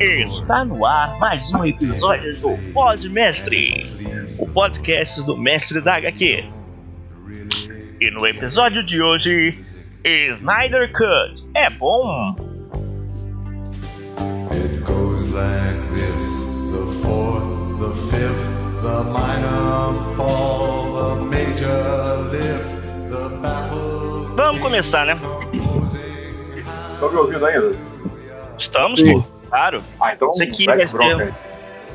Está no ar mais um episódio do Pod Mestre, o podcast do mestre da HQ. E no episódio de hoje, Snyder Cut é bom? It goes like this the fourth, the fifth, the minor fall, the major lift, the. Vamos começar, né? Estão me ouvindo ainda? Estamos, pô, claro. Ah, então Isso aqui vai bronca ser-.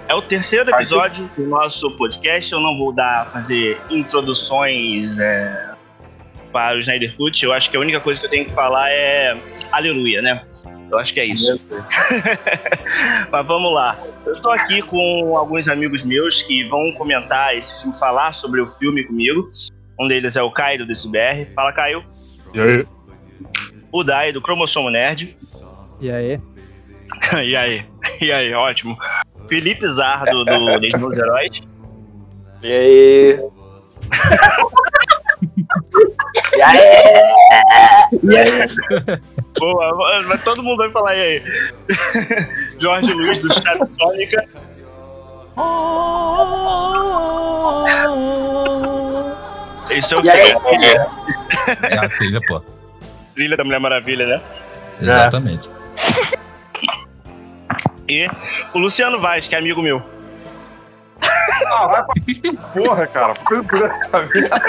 É o terceiro episódio do nosso podcast. Eu não vou dar fazer introduções é, para o Snyder Cut. Eu acho que a única coisa que eu tenho que falar é aleluia, né? Eu acho que é isso. Mas vamos lá. Eu tô aqui com alguns amigos meus que vão comentar esse filme, falar sobre o filme comigo. Um deles é o Caio do CBR. Fala, Caio. E aí? O Dai do Cromossomo Nerd. E aí? e aí? E aí, ótimo. Felipe Zardo do Legião dos Heróis. E aí? e aí? Boa, mas todo mundo vai falar e aí. Jorge Luiz do Chato Sônica. Esse é o E aí? É a trilha, pô. Trilha da Mulher Maravilha, né? Exatamente. E o Luciano Vaz, que é amigo meu. Ah, vai pra porra, cara. Merda?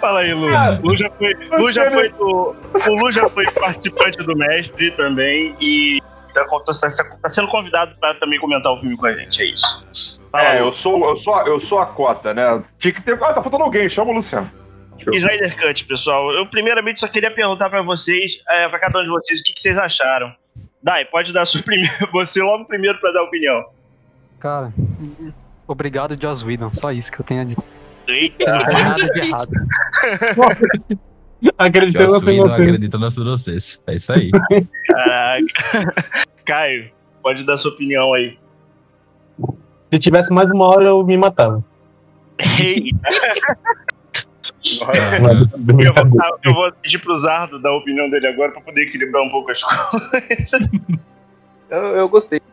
Fala aí, Lu. Lu já foi, Lu já foi do, o Lu já foi participante do Mestre também e tá, tá- tá sendo convidado para também comentar o filme com a gente, é isso. Fala, É, eu sou, eu, sou, eu sou a cota, né? Tinha que ter. Ah, tá faltando alguém, chama o Luciano. Snyder Cut, pessoal. Eu primeiramente só queria perguntar pra vocês, é, pra cada um de vocês, o que, que vocês acharam. Dai, pode dar sua primeira, você logo primeiro pra dar a opinião. Cara, obrigado, Joss Whedon. Só isso que eu tenho a dizer. Eita, Não tem nada de errado. Acreditando Joss em Whedon você. acredita nas vocês. É isso aí. caraca. Caio, pode dar sua opinião aí. Se tivesse mais uma hora, eu me matava. Eita, eu, vou, eu vou pedir pro Zardo dar a opinião dele agora pra poder equilibrar um pouco as coisas. Eu, eu gostei.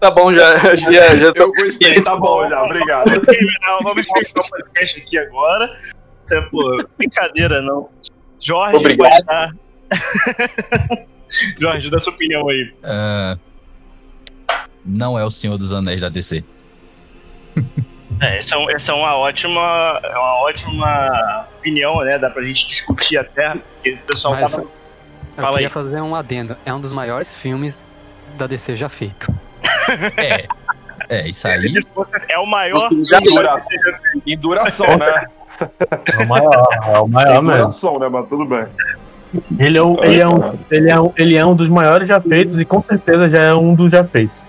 tá bom, já, já, já tô Eu gostei, tá bom já, obrigado. Vamos terminar, terminar o podcast aqui agora. É, pô, brincadeira não. Jorge, Obrigado. dar. Jorge, dá sua opinião aí. ah, não é o Senhor dos Anéis da DC. É, essa, é essa é uma ótima, é uma ótima opinião, né? Dá pra gente discutir até, porque o pessoal Mas tava. eu Fala queria aí. fazer um adendo. É um dos maiores filmes da DC já feito. É. É, isso aí. É o maior Já Em duração, em duração, né? É o maior, é o Em maior mesmo. duração, né? Mas tudo bem. Ele é, um, ele, é um, ele, é um, ele é um dos maiores já feitos e com certeza já é um dos já feitos.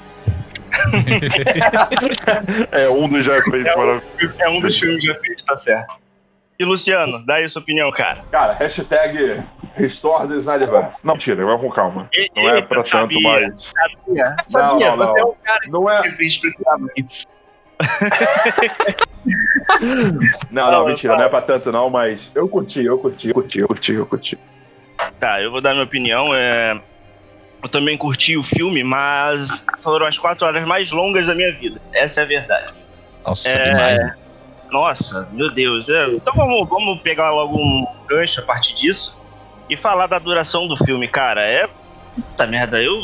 É, um dos já feitos. É um- é um dos filmes já feitos, tá certo. E Luciano, dá aí a sua opinião, cara. Cara, hashtag Restore the Snyderverse. Não, mentira, vai com calma. Não é pra tanto, sabia, mas. Sabia, sabia. Não, não, você é não. o cara Não é. que gente precisava. Não, não, mentira, não é pra tanto, não, mas. Eu curti, eu curti, eu curti, eu curti, eu curti. Tá, eu vou dar minha opinião. É... Eu também curti o filme, mas foram as quatro horas mais longas da minha vida. Essa é a verdade. Nossa, É, demais. Nossa, meu Deus. É, Então vamos, vamos pegar logo um gancho a partir disso e falar da duração do filme, cara. É. Puta merda, eu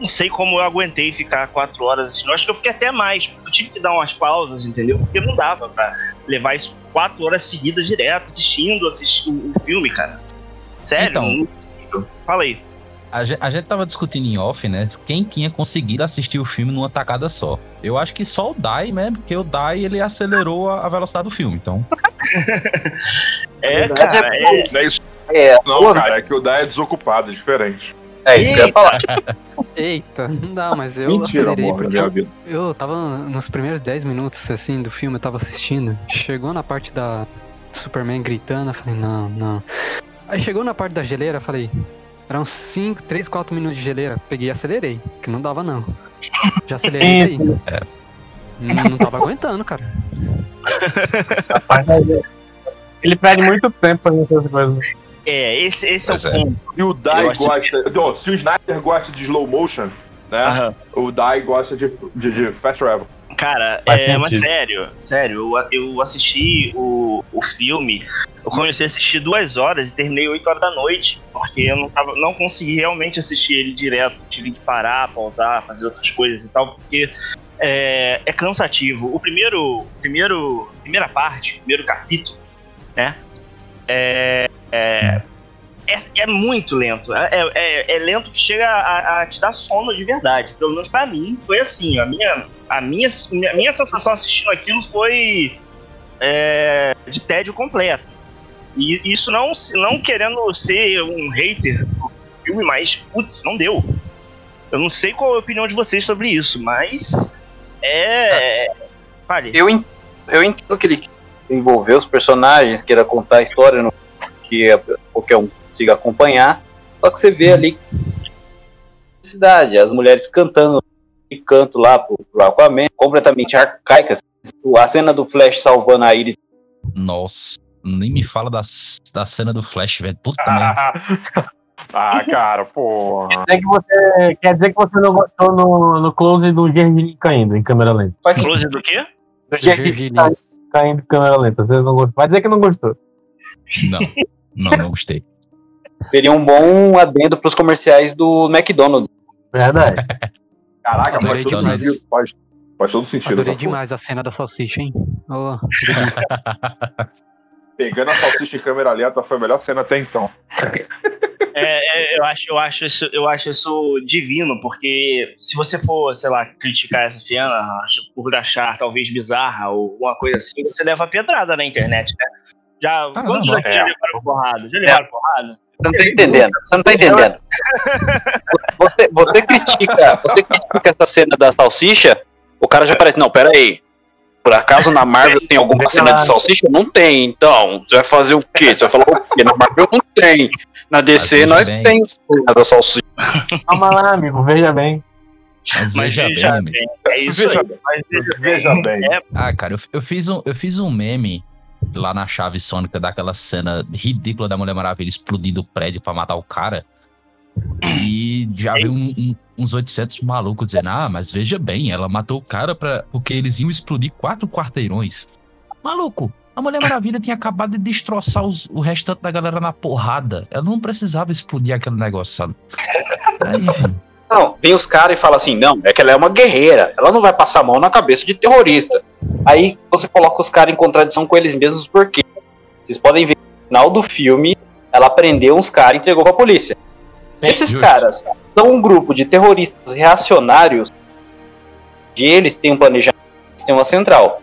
não sei como eu aguentei ficar quatro horas assistindo. Eu Acho que eu fiquei até mais, porque eu tive que dar umas pausas, entendeu? Porque não dava pra levar isso quatro horas seguidas direto assistindo, assistindo o filme, cara. Sério? Então. não- Fala aí. A gente, a gente tava discutindo em off, né? Quem tinha conseguido assistir o filme numa tacada só. Eu acho que só o Dai mesmo, porque o Dai ele acelerou a, a velocidade do filme. Então, É, Verdade cara, é é, Não é isso, É, não, cara. É que o Dai é desocupado, é diferente. é isso que eu ia falar. Eita, não dá, mas eu Mentira, acelerei amor, porque minha eu, vida. eu tava nos primeiros 10 minutos assim do filme, eu tava assistindo. Chegou na parte da Superman gritando, eu falei, não, não. Aí chegou na parte da geleira, eu falei, eram 5, 3, 4 minutos de geleira. Peguei e acelerei, que não dava não. Já acelerei aí. Não, não tava aguentando, cara. Rapaz, Ele perde muito tempo fazendo essas coisas. É, esse, esse é o é. ponto. Se o Dai Eu acho gosta. Não, se o Snyder gosta de slow motion, né? Aham. O Dai gosta de, de, de fast travel. Cara, Faz é, mas sério, sério, eu, eu assisti o, o filme, eu comecei a assistir duas horas e terminei 8 horas da noite, porque eu não, tava, não consegui realmente assistir ele direto, tive que parar, pausar, fazer outras coisas e tal, porque é, é cansativo. O primeiro, primeiro, primeira parte, primeiro capítulo, né, é, é, é, é muito lento, é, é, é lento que chega a, a te dar sono de verdade, pelo menos pra mim foi assim, a minha a minha, minha, minha sensação assistindo aquilo foi é, de tédio completo. E isso não, não querendo ser um hater do filme, mas, putz, não deu. Eu não sei qual é a opinião de vocês sobre isso, mas é. Fale. Eu, en- eu entendo que ele quer desenvolver os personagens, queira contar a história no, que a- qualquer um consiga acompanhar. Só que você vê ali cidade, as mulheres cantando e canto lá pro, pro Aquaman, completamente arcaicas. A cena do Flash salvando a Iris. Nossa, nem me fala da, da cena do Flash, velho. Puta merda. ah, cara, porra. Quer dizer que você, quer dizer que você não gostou no, no close do Germini caindo em câmera lenta. Faz. Close do quê? Do cai- caindo em câmera lenta. Você não gostou. Vai dizer que não gostou. Não, não, não gostei. Seria um bom adendo pros comerciais do McDonald's. Verdade. Caraca, Adorei faz todo demais. sentido. Faz, faz todo sentido. Adorei essa porra. demais a cena da salsicha, hein? Ô, Pegando a salsicha em câmera lenta foi a melhor cena até então. É, é, eu, acho, eu, acho isso, eu acho isso divino, porque se você for, sei lá, criticar essa cena por achar talvez bizarra ou alguma coisa assim, você leva pedrada na internet, né? Já, quantos não, daqui é. já levaram porrada? Já levaram porrada? Você não tá entendendo. Você não tá entendendo. Você, você critica, você critica essa cena da salsicha, o cara já parece, não, pera aí. Por acaso na Marvel tem alguma cena de salsicha? Não tem, então. Você vai fazer o quê? Você vai falar o quê? Na Marvel não tem. Na DC nós veja bem. tem cena da salsicha. Calma lá, amigo. Veja bem. Mas Mas veja bem, amigo. É isso Veja aí. bem. Mas veja Veja bem. É, Ah, cara, eu, eu fiz um, eu fiz um meme lá na chave sônica daquela cena ridícula da Mulher Maravilha explodindo o prédio pra matar o cara. E já veio um- um- uns 800 malucos dizendo: Ah, mas veja bem, ela matou o cara pra, porque eles iam explodir quatro quarteirões. Maluco, a Mulher Maravilha tinha acabado de destroçar os- o restante da galera na porrada. Ela não precisava explodir aquele negócio, sabe? Aí. Não, vem os caras e fala assim, não, é que ela é uma guerreira, ela não vai passar a mão na cabeça de terrorista. Aí você coloca os caras em contradição com eles mesmos, porque vocês podem ver no final do filme, ela prendeu uns caras e entregou pra polícia. Se esses justo. caras são um grupo de terroristas reacionários, de eles têm um planejamento, têm uma central.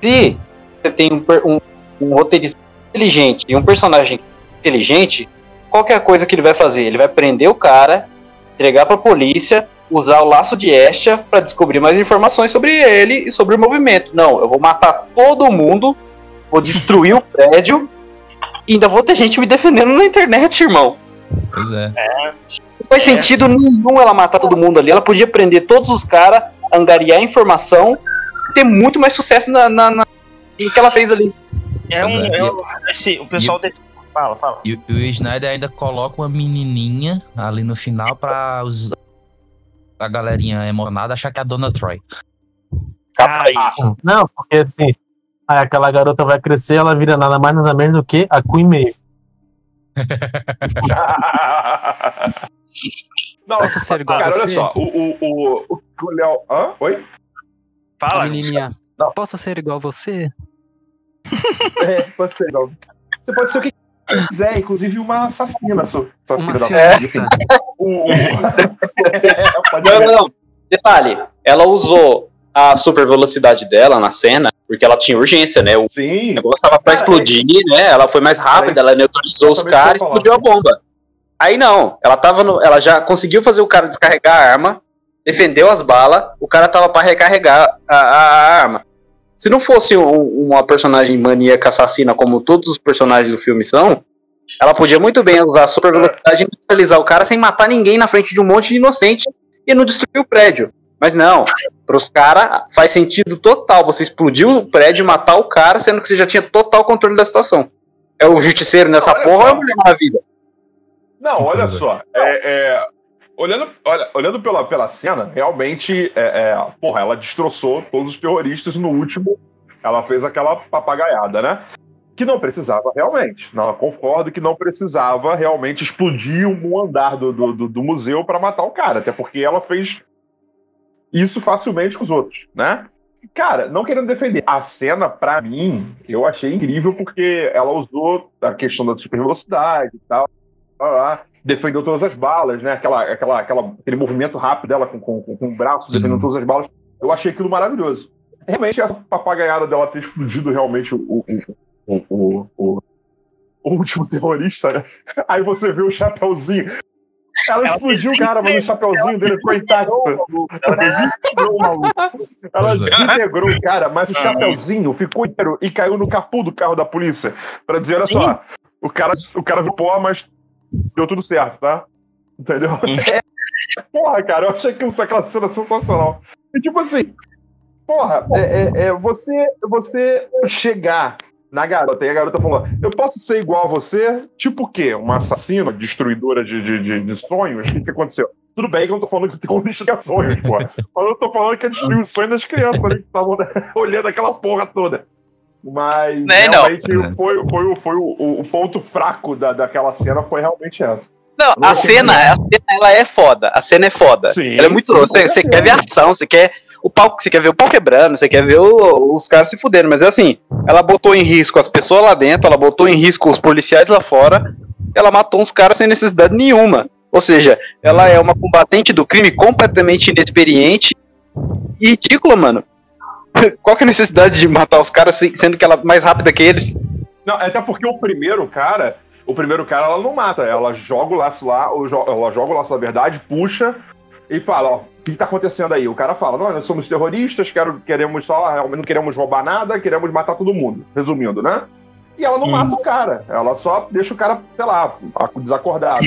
Se você tem um, um, um roteirista inteligente e um personagem inteligente, qualquer coisa que ele vai fazer, ele vai prender o cara, entregar pra polícia, usar o laço de Estia pra descobrir mais informações sobre ele e sobre o movimento. Não, eu vou matar todo mundo, vou destruir o prédio e ainda vou ter gente me defendendo na internet, irmão. Pois é. Não faz sentido nenhum ela matar todo mundo ali. Ela podia prender todos os caras, angariar informação e ter muito mais sucesso na, na, na- no que ela fez ali. é um. É. é um- esse, o pessoal. de- Fala, fala. E, e o Snyder ainda coloca uma menininha ali no final pra os, a galerinha emocionada achar que é a Dona Troy. Ai, Não, porque assim, aí aquela garota vai crescer, ela vira nada mais nada menos do que a Queen Maeve. Não, Posso ser igual cara, a olha só. O, o, o, o o Léo. Hã? Oi? fala. menininha. Não. Posso ser igual a você? É, pode ser. Léo. Você pode ser o que quiser, inclusive uma assassina, sua, sua Uma filha da um- É, Não, não, não. Detalhe, ela usou a super velocidade dela na cena, porque ela tinha urgência, né? O Sim. negócio tava pra Cara, explodir, né? Ela foi mais rápida, ela neutralizou os caras e explodiu a bomba. Aí não, ela tava no, ela já conseguiu fazer o cara descarregar a arma, defendeu as balas, o cara tava pra recarregar a, a- a arma. Se não fosse um- uma personagem maníaca assassina como todos os personagens do filme são, ela podia muito bem usar a super velocidade e neutralizar o cara sem matar ninguém na frente de um monte de inocente e não destruir o prédio. Mas não, pros caras faz sentido total você explodir o prédio e matar o cara, sendo que você já tinha total controle da situação. É o justiceiro nessa Olha porra ou é só. a mulher na vida? Não, olha só. é, é, olhando olha, olhando pela, pela cena, realmente, é, é, porra, ela destroçou todos os terroristas no último. Ela fez aquela papagaiada, né? Que não precisava realmente. Não, concordo que não precisava realmente explodir um andar do, do, do- do museu para matar o cara, até porque ela fez isso facilmente com os outros, né? Cara, não querendo defender, a cena, pra mim, eu achei incrível porque ela usou a questão da super velocidade e tal lá, lá, defendeu todas as balas, né? Aquela, aquela, aquela, aquele movimento rápido dela com, com, com o braço, Sim. defendendo todas as balas. Eu achei aquilo maravilhoso. Realmente, essa papagaiada dela ter explodido realmente o, o, o, o, o- último terrorista, né? Aí você vê o chapeuzinho. Ela, Ela explodiu o cara, mas o chapeuzinho dele ficou intacto. Ela desintegrou o maluco. Ela é. desintegrou o cara, mas o Ah. chapeuzinho ficou inteiro e caiu no capô do carro da polícia. Pra dizer, olha Sim. só, o cara, o cara viu pó, mas deu tudo certo, tá? Entendeu? É. Porra, cara, eu achei aquilo, aquela cena sensacional. E tipo assim, porra, é, é- é você, você chegar na garota e a garota falou: Eu posso ser igual a você? Tipo o quê? Uma assassina, destruidora de, de, de, de sonhos? O que, que aconteceu? Tudo bem que eu não tô falando que um lixo de sonhos, pô. Mas eu tô falando que é destruir os sonhos das crianças ali que estavam olhando aquela porra toda. Mas Né, não. realmente foi, foi, o- foi o, o- ponto fraco da, daquela cena foi realmente essa. Não, Não a cena, a cena ela é foda. A cena é foda. Sim, ela é muito louca. Você, você quer ver ação, você quer o pau, você quer ver o pau quebrando, você quer ver o- os caras se fudendo. Mas é assim, ela botou em risco as pessoas lá dentro, ela botou em risco os policiais lá fora, ela matou uns caras sem necessidade nenhuma. Ou seja, ela é uma combatente do crime completamente inexperiente e ridícula, mano. Qual que é a necessidade de matar os caras se- sendo que ela é mais rápida que eles? Não, até porque o primeiro cara, o primeiro cara ela não mata, ela joga o laço lá, ela joga o laço da verdade, puxa e fala, ó, o que tá acontecendo aí? O cara fala, não, nós somos terroristas, quero, queremos só, não queremos roubar nada, queremos matar todo mundo, resumindo, né? E ela não Hum. mata o cara, ela só deixa o cara, sei lá, desacordado.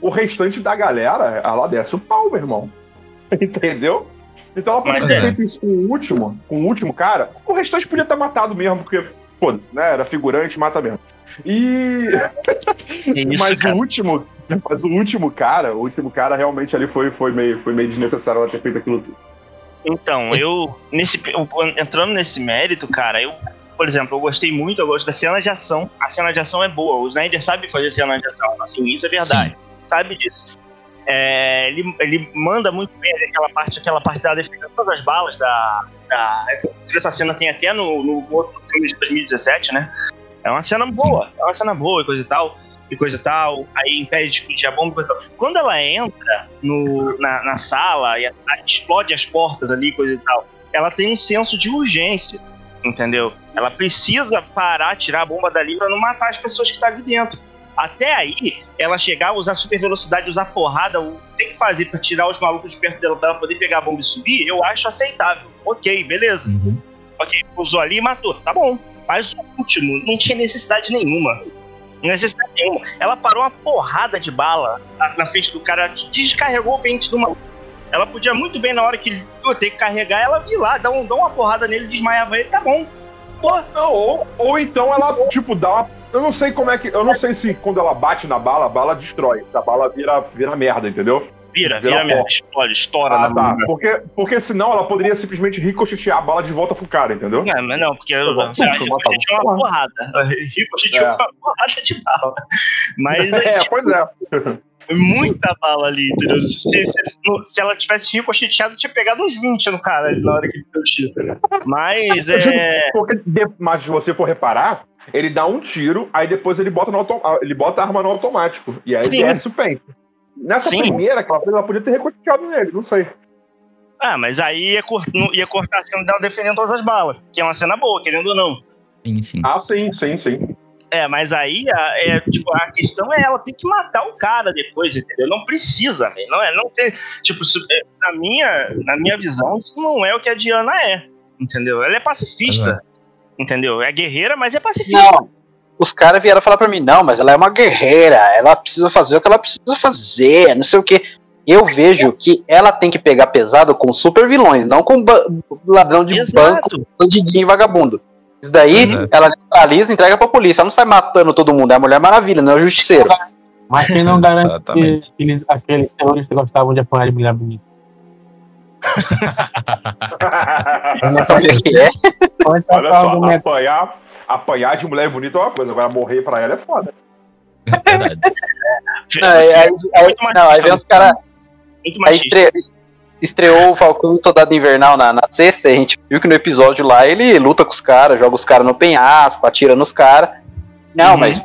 O restante da galera, ela desce o pau, meu irmão. Entendeu? Então ela podia Mas ter é. feito isso com o último, com o último cara. O restante podia ter matado mesmo, porque, foda-se, né? Era figurante, mata mesmo. E. Isso, mas cara. o último. Mas o último cara, o último cara realmente ali foi, foi, meio, foi meio desnecessário ela ter feito aquilo tudo. Então, eu, nesse, eu- entrando nesse mérito, cara, eu, por exemplo, eu gostei muito, eu gosto da cena de ação. A cena de ação é boa. O Snyder sabe fazer cena de ação, assim, isso é verdade. Sabe disso. É, ele, ele manda muito bem aquela parte, aquela parte da defesa todas as balas da. da essa cena tem até no, no outro filme de 2017, né? É uma cena boa, é uma cena boa e coisa e tal. E coisa e tal, aí impede de explodir a bomba e coisa e tal. Quando ela entra no, na, na sala e a- explode as portas ali, coisa e tal, ela tem um senso de urgência, entendeu? Ela precisa parar, tirar a bomba dali pra não matar as pessoas que estão ali dentro. Até aí, ela chegar, usar super velocidade, usar porrada, o que tem que fazer pra tirar os malucos de perto dela pra ela poder pegar a bomba e subir, eu acho aceitável. Ok, beleza. Uhum. Ok, usou ali e matou. Tá bom. Mas o último não tinha necessidade nenhuma. Necessidade nenhuma. Ela parou uma porrada de bala na, na frente do cara, descarregou o pente do maluco. Ela podia muito bem, na hora que ele ia ter que carregar, ela ir lá, dar, um, dar uma porrada nele, desmaiava ele, tá bom. Pô, Não, ou, ou então ela, tipo, dá uma. Eu não sei como é que. Eu não sei se quando ela bate na bala, a bala destrói. Se a bala vira, vira merda, entendeu? vira, Vira vira merda, explode, estoura Ah, na tá. Porque, porque senão ela poderia simplesmente ricochetear a bala de volta pro cara, entendeu? Não, mas não, porque a gente matava. tinha uma porrada. Ricocheteou É. uma porrada de bala. Mas É, pois é. muita bala ali, entendeu? Se, se, se ela tivesse ricocheteado, tinha pegado uns 20 no cara ali na hora que ele deu o tiro. Mas Eu é. porque mas se você for reparar, ele dá um tiro, aí depois ele bota, no auto, ele bota a arma no automático. E aí Sim. desce o pente. Nessa Sim. primeira que ela ela podia ter recocheteado nele, não sei. Ah, mas aí ia, cort- ia cortar a cena dela defendendo todas as balas. Que é uma cena boa, querendo ou não. Sim, sim. Ah, sim, sim, sim. É, mas aí a, é, tipo, a questão é ela tem que matar o cara depois, entendeu? Não precisa, velho. Não é, não tem. Tipo, se- é, na, minha, na minha visão, isso não é o que a Diana é. Entendeu? Ela é pacifista. Entendeu? É guerreira, mas é pacifista. Não. Os caras vieram falar pra mim, não, mas ela é uma guerreira, ela precisa fazer o que ela precisa fazer, não sei o quê. Eu vejo que ela tem que pegar pesado com super vilões, não com ladrão de banco, Exato. bandidinho e vagabundo. Isso daí, Uhum. ela neutraliza e entrega pra polícia. Ela não sai matando todo mundo, é a Mulher Maravilha, não é o Justiceiro. Mas quem não garante que aqueles terroristas gostavam de apanhar de mulher bonita? Que é? Olha só, apanhar, apanhar de mulher bonita é uma coisa, agora morrer pra ela é foda. Verdade. Não, aí, aí- aí- não, aí vem os caras. Aí estre- estreou o Falcão e o Soldado Invernal na, na sexta, e a gente viu que no episódio lá ele luta com os caras, joga os caras no penhasco, atira nos caras. Não, Uhum. mas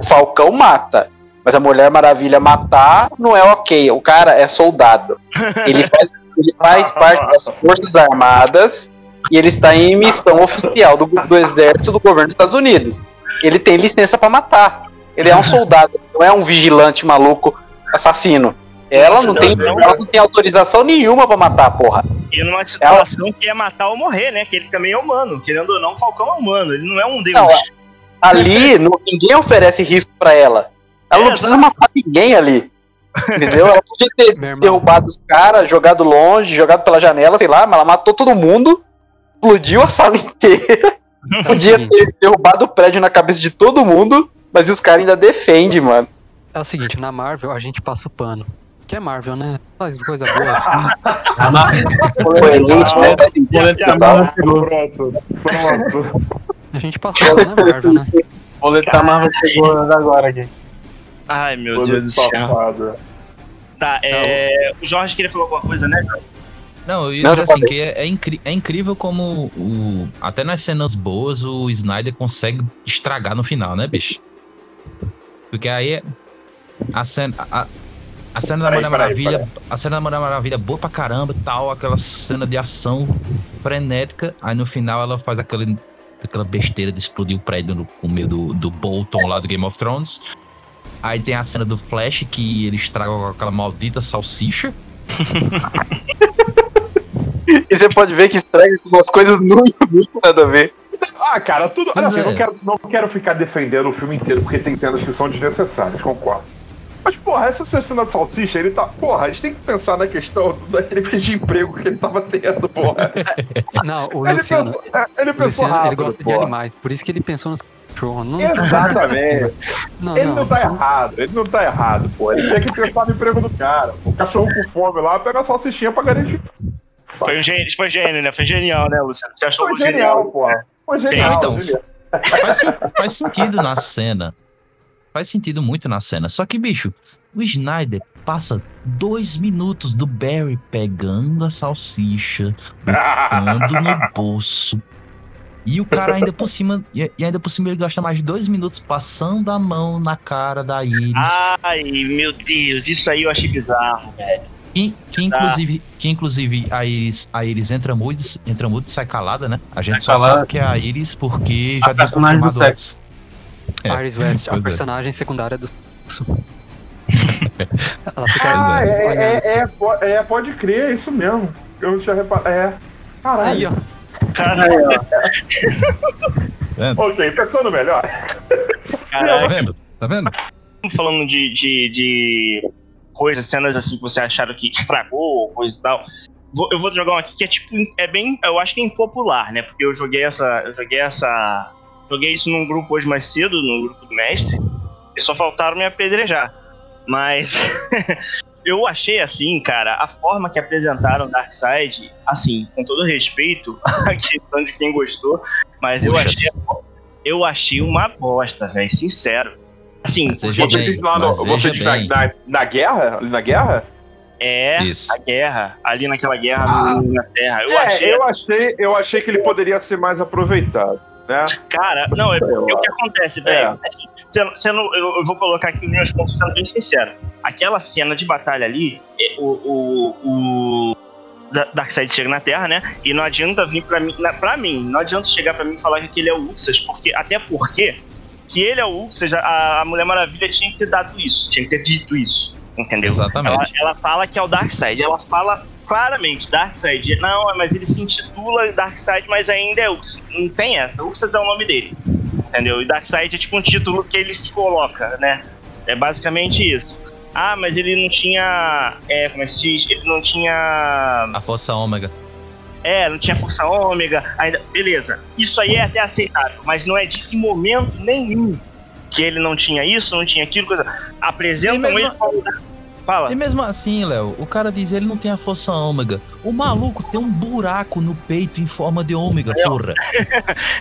o Falcão mata. Mas a Mulher Maravilha matar não é ok. O cara é soldado. Ele faz, ele faz parte das Forças Armadas e ele está em missão oficial do, do Exército do governo dos Estados Unidos. Ele tem licença pra matar. Ele é um soldado, não é um vigilante maluco assassino. Ela não tem, ela não tem autorização nenhuma pra matar, porra. E numa situação que é matar ou morrer, né? Que ele também é humano. Querendo ou não, o Falcão é humano. Ele não é um deus. Não, Ali, ninguém oferece risco pra ela. Ela É, não precisa matar ninguém ali. Entendeu? Ela podia ter derrubado os caras, jogado longe, jogado pela janela, sei lá, mas ela matou todo mundo, explodiu a sala inteira, É podia seguinte, ter derrubado o prédio na cabeça de todo mundo, mas os caras ainda defendem, mano. é o seguinte, na Marvel a gente passa o pano. Que é Marvel, né? Faz coisa boa. Coerente, né? Faz sentido, Boleto da total. Marvel chegou. Pronto, pronto. A gente pano, né, Marvel, né? Boleto da Marvel chegou agora aqui. Ai, meu Deus do céu. Safado. Tá, é... o Jorge queria falar alguma coisa, né? Não, eu ia Não, dizer assim, que é, é incri- é incrível como o, até nas cenas boas o Snyder consegue estragar no final, né, bicho? Porque aí é- a cena, a, a cena da Mulher Maravilha, a cena da Mulher Maravilha é boa pra caramba tal, aquela cena de ação frenética, aí no final ela faz aquele, aquela besteira de explodir o prédio no, no meio do, do Bolton lá do Game of Thrones. Aí tem a cena do Flash que ele estraga com aquela maldita salsicha. E você pode ver que estraga com umas coisas muito, muito nada a ver. Ah, cara, tudo. Olha assim, é. não, quero, não quero ficar defendendo o filme inteiro, porque tem cenas que são desnecessárias, concordo. Mas, porra, essa cena de salsicha, ele tá. Porra, a gente tem que pensar na questão da entrevista de emprego que ele tava tendo, porra. Não, o Ele Luciano, pensou, é, ele pensou Luciano ele rápido, gosta de porra. animais, por isso que ele pensou nos cachorros. Não, Exatamente. não, Ele não, não tá errado, ele não tá errado, pô. Ele tem que pensar no emprego do cara. O cachorro com fome lá pega a salsichinha pra garantir. Foi, um gênio, foi gênio, né? Foi genial, né, Luciano? Você achou Foi genial? genial, pô. Foi genial, Então, genial. faz, faz sentido na cena. Faz sentido muito na cena. Só que, bicho, o Snyder passa dois minutos do Barry pegando a salsicha, botando no bolso. E o cara ainda por cima. E e ainda por cima ele gasta mais de dois minutos passando a mão na cara da Iris. Ai, meu Deus, isso aí eu achei bizarro, velho. Que, que inclusive, que inclusive a Iris, a Iris entra muito, entra muito e sai calada, né? A gente só calada. sabe que é a Iris porque já A tinha personagem do confirmado sexo. É, Iris West, a é. personagem secundária do sexo. Ela fica Ah, é, é, é, po- é, pode crer, é isso mesmo. Eu tinha reparado. É. Caralho. Aí, ó. Cara, Ok, pensando melhor. Tá caralho. vendo? Tá vendo? falando de, de, de coisas, cenas assim que você acharam que estragou, coisa e tal. Vou- eu vou jogar uma aqui que é tipo, é bem, eu acho que é impopular, né? Porque eu joguei essa, eu joguei essa, joguei isso num grupo hoje mais cedo, no grupo do mestre, e só faltaram me apedrejar. Mas eu achei assim, cara, a forma que apresentaram Darkseid, assim, com todo respeito, a questão de quem gostou, mas eu achei, eu achei uma bosta, velho, sincero. Assim, Você bem, diz lá no, você diz na, na, na guerra? Ali na guerra? é Isso. a guerra, ali naquela guerra Ah. na Terra. Eu é, achei, eu achei, eu achei que ele poderia ser mais aproveitado, né? cara, não, é porque o que acontece, velho? É. Assim, sendo- sendo- eu, eu vou colocar aqui os meus pontos sendo bem sincero. Aquela cena de batalha ali, é, o, o, o Da- Darkseid chega na Terra, né? E não adianta vir pra mim, na, pra mim, não adianta chegar pra mim e falar que ele é o Uxas, porque, até porque, se ele é o Uxas, a, a Mulher Maravilha tinha que ter dado isso, tinha que ter dito isso, entendeu? Ela, Exatamente. ela fala que é o Darkseid, ela fala claramente, Darkseid. Não, mas ele se intitula Darkseid, mas ainda é Uxas. Não tem essa, Uxas é o nome dele, entendeu? E Darkseid é tipo um título que ele se coloca, né? É basicamente isso. Ah, mas ele não tinha. É, como é que se diz? Ele não tinha. A força ômega. É, não tinha força ômega. Ainda. Beleza. Isso aí é até aceitável, mas não é dito em momento nenhum que ele não tinha isso, não tinha aquilo, coisa. Apresentam mesmo- ele como. Fala. E mesmo assim, Léo, o cara diz ele não tem a força ômega. O maluco tem um buraco no peito em forma de ômega, porra.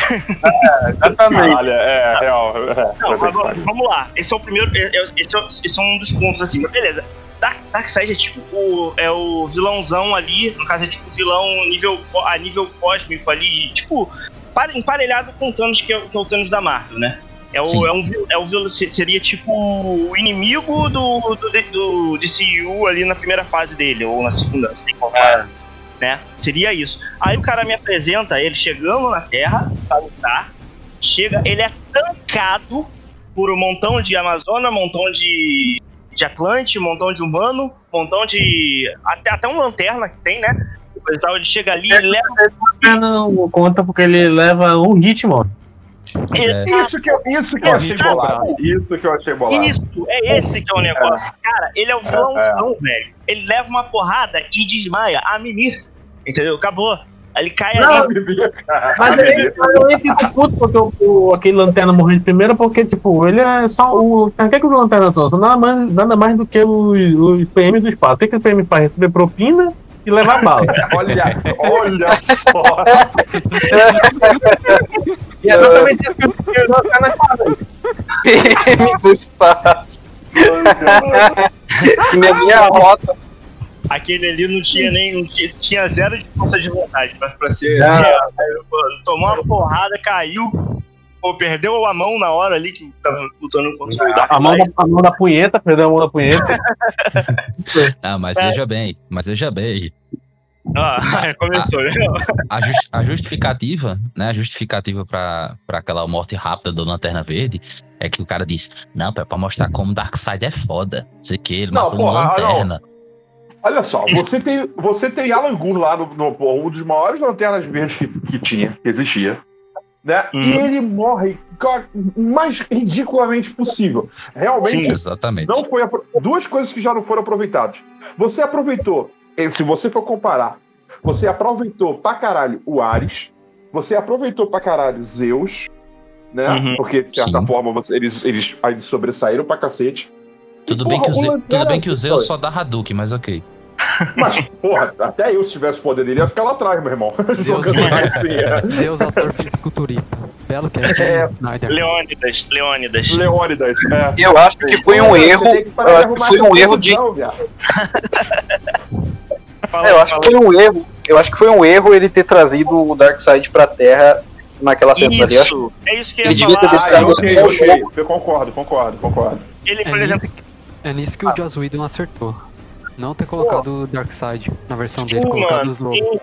Exatamente. Caralho, é, real. É, Não, que vamos- lá. Esse é o primeiro. é- é- Esse é, esse é um dos pontos, assim. Mas beleza. Dark, Darkseid é tipo o, é o vilãozão ali. No caso, é tipo o vilão nível, a nível cósmico ali. Tipo, pare- emparelhado com o Thanos, que é, que é o Thanos da Marvel, né? É, o, é um, é o seria tipo o inimigo do, do, do DCU ali na primeira fase dele, ou na segunda, não sei qual fase. Né? Seria isso. Aí o cara me apresenta ele chegando na Terra pra lutar. Chega, ele é tancado por um montão de Amazona, um montão de, de Atlante, um montão de humano, um montão de. Até, até um lanterna que tem, né? O pessoal ele chega ali e leva. Não conta porque ele leva um hit, mano. É. Isso que eu, isso que eu achei bolado. Isso que eu achei bolado. Isso, é esse que é o negócio. Cara, ele é o vilãozão, velho. Ele leva uma porrada e desmaia a mimir. Entendeu? Acabou. Aí Ele cai Não, ali. Mas ele, eu nem fico puto porque o, o- aquele lanterna morreu de primeira, porque, tipo, ele é só o. O que, que os lanternas são? São nada mais, nada mais do que os, os PM do espaço. O que, que o PM faz? Receber propina e levar bala. Olha, olha só. E é exatamente isso que o- que os lanternas fazem. PM do espaço. Minha, minha rota. Aquele ali não tinha nem. não tinha, tinha zero de força de vontade pra, pra ser. Pô, Tomou uma porrada, caiu. Pô, perdeu a mão na hora ali que tava lutando contra o Dark A mão, da, a mão da punheta, perdeu a mão da punheta. Ah, mas É. veja bem, mas veja bem. Ah, começou, né? A, jus- a justificativa, né? A justificativa pra, pra aquela morte rápida do Lanterna Verde é que o cara diz: Não, é pra mostrar como Darkseid é foda. Sei que ele Não, matou porra, lanterna. Olha só, você tem, você tem Alan Gunn lá no, no um dos maiores lanternas verdes que, que tinha, que existia. Né? E Uhum. ele morre mais ridiculamente possível. Realmente, Sim. Exatamente. não foi apro- duas coisas que já não foram aproveitadas. Você aproveitou, se você for comparar, você aproveitou pra caralho o Ares, você aproveitou pra caralho Zeus, né? Uhum. Porque, de certa Sim. forma, você- eles, eles, eles sobressaíram pra cacete. Tudo, bem que o Ze- tudo bem que o Zeus só dá Hadouken, mas ok. Mas, porra, até eu, se tivesse poder dele, ia ficar lá atrás, meu irmão. Jogando assim, é. Deus, ator fisiculturista. Belo cast, É. Snyder. Leônidas, Leônidas. Leônidas, é. Eu acho que foi um erro. que Eu acho que foi um erro de. É, eu acho que foi um erro. Eu acho que foi um erro ele ter trazido o Darkseid pra Terra naquela cena ali. Eu acho Isso, é isso que eu ia Ele devia ter falar. Ah, esse ok, é o ok. jogo. Eu concordo, concordo, concordo. Ele, por É exemplo, É nisso que o Joss Whedon acertou. Não ter colocado o Darkseid na versão dele, Sim, colocado mano. os lobos. Sim.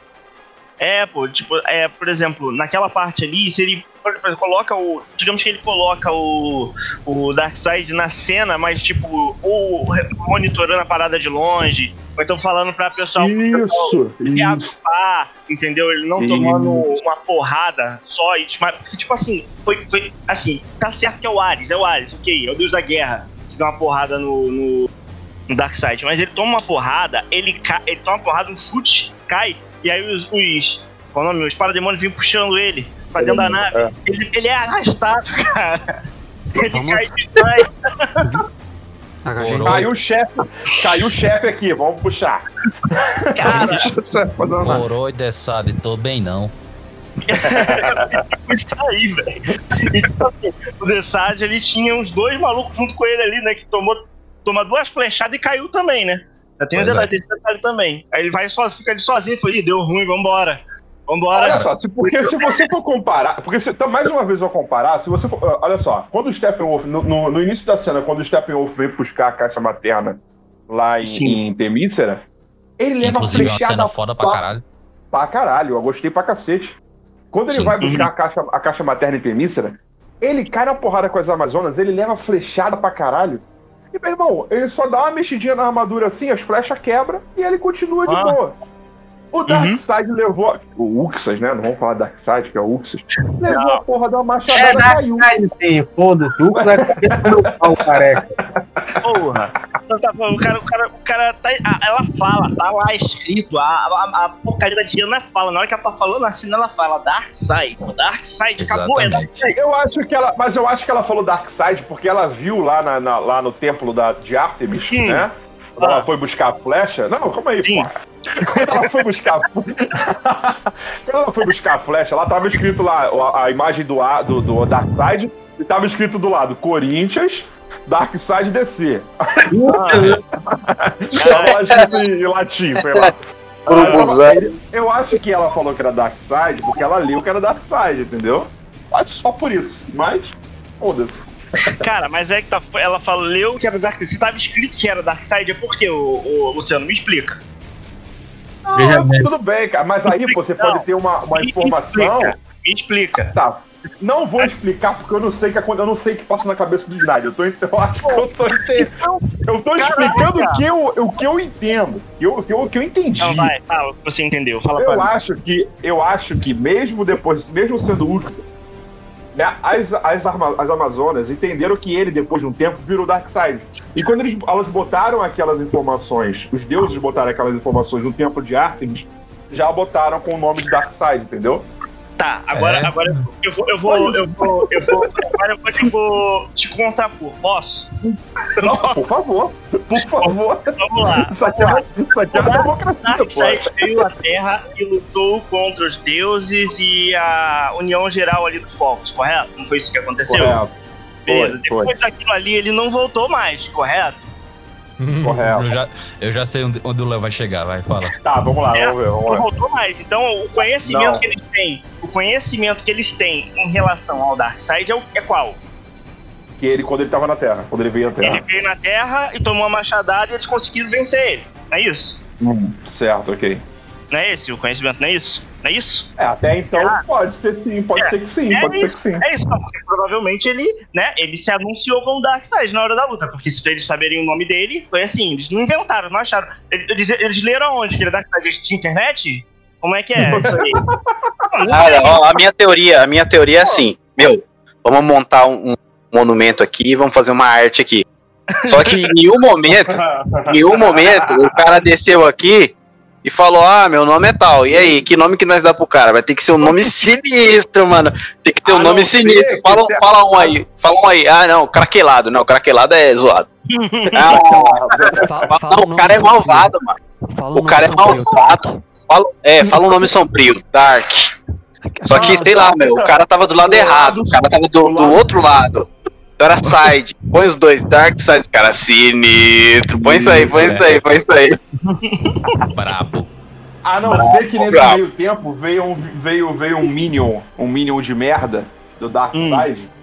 É, pô, tipo, é, por exemplo, naquela parte ali, se ele por exemplo, coloca o. Digamos que ele coloca o, o Darkseid na cena, mas tipo, ou monitorando a parada de longe, ou então falando pra pessoal Isso, se isso. agrupar, entendeu? Ele não Isso. tomando uma porrada só e desma- Porque, tipo assim, foi, foi. Assim, tá certo que é o Ares, é o Ares, ok, é o deus da guerra, que dá uma porrada no, no, no Darkseid. Mas ele toma uma porrada, ele, ca, ele toma uma porrada, um chute, cai, e aí os. os qual é o nome? Os parademônios vêm puxando ele pra dentro da nave. É. Ele, ele é arrastado, cara. Ele Vamos- cai e sai. A gente- Coroa. Caiu o chefe. Caiu o chefe aqui, vamos puxar. Cara. Morou e dessado, tô bem não. isso aí, velho. E, tipo assim, o Desade, ele tinha uns dois malucos junto com ele ali, né? Que tomou toma duas flechadas e caiu também, né? Já tem um detalhe, é. tem esse detalhe também. Aí ele vai só, fica ali sozinho e fala, ih, deu ruim, vambora. Vambora. Olha só, se, porque se você for comparar, porque se, então, mais uma vez eu vou comparar, se você for, olha só, quando o Steppenwolf, no, no, no início da cena, quando o Steppenwolf vem buscar a caixa materna lá em, Sim. em Temícera, ele leva Inclusive uma flechada cena foda pra pa- caralho. pra caralho, eu gostei pra cacete. Quando ele Sim. vai buscar a caixa, a caixa materna em Temícera, ele cai na porrada com as Amazonas, ele leva flechada pra caralho. E, meu irmão, ele só dá uma mexidinha na armadura assim, as flechas quebram e ele continua de Ah. boa. O Darkseid levou. O Uxas, né? Não vamos falar Darkseid, que é o Uxas. Levou a porra da machadada É e caiu. Darkseid, sim, foda-se. O cara é meu pau careca. Porra. Não, tá falando, o cara, o cara, o cara tá, a- ela fala, tá lá escrito, a, a, a porcaria da Diana fala, na hora que ela tá falando assim, ela fala Dark Side, Dark Side, acabou, é Dark Exatamente. Side. Eu acho que ela. Mas eu acho que ela falou Darkseid porque ela viu lá, na, na- lá no templo da, de Artemis, Sim. né? Quando Ah. ela foi buscar a flecha. Não, calma aí, Sim. pô. Quando ela foi buscar. Quando ela foi buscar a flecha, lá tava escrito lá a, a imagem do, A- do, do Darkseid e tava escrito do lado Corinthians, Darkseid DC. Tava lá escrito em latim, sei lá. Urubuzan. Eu acho que ela falou que era Darkseid porque ela leu que era Darkseid, entendeu? Acho só por isso. Mas, foda-se. Cara, mas é que tá, ela falou que era Dark Side, se tava escrito que era Dark Side, é porque, o, o Luciano, me explica. Não, Veja bem. tudo bem, cara. Mas aí você Não. pode ter uma, uma Me informação. explica, Me explica. Tá. Não vou explicar porque eu não sei que eu não sei o que passa na cabeça do Snyder. Eu, tô, eu acho que eu tô entendendo. Eu tô explicando o que eu, o que eu entendo. O que eu, o que eu, o que eu entendi. Não, vai, fala o que você entendeu, fala pra Eu mim. acho que eu acho que mesmo depois, mesmo sendo útil, né, as, as, arma- as Amazonas entenderam que ele, depois de um tempo, virou Darkseid. E quando eles, elas botaram aquelas informações, os deuses botaram aquelas informações no templo de Artemis, já botaram com o nome de Darkseid, entendeu? Tá, agora, É. agora eu vou, eu vou, eu vou, eu vou, agora eu vou, eu vou te contrapor. Posso? Não, por favor, por favor. Vamos lá. Isso aqui é, isso aqui é uma democracia, pô. Darkseid veio à Terra e lutou contra os deuses e a união geral ali dos povos, correto? Não foi isso que aconteceu? Correto, Beleza. foi, Depois daquilo ali, ele não voltou mais, correto? Correto. Eu já, eu já sei onde, onde o Léo vai chegar, vai, fala. Tá, vamos lá, É, vamos ver, vamos Não voltou mais. Então, o conhecimento Não. que eles têm, o conhecimento que eles têm em relação ao Darkseid é, o- é qual? Que ele, quando ele tava na Terra, quando ele veio Ele Terra. veio na Terra e tomou uma machadada e eles conseguiram vencer ele. Não é isso? Hum, certo, ok. Não é esse o conhecimento? Não é isso? Não é isso? É, até então pode ser sim, pode É, ser que sim, é pode ser isso. que sim. É isso, porque provavelmente ele, né, ele se anunciou como Darkseid na hora da luta, porque se eles saberem o nome dele, foi assim, eles não inventaram, não acharam. Eles, eles leram aonde que ele é Darkseid? Eles tinham internet? Como é que é isso aí? Cara, sei. ó, a minha teoria, a minha teoria é assim, meu, vamos montar um, um monumento aqui, vamos fazer uma arte aqui. Só que em nenhum momento, em nenhum momento, o cara desceu aqui e falou: Ah, meu nome é tal. E aí, que nome que nós dá pro cara? Vai ter que ser um nome sinistro, mano. Tem que ter um A nome sinistro. Fala, fala um aí, fala um aí. Ah, não, craquelado. Não, craquelado é zoado. Ah, Fa- fala não, o cara é sombrio. malvado, mano. Fala O nome cara é sombrio, malvado. Fala, é, fala um nome sombrio, Dark. Só que, sei lá, meu, o cara tava do lado errado, o cara tava do, do outro lado. Então era side. Põe os dois, Dark Side, cara, sinistro. Põe isso aí, põe isso aí, põe isso aí. Brabo. A não ser que nesse Bravo. meio tempo veio um, veio, veio um Minion, um Minion de merda do Darkseid. Veio Hum.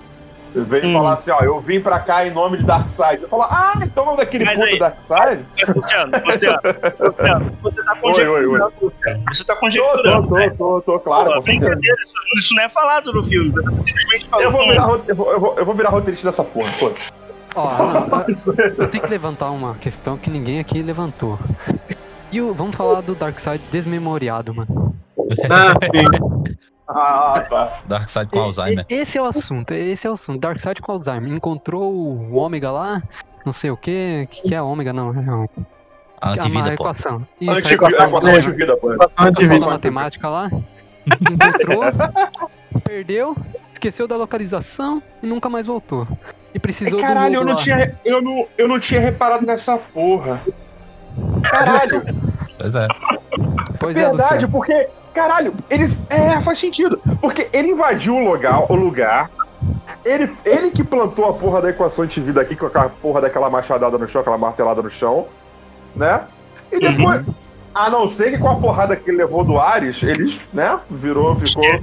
Falar assim, ó, eu vim pra cá em nome de Darkseid. Eu falo, ah, então não daquele Mas puto Darkseid? Luciano, Luciano, Luciano, você tá conjecturando. Você tá Tô, conjecturando. tô, tô, tô, tô, claro. Pô, brincadeira, isso, isso não é falado no filme. Você tá simplesmente falando. Eu vou, virar, eu, vou, eu, vou, eu vou virar roteirista dessa porra, pô. Ó, não, eu tenho que levantar uma questão que ninguém aqui levantou. E o, vamos falar do Darkseid desmemoriado, mano. Ah, sim. Ah, tá. Darkseid com E- Alzheimer. e- Esse é o assunto, esse é o assunto. Darkseid com Alzheimer. Encontrou o Ômega lá, não sei o que. O que, que é Ômega, não? É um- A é uma antivida, pô. equação. Isso, a equação, equação né? antivida, pô. equação Antivida. matemática lá. Encontrou, perdeu, esqueceu da localização e nunca mais voltou. E precisou do Caralho, eu lobo não, lá. tinha, eu, não, eu não tinha reparado nessa porra. Caralho, Pois é. Pois é, verdade, Luciano. porque, caralho, eles. É, faz sentido. Porque ele invadiu o lugar, o lugar. Ele, ele que plantou a porra da equação de vida aqui com aquela porra daquela machadada no chão, aquela martelada no chão, né? E depois. A não ser que com a porrada que ele levou do Ares, eles, né? Virou, ficou. É.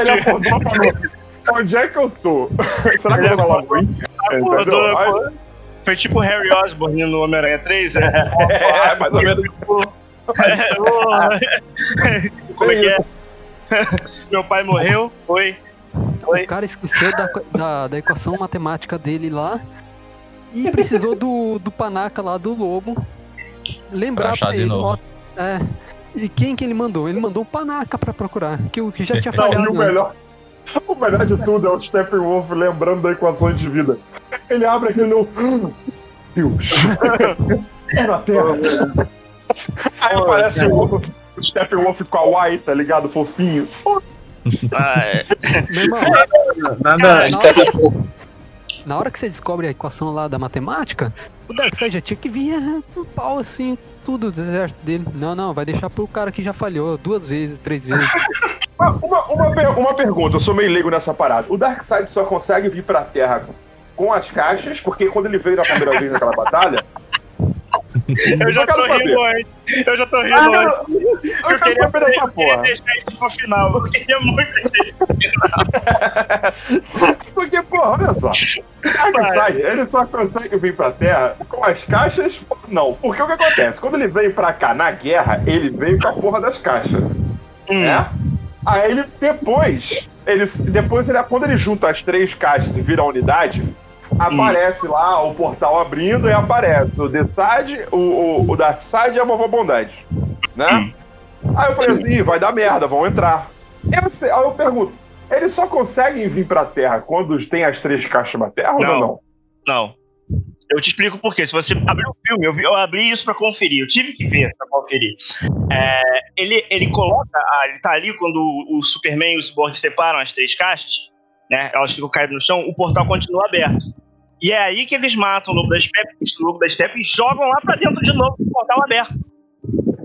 Ele acordou e falou: Onde é que eu tô? Será que eu tô na lagoinha? Acordou. Foi tipo Harry Osborn no Homem-Aranha 3, né? É, mais ou menos. Como é que é? Meu pai morreu, foi. O cara esqueceu da, da, da equação matemática dele lá e precisou do, do panaca lá do lobo lembrar Pra achar pra de ele. ó, é. E quem que ele mandou? Ele mandou o panaca pra procurar, que, o- que já tinha Não, falhado. e o melhor. O melhor de tudo é o Steppenwolf lembrando da equação de vida. Ele abre aquele no. Deus! É na Terra! Aí aparece o, o Steppenwolf com a Y, tá ligado? Fofinho. Ah, é. Meu irmão, Nada. Cara, Steppenwolf. na hora que você descobre a equação lá da matemática, o Darkseid já tinha que vir é, um pau assim, tudo do exército dele. Não, não, vai deixar pro cara que já falhou duas vezes, três vezes. Uma, uma, uma, uma pergunta, eu sou meio leigo nessa parada. O Darkseid só consegue vir pra Terra com as caixas, porque quando ele veio na primeira vez naquela batalha. Eu já tô rindo antes. Eu já tô rindo Ah, antes. eu, eu quero saber dessa eu queria porra. deixar isso pro final. Eu queria muito deixar isso pro final. Porque, porra, olha só. Darkseid, ele só consegue vir pra Terra com as caixas. Não, porque o que acontece? Quando ele veio pra cá na guerra, ele veio com a porra das caixas. né? Aí ele depois, ele, depois ele, quando ele junta as três caixas e vira a unidade, aparece lá o portal abrindo e aparece o Decide, o, o, o Darkseid e a Vovó Bondade, né? Aí eu falei assim, "Ih, vai dar merda, vão entrar. Eu sei- aí eu pergunto, eles só conseguem vir pra Terra quando tem as três caixas na Terra ou Não. não? Não. Eu te explico por quê. Se você abrir o filme, eu, vi- eu abri isso pra conferir. Eu tive que ver pra conferir. É, ele, ele coloca. ah, ele tá ali quando o, o Superman e o Cyborg separam as três caixas, né? Elas ficam caídas no chão, o portal continua aberto. E é aí que eles matam o Lobo da Steppe, o Lobo da Steppe e jogam lá pra dentro de novo o portal aberto.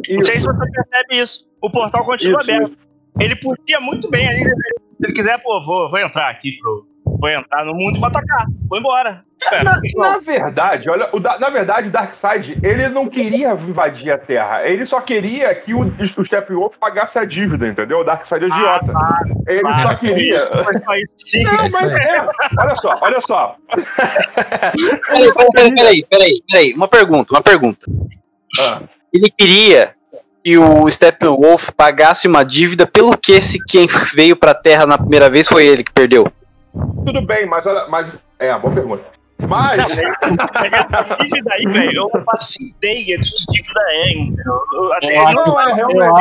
Não sei se Isso, você percebe isso. O portal continua isso, aberto. Ele podia muito bem ali. Se ele quiser, pô, vou, vou entrar aqui pro. Vou entrar no mundo e vou atacar. Vou embora. É, Na, na verdade, olha, o Da- na verdade, o Darkseid, ele não queria invadir a Terra. Ele só queria que o, o Steppenwolf pagasse a dívida, entendeu? O Darkseid é idiota. ele Ah, só queria. Sim. Não, mas é. Olha só, olha só. Peraí, peraí, peraí, peraí, peraí. Uma pergunta, uma pergunta. Ah, Ele queria que o Steppenwolf pagasse uma dívida pelo que se quem veio pra Terra na primeira vez foi ele que perdeu. Tudo bem, mas olha. Mas, é, boa pergunta. Mas. Mas essa dívida aí, velho, eu não faço ideia? Eu Até Eu acho- não, é Eu realmente. eu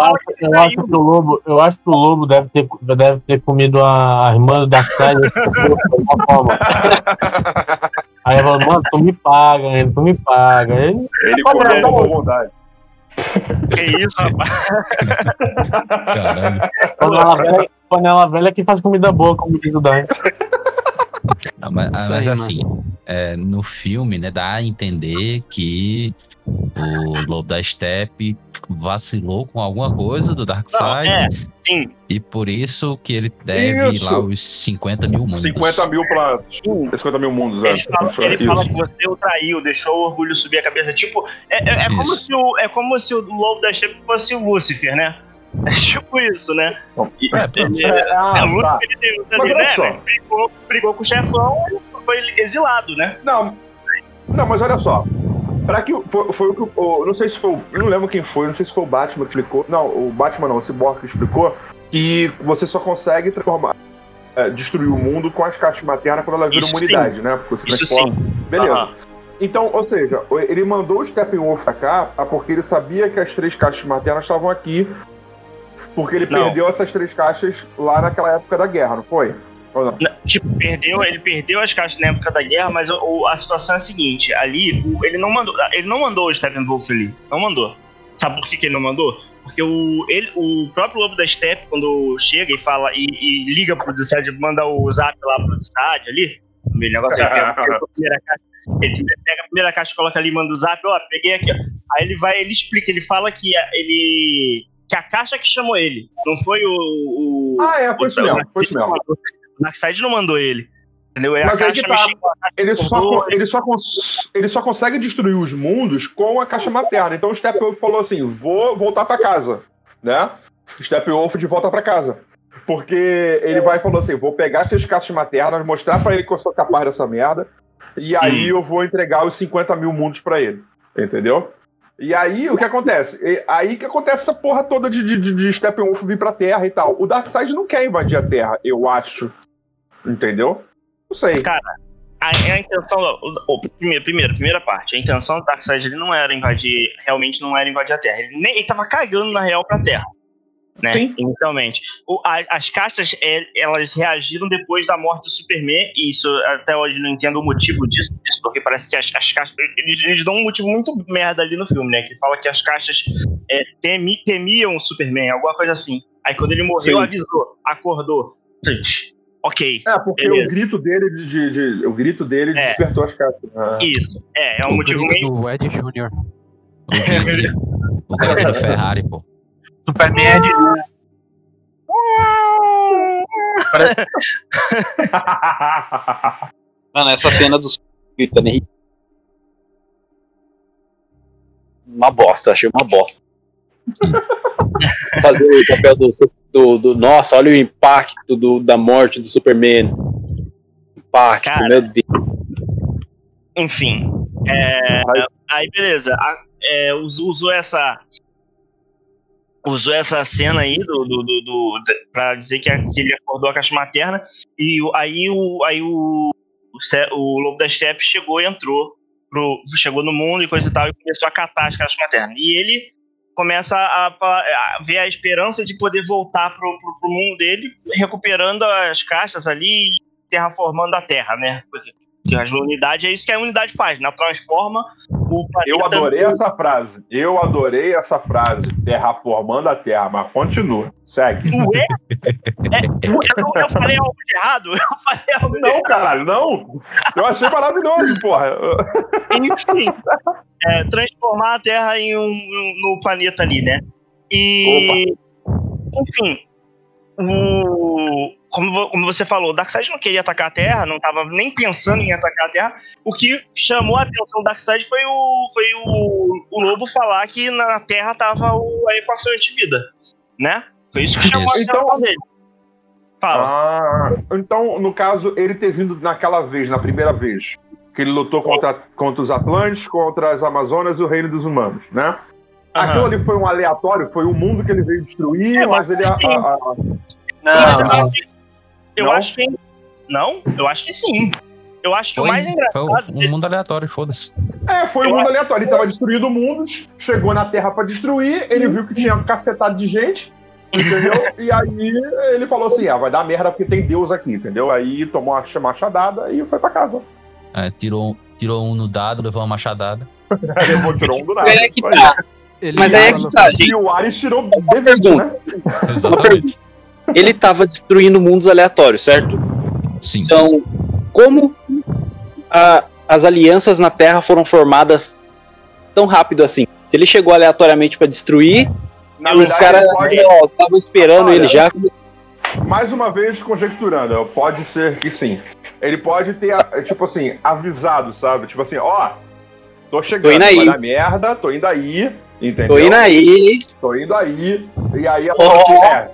acho, que eu acho que o lobo, eu acho que o lobo deve ter, deve ter comido a, irmã do Darkseid de alguma forma. Aí ele falou, mano, tu me paga, ele, tu me paga. Ele, Ele Tá comeu com vontade. Que isso, rapaz. Caralho. panela, velha, panela velha que faz comida boa, como diz o Dan. Não, mas, mas assim, é, no filme, né, dá a entender que o Lobo da Steppe vacilou com alguma coisa do Não, Darkseid é, sim. e por isso que ele deve Isso. lá os 50 mil mundos. 50 mil pra. 50 mil mundos, é. Ele fala, ele fala que você o traiu, deixou o orgulho subir a cabeça. Tipo, é, é, é como, se o, é como se o lobo da Steppe fosse o Lúcifer, né? É tipo isso, né? E- É, ele- É, ah, é, o tá. Lúcifer ele tem Mas ali, olha né? só. Ele brigou, brigou com o chefão e foi exilado, né? Não, não, mas olha só. Pra que foi, foi o que o, não sei se foi, não lembro quem foi, não sei se foi o Batman que explicou. Não, o Batman não, o Cyborg que explicou que você só consegue transformar, é, destruir o mundo com as caixas maternas quando ela vira Isso uma unidade, né? Porque você Isso transforma. Beleza. Aham. Então, ou seja, ele mandou o Steppenwolf pra cá porque ele sabia que as três caixas maternas estavam aqui. Porque ele Não. perdeu essas três caixas lá naquela época da guerra, não foi? Não? Tipo, perdeu, ele perdeu as caixas na época da guerra, mas o- o- a situação é a seguinte: ali, o- ele não mandou, ele não mandou o Steppenwolf ali. Não mandou. Sabe por que, que ele não mandou? Porque o, ele, o próprio Lobo da Steppe, quando chega e fala e, e liga pro Dissad, manda o zap lá pro Dissad ali, do negócio, ele pega, a primeira caixa, ele pega a primeira caixa, coloca ali, manda o zap, ó, peguei aqui. ó. Aí ele vai, ele explica, ele fala que a- ele. Que a caixa que chamou ele, não foi o. o Ah, é, foi isso o- mesmo, foi isso mesmo. o Darkseid não mandou ele. Entendeu? É Mas a aí que tá. Ele só, ele, só ele só consegue destruir os mundos com a caixa materna. Então o Steppenwolf falou assim: vou voltar pra casa. Né? Steppenwolf de volta pra casa. Porque ele vai e falou assim: vou pegar essas caixas maternas, mostrar pra ele que eu sou capaz dessa merda. E aí eu vou entregar os 50 mil mundos pra ele. Entendeu? E aí o que acontece? Aí que acontece essa porra toda de, de, de- Steppenwolf vir pra Terra e tal. O Darkseid não quer invadir a Terra, eu acho. Entendeu? Não sei. A, a intenção. O, o- primeiro, primeiro, primeira parte. A intenção do Darkseid ele não era invadir. Realmente não era invadir a Terra. Ele, nem, ele tava cagando, na real, pra Terra. Né? Sim. Inicialmente. O- a- as castas, é, elas reagiram depois da morte do Superman, e isso até hoje não entendo o motivo disso, disso, porque parece que as, as castas. Eles, eles dão um motivo muito merda ali no filme, né? Que fala que as castas é, temi- temiam o Superman, alguma coisa assim. Aí quando ele morreu, Sim. avisou, acordou. Ok. É, porque Beleza. o grito dele de, de- de- o grito dele É. despertou as cartas. Ah. Isso. É, é um O motivo grito meio. do Ed Jr. O grito, o grito de Ferrari, pô. Superman é de. Mano, essa cena dos gritando é ri- Uma bosta, achei uma bosta. Fazer o papel do, do, do- Nossa, olha o impacto do, da morte do Superman. Impacto, Cara. meu Deus. Enfim. é, aí, beleza. A- é, usou essa. Usou essa cena aí do, do, do, do- pra dizer que, a- que ele acordou a caixa materna. E aí o. Aí o, o, o Lobo da Steppe chegou e entrou. Pro, chegou no mundo e coisa e tal, e começou a catar as caixas maternas. E ele começa a, a ver a esperança de poder voltar pro, pro, pro mundo dele, recuperando as caixas ali e terraformando a Terra, né? Porque porque a unidade é isso que a unidade faz, né? Transforma o planeta. Eu adorei essa frase. Eu adorei essa frase. Terraformando a Terra, mas continua. Segue. Ué? É, eu, eu- eu falei algo de errado? Eu falei algo Não, caralho, não. Eu achei maravilhoso, porra. Enfim, é, transformar a Terra em um, um- no planeta ali, né? E. Enfim. O, como, como você falou, o Darkseid não queria atacar a Terra, não estava nem pensando em atacar a Terra. O que chamou a atenção do Darkseid foi o, foi o, o Lobo falar que na Terra tava o- a equação de vida, né? Foi isso que chamou Isso. a atenção Então- dele. Fala. Ah, então, no caso, ele ter vindo naquela vez, na primeira vez, que ele lutou contra, contra os Atlantes, contra as Amazonas e o Reino dos Humanos, né? Aquilo ali foi um aleatório, foi o mundo que ele veio destruir, Eu mas ele. acho que sim. a- a- a- Não, Mas não. Eu Não? acho que. Não, eu acho que sim. Eu acho que o Foi, mais foi engraçado. um mundo aleatório, foda-se. É, foi um Eu mundo acho- aleatório. Ele tava destruindo mundos, chegou na Terra pra destruir, ele viu que tinha um cacetado de gente, entendeu? e aí ele falou assim: ah, vai dar merda porque tem Deus aqui, entendeu? Aí tomou uma machadada e foi pra casa. É, tirou, tirou um no dado, levou uma machadada. Levou, tirou um do nada. É que tá. Ele Mas aí é que tá, E gente. o Ares tirou Uma D20, pergunta. né? Exatamente. Ele tava destruindo mundos aleatórios, certo? Sim. Então, como a- as alianças na Terra foram formadas tão rápido assim? Se ele chegou aleatoriamente pra destruir, Na os verdade, caras ele pode- estavam esperando Olha, ele já. mais uma vez conjecturando, pode ser que sim. Ele pode ter, tipo assim, avisado, sabe? Tipo assim, ó, tô chegando, Tô indo aí. vai merda, tô indo aí, entendeu? Tô indo aí. Tô indo aí, e aí a Ó. é.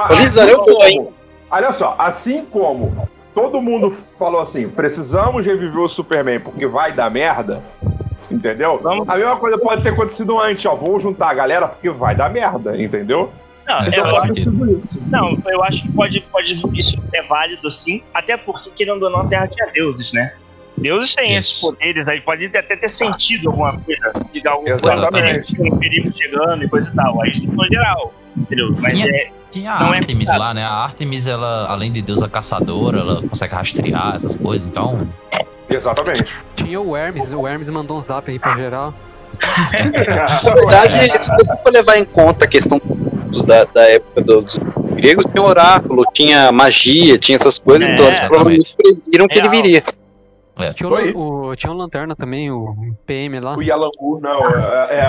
A- Avisando, eu vou, hein? Olha só, assim como todo mundo falou assim, precisamos reviver o Superman porque vai dar merda, entendeu? Vamos- A mesma coisa pode ter acontecido antes, ó, vou juntar a galera porque vai dar merda, entendeu? Não, eu Então faz acho, isso. não, eu acho que pode, pode. Isso é válido sim. Até porque, querendo ou não, a Terra tinha deuses, né? Deuses têm esses poderes aí, pode até ter sentido alguma coisa, de alguma coisa Exatamente. tem um perigo chegando e coisa e tal. Aí no geral, entendeu? Mas é. Tinha a Não é Artemis cuidado. lá, né? A Artemis, ela, além de deusa caçadora, ela consegue rastrear essas coisas, então. Exatamente. Tinha o Hermes, o Hermes mandou um zap aí pra geral. Na verdade, se você for levar em conta a questão dos- da, da época do- dos gregos, tinha oráculo, tinha magia, tinha essas coisas, É, então eles provavelmente previram que ele Real. Viria. Tinha o, o- tinha o Lanterna também, o PM lá. O Yalangu, não, é. é.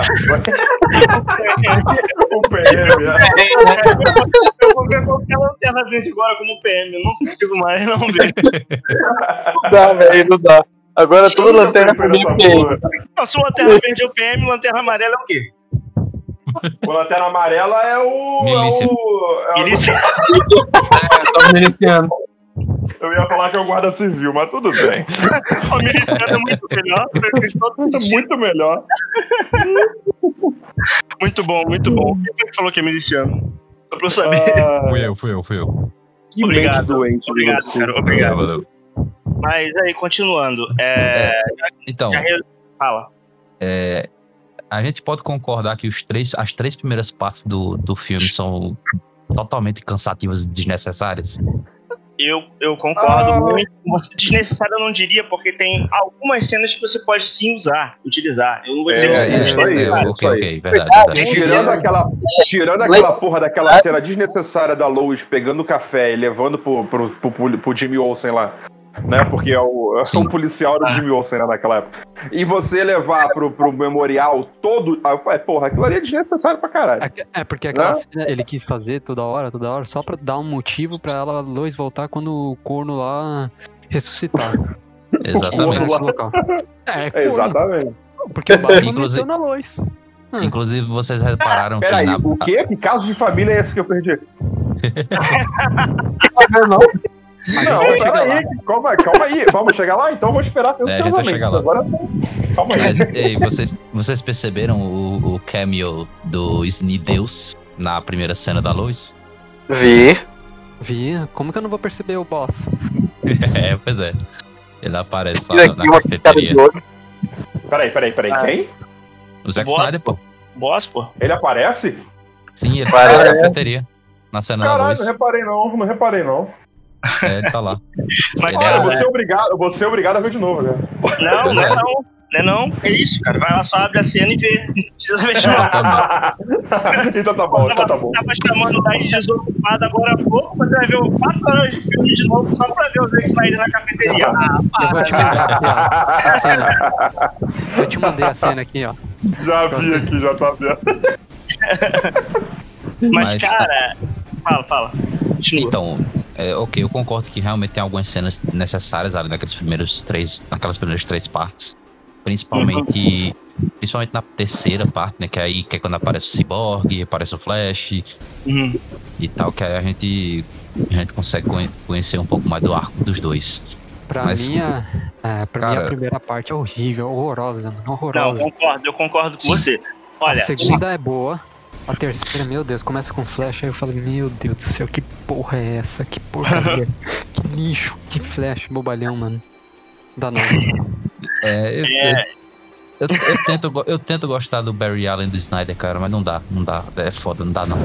o PM, é. Eu vou ver qualquer lanterna verde agora como PM. Eu não consigo mais não ver. Não dá, velho, não dá. Agora toda lanterna Foi comigo nessa tem. porra. Não, se o lanterna verde é o PM, lanterna amarela é o quê? O lanterna amarela é o. Milícia. É o, é o- Milícia. Tô miliciano. Eu ia falar que é o guarda civil, mas tudo bem. O miliciano é muito melhor. É muito melhor. Muito bom, muito bom. Quem falou que é miliciano? Só pra eu saber. Ah, Fui eu, fui eu, fui eu. que Obrigado. mente doente. Obrigado, você. cara. Obrigado. Valeu. Mas aí, continuando. É... Então, já re- Fala. é, A gente pode concordar que os três, as três primeiras partes do, do filme são totalmente cansativas e desnecessárias. Eu, eu concordo Ah. muito. com você. Desnecessário eu não diria, porque tem algumas cenas que você pode sim usar, utilizar. Eu não vou dizer É, que é, são isso aí, é, é, ok, isso aí. ok, verdade. verdade. Tirando aquela, tirando aquela porra daquela cena desnecessária da Lois pegando o café e levando pro, pro, pro- pro Jimmy Olsen lá. Né? Porque é o, é Sim. um policial do Jimmy Olsen né, naquela época. E você levar pro, pro memorial todo. ah, é, Porra, aquilo ali é desnecessário pra caralho. É, porque aquela Né? cena ele quis fazer toda hora, toda hora, só pra dar um motivo pra ela, Lois, voltar quando o corno lá ressuscitar. Exatamente. Nesse local. É, É, corno, exatamente. porque o Batman Inclusive- meteu na Lois. Hum. Inclusive, vocês repararam que Peraí, na, o quê? Que caso de família é esse que eu perdi? Sabe, não? Não, peraí, calma, calma aí. Vamos chegar lá? Então eu vou esperar É, a gente vai ansiosamente. chegar lá. Agora, calma aí. Mas, ei, vocês, vocês perceberam o, o cameo do Sni Deus na primeira cena da Lois? Vi. Vi, como que eu não vou perceber o boss? é, pois é. Ele aparece lá na, uma piscada de cafeteria. olho. Peraí, peraí, peraí. Ah. Quem? O Zack Boa. Snyder, pô. boss, pô. Ele aparece? Sim, ele Parece. tá na cafeteria. Na cena da Caralho, Lois. não reparei não, não reparei não. É, ele tá lá. Mas, Cara, é- vou ser obrigado, vou ser obrigado a ver de novo, cara. não, não é é. não. Não é não. É isso, cara. Vai lá, só abre a cena e vê. Não precisa ver de novo. então tá bom, então tá bom. Tava chamando o Daí desocupado agora há pouco, você vai ver o 4 anos de filme de novo só pra ver o Zack Snyder na cafeteria. Ah, Eu vou te mandar aqui, ó. A cena. Eu te mandei a cena aqui, ó. Já vi aqui, já tá vendo. mas, Mas- cara. Fala, fala. Continua. Então, é, ok, eu concordo que realmente tem algumas cenas necessárias ali naqueles primeiros três, naquelas primeiras três partes. Principalmente, principalmente na terceira parte, né? Que aí que é quando aparece o Cyborg, aparece o Flash Uhum. e tal, que aí a gente, a gente consegue conhe- conhecer um pouco mais do arco dos dois. Pra Mas- mim, a, é, pra mim Cara- a primeira parte é horrível, horrorosa, mano, Não, horrorosa. concordo, eu concordo com Sim. você. Olha, a segunda é boa. A terceira, meu Deus, começa com flash, aí eu falo, meu Deus do céu, que porra é essa? Que porcaria, que lixo, que flash, bobalhão, mano. Dá não. É, eu, É. eu, eu- eu tento, eu tento gostar do Barry Allen do Snyder, cara, mas não dá, não dá, é foda, não dá não.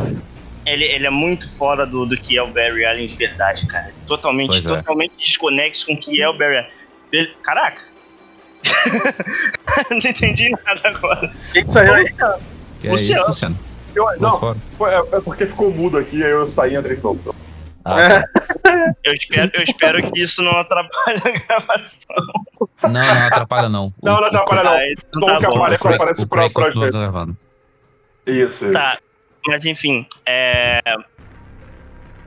ele, ele é muito fora do, do que é o Barry Allen de verdade, cara. Totalmente, Pois é. totalmente desconexo com o que é o Barry Allen. Ele- Caraca! não entendi nada agora. Quem que saiu aí? Que é Luciano. isso, Luciano? Eu- não, foi- é é porque ficou mudo aqui, aí eu saí e entrei de novo. Ah, Eu espero, eu espero que isso não atrapalhe a gravação. não, não atrapalha não. O- Não, não atrapalha não. Ah, então tá que bom. aparece, o aparece o pra, pra gente. gravando. Isso, isso. Tá, mas enfim, é.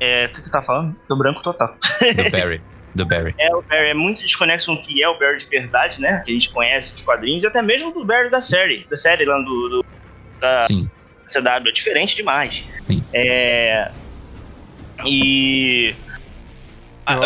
É. O que que tá falando? Do branco total. Do Barry. Do Barry. É, o Barry é muito desconexo com o que é o Barry de verdade, né? Que a gente conhece dos quadrinhos, e até mesmo do Barry da série. Da série lá do, do da Sim. CW. É diferente demais. Sim. É. E.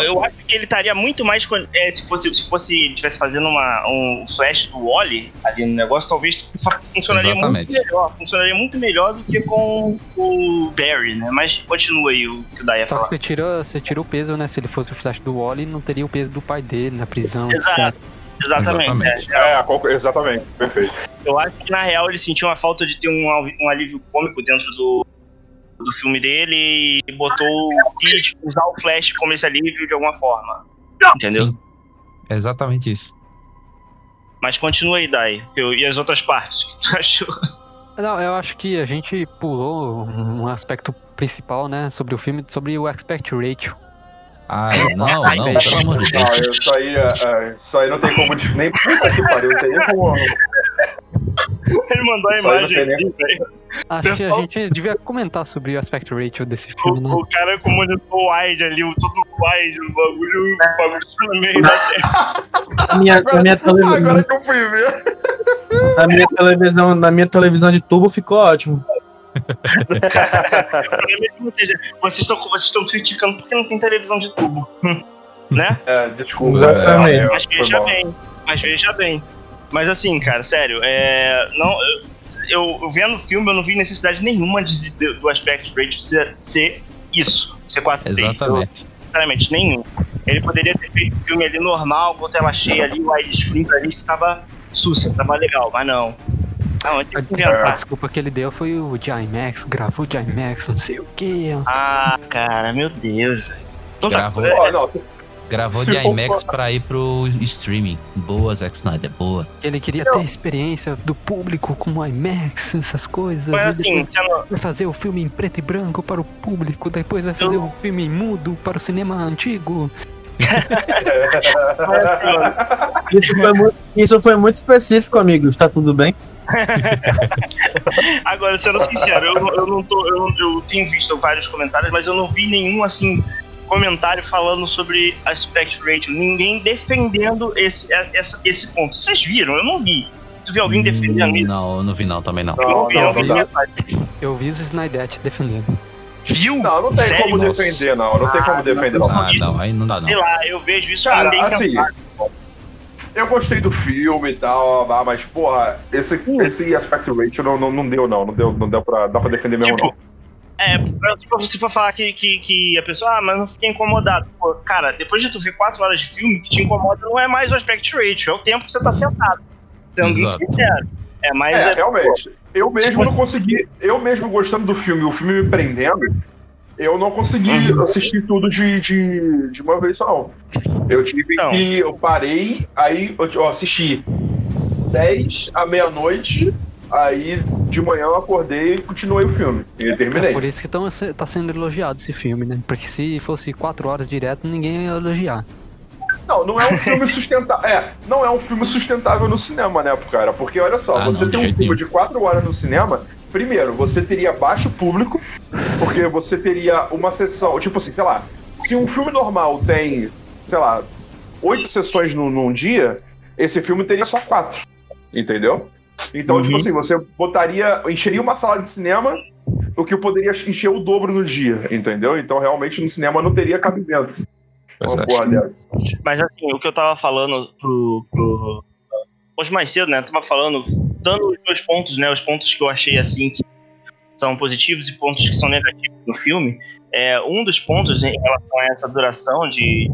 Eu acho que ele estaria muito mais. é, se fosse se fosse ele estivesse fazendo uma, um flash do Wally ali no negócio, talvez funcionaria Exatamente. muito melhor. Funcionaria muito melhor do que com o Barry, né? Mas continua aí o que o Daia Só falou. que você tira, você tira o peso, né? Se ele fosse o flash do Wally, não teria o peso do pai dele na prisão, Exato. etc. Exatamente. Exatamente. é. É, exatamente, perfeito. Eu acho que na real ele sentiu uma falta de ter um, um alívio cômico dentro do, do filme dele e botou o Kid usar o Flash como esse alívio de alguma forma. Entendeu? Sim. É exatamente isso. Mas continua aí, Dai. Eu- E as outras partes? O que tu achou? Não, eu acho que a gente pulou um aspecto principal, né? Sobre o filme, sobre o aspect ratio. Ah, não, não, pelo amor de Não, Deus. isso aí, é, é, isso aí não tem como. dif- Nem puta que pariu, não tem nem como. Ele mandou a imagem não aqui, velho. Acho que a Pessoal- gente devia comentar sobre o aspect ratio desse filme, né? O, o cara com o monitor wide ali, o tudo wide, o bagulho, o bagulho no meio da tela. Na minha, minha televisão, Agora que eu fui ver. na minha televisão, na minha televisão de tubo ficou ótimo. Ou seja, vocês estão vocês estão criticando porque não tem televisão de tubo. né? É, desculpa. Exatamente. é, Mas veja bem, mas veja bem. Mas assim, cara, sério, é. Não, eu, eu, vendo o filme, eu não vi necessidade nenhuma de, de- do aspect ratio ser, ser isso, ser 4 Exatamente. Sinceramente, nenhum. Ele poderia ter feito o filme ali normal, com a tela cheia ali, o widescreen ali, que tava sussa, tava legal, mas não. Não, tenho que A desculpa que ele deu foi o de IMAX, gravou de IMAX, não sei o que. Ah, cara, meu Deus, velho. Então tá, Gravou. Não, se- Gravou Se de for IMAX pra ir pro streaming. Boa, Zack Snyder, boa. Ele queria ter experiência do público com IMAX, essas coisas. Mas e assim, vai fazer o filme em preto e branco para o público, depois vai fazer o filme em mudo para o cinema antigo. Isso foi, muito, isso foi muito específico, amigo. Está tudo bem? Agora, sendo sincero, eu, não- eu não tô. Eu, eu tenho visto vários comentários, mas eu não vi nenhum assim comentário falando sobre aspect ratio. Ninguém defendendo esse, essa, esse ponto. Vocês viram? Eu não vi. Tu viu alguém defendendo isso? Não, eu não vi não, também não. Eu não vi, eu não vi não. Eu vi os Snydette defendendo. Viu? Não, não tem Sério? como Nossa. defender, não. Não tem como defender, não. Ah, não, aí não dá não. Sei lá, eu vejo isso Cara, ninguém assim. Eu gostei do filme e tal, ah, mas, porra, esse, esse aspect ratio não, não, não deu, não. Não deu, não deu pra, dá pra defender mesmo, Tipo, não. É, tipo, se for falar que, que, que a pessoa, ah, mas não fiquei incomodado. Pô, cara, depois de tu ver quatro horas de filme, o que te incomoda não é mais o aspect ratio, é o tempo que você tá sentado. Sendo bem Exato. sincero. É mais. É, É, realmente. Eu mesmo Tipo, não consegui. Eu mesmo gostando do filme, o filme me prendendo, eu não consegui Uhum. assistir tudo de, de, de uma vez só, não. Eu tive Então. que. Eu parei, aí eu, eu assisti 10 à meia-noite, aí de manhã eu acordei e continuei o filme. E É terminei. por isso que tão, tá sendo elogiado esse filme, né? Porque se fosse quatro horas direto, ninguém ia elogiar. Não, não é um filme sustentável. É, não é um filme sustentável no cinema, né, cara? Porque olha só, Ah, você não, tem um filme de quatro horas no cinema. Primeiro, você teria baixo público, porque você teria uma sessão, tipo assim, sei lá, se um filme normal tem, sei lá, oito sessões num, num dia, esse filme teria só quatro. Entendeu? Então, Uhum. tipo assim, você botaria, encheria uma sala de cinema, o que poderia encher o dobro no dia, entendeu? Então, realmente, no cinema não teria cabimento. Porra dessa. Mas assim, o que eu tava falando pro. pro... Hoje mais cedo, né? Eu tava falando, dando os meus pontos, né? Os pontos que eu achei assim que são positivos e pontos que são negativos no filme. É, um dos pontos em relação a essa duração de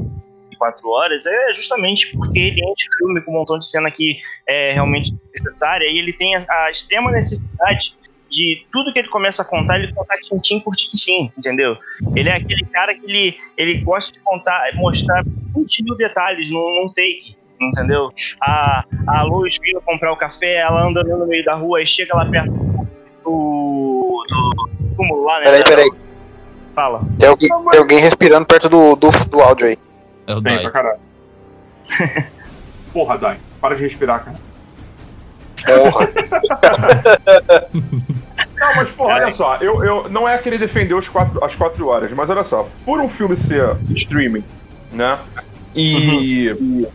quatro horas é justamente porque ele enche o filme com um montão de cena que é realmente necessária e ele tem a, a extrema necessidade de tudo que ele começa a contar, ele contar tintim por tintim, entendeu? Ele é aquele cara que ele, ele gosta de contar, mostrar 20 mil detalhes num, num take, entendeu? A, a Luz vira comprar o café, ela anda no meio da rua e chega lá perto do, do túmulo lá, né? Peraí, peraí. Fala. Tem alguém, tem alguém respirando perto do, do, do áudio aí. É o Bem Dai. pra caralho. Porra, Dai, para de respirar, cara. Porra. Não, mas porra, olha só, eu, eu não é querer defender os quatro, as quatro horas, mas olha só, por um filme ser streaming, né? E,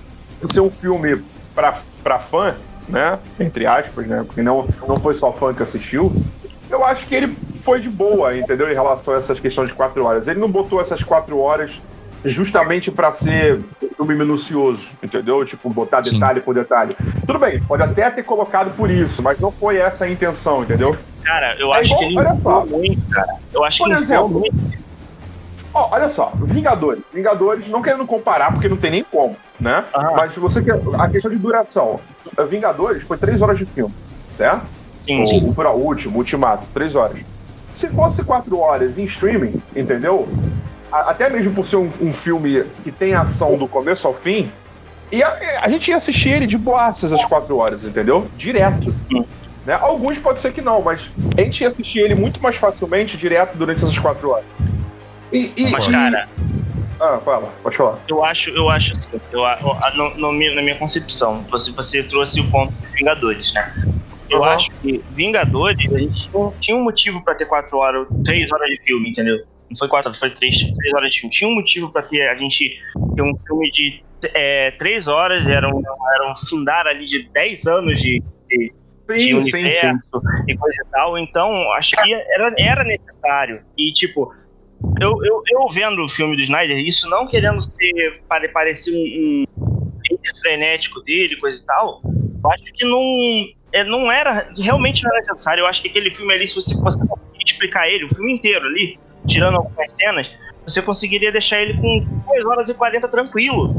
e ser um filme pra, pra fã, né? Entre aspas, né? Porque não, não foi só fã que assistiu. Eu acho que ele foi de boa, entendeu? Em relação a essas questões de quatro horas. Ele não botou essas quatro horas justamente pra ser um filme minucioso, entendeu? Tipo, botar Sim. detalhe por detalhe. Tudo bem, pode até ter colocado por isso, mas não foi essa a intenção, entendeu? Cara, eu É acho igual- que ele olha só. enfiou muito, cara. Eu acho Por que ele exemplo, muito. Ó, olha só, Vingadores. Vingadores, não querendo comparar, porque não tem nem como, né? Aham. Mas se você quer. A questão de duração. Vingadores foi três horas de filme, certo? Sim, o, sim. o, o último, Ultimato, três horas. Se fosse quatro horas em streaming, entendeu? A- até mesmo por ser um, um filme que tem ação do começo ao fim, e a, a gente ia assistir ele de boaças às quatro horas, entendeu? Direto. Né? Alguns pode ser que não, mas a gente ia assistir ele muito mais facilmente direto durante essas quatro horas. E, e- Mas, cara, Ah, fala, pode falar. eu acho, eu acho assim, eu, a- no, no na minha concepção, você, você trouxe o ponto de Vingadores, né? Eu Aham. acho que Vingadores, a gente tinha- tinha um motivo pra ter quatro horas, três horas de filme, entendeu? Não foi quatro, foi três, três horas de filme. Tinha um motivo pra ter a gente ter um filme de é, três horas, era um, era um fundar ali de dez anos de, de, de Sim, sim, universo sim. e coisa e tal. Então, acho que era, era necessário. E, tipo, eu, eu, eu vendo o filme do Snyder, isso não querendo ser, pare- parecer um, um frenético dele, coisa e tal, eu acho que não, é, não era, realmente não era necessário. Eu acho que aquele filme ali, se você conseguir explicar ele, o filme inteiro ali, tirando algumas cenas, você conseguiria deixar ele com 2 horas e 40 tranquilo.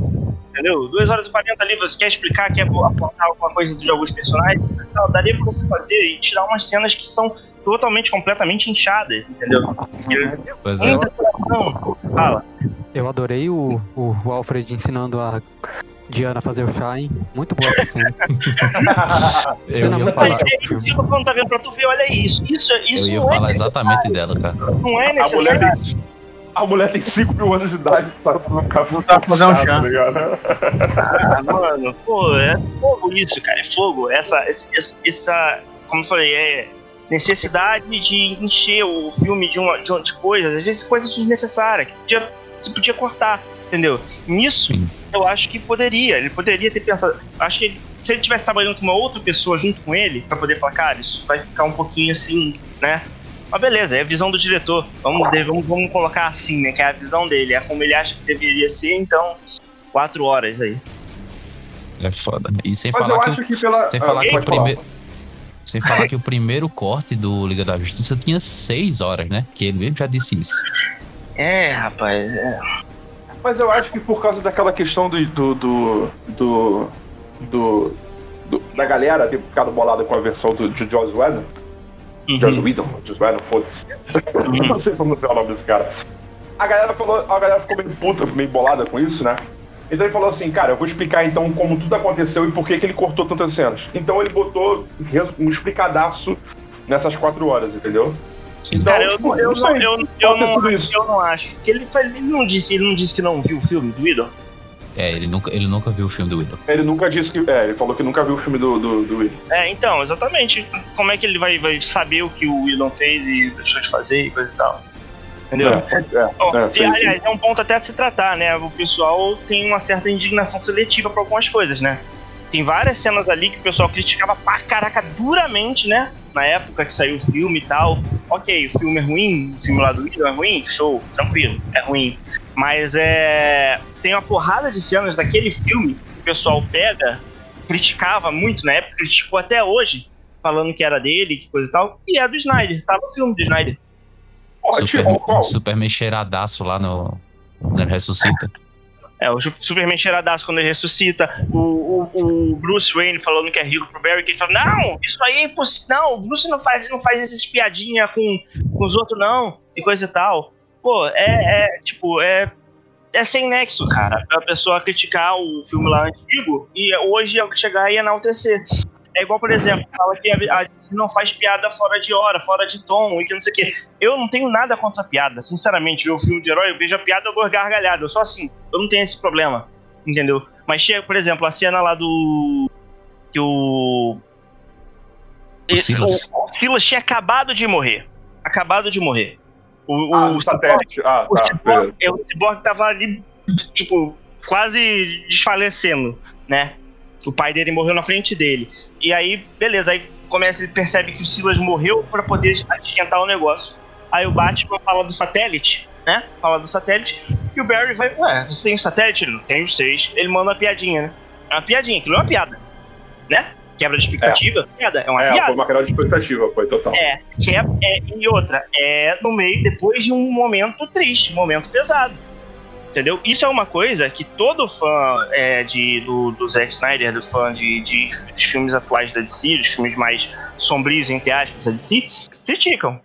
Entendeu? 2 horas e 40 ali, você quer explicar, quer apontar alguma coisa de alguns personagens e tal. Daria pra você fazer e tirar umas cenas que são totalmente, completamente inchadas, entendeu? Pois é. Muita coração. Fala. Eu adorei o, o, o Alfred ensinando a Diana a fazer o Shine. Muito boa essa cena. Eu ia muito falar, legal do É isso filme. que eu tô falando, tá vendo pra tu ver, olha isso. Isso, isso eu ia não, é, falar exatamente dela, cara. não é A mulher, necessário. tem, a mulher tem 5 mil anos de idade e sabe fazer um café. Não sabe fazer um Tá chá. ligado? Ah, mano, pô, é fogo isso, cara, é fogo. Essa, esse- essa, como eu falei, é necessidade de encher o filme de, uma, de, uma- de coisas, às vezes coisas desnecessárias, que podia, se podia cortar, entendeu? Nisso, Sim. eu acho que poderia, ele poderia ter pensado, acho que ele- se ele tivesse trabalhando com uma outra pessoa junto com ele, pra poder falar, cara, isso vai ficar um pouquinho assim, né? Mas beleza, é a visão do diretor. Vamos, vamos, vamos colocar assim, né? Que é a visão dele, é como ele acha que deveria ser, então, quatro horas aí. É foda. E sem Mas eu falar que, acho que pela. sem Ah, falar que pode falar. primeiro. Sem falar que o primeiro corte do Liga da Justiça tinha seis horas, né? Que ele mesmo já disse isso. É, rapaz, é. Mas eu acho que por causa daquela questão do. do. do. do, do- do- da galera ter ficado bolada com a versão do, de Joss Whedon. Joss Whedon, Joss Whedon, foda-se. Não sei pronunciar o nome desse cara. A galera falou, a galera ficou meio puta, meio bolada com isso, né? Então ele falou assim, cara, eu vou explicar então como tudo aconteceu e por que, que ele cortou tantas cenas. Então ele botou um explicadaço nessas quatro horas, entendeu? Então, Cara, eu, não- eu, eu, eu, eu acho. Porque ele, ele não disse, ele não disse que não viu o filme do Idol. É, ele nunca, ele nunca viu o filme do Widow. Ele nunca disse que. É, ele falou que nunca viu o filme do, do, do Will. É, então, exatamente. Como é que ele vai, vai saber o que o Idol fez e deixou de fazer e coisa e tal? Entendeu? É, Bom, é, e, sim, sim. aliás, é um ponto até a se tratar, né? O pessoal tem uma certa indignação seletiva pra algumas coisas, né? Tem várias cenas ali que o pessoal criticava pra caraca duramente, né? Na época que saiu o filme e tal. Ok, o filme é ruim, o filme lá do Idol é ruim, show, tranquilo, é ruim. Mas é. Tem uma porrada de cenas daquele filme que o pessoal pega, criticava muito na época, criticou até hoje, falando que era dele, que coisa e tal. E é do Snyder, tava o filme do Snyder. Super, qual? Superman cheiradaço lá no. No Ressuscita. É, o Superman cheiradaço quando ele ressuscita. O, o, o Bruce Wayne falando que é rico pro Barry, que ele fala: Não, isso aí é impossível. Não, o Bruce não faz, não faz essas piadinhas com, com os outros, não. E coisa e tal. Pô, é, é tipo, é. É sem nexo, cara. A pessoa criticar o filme lá antigo e hoje é chegar e enaltecer. É igual, por exemplo, fala que a, a não faz piada fora de hora, fora de tom e que não sei o quê. Eu não tenho nada contra a piada, sinceramente. Ver o filme de herói, eu vejo a piada, eu dou gargalhada. Eu sou assim, eu não tenho esse problema, entendeu? Mas chega, por exemplo, a cena lá do. Que o. O Silas. O, o Silas tinha acabado de morrer. Acabado de morrer. O, Ah, o, satélite. Ah, o tá. Cyborg, beleza. é, o Cyborg tava ali, tipo, quase desfalecendo, né? O pai dele morreu na frente dele. E aí, beleza, aí começa, ele percebe que o Silas morreu pra poder esquentar o negócio. Aí o Batman fala do satélite, né? Fala do satélite. E o Barry vai, ué, você tem um satélite? Ele não tem seis. Ele manda uma piadinha, né? É uma piadinha, aquilo é uma piada. Né? Quebra de expectativa, piada, é uma É, piada. foi uma quebra de expectativa, foi total. É, que é, é- e outra, é no meio, depois de um momento triste, um momento pesado. Entendeu? Isso é uma coisa que todo fã é, de, do, do Zack Snyder, do fã de, de, dos filmes atuais da DC, dos filmes mais sombrios, entre aspas, da DC, criticam.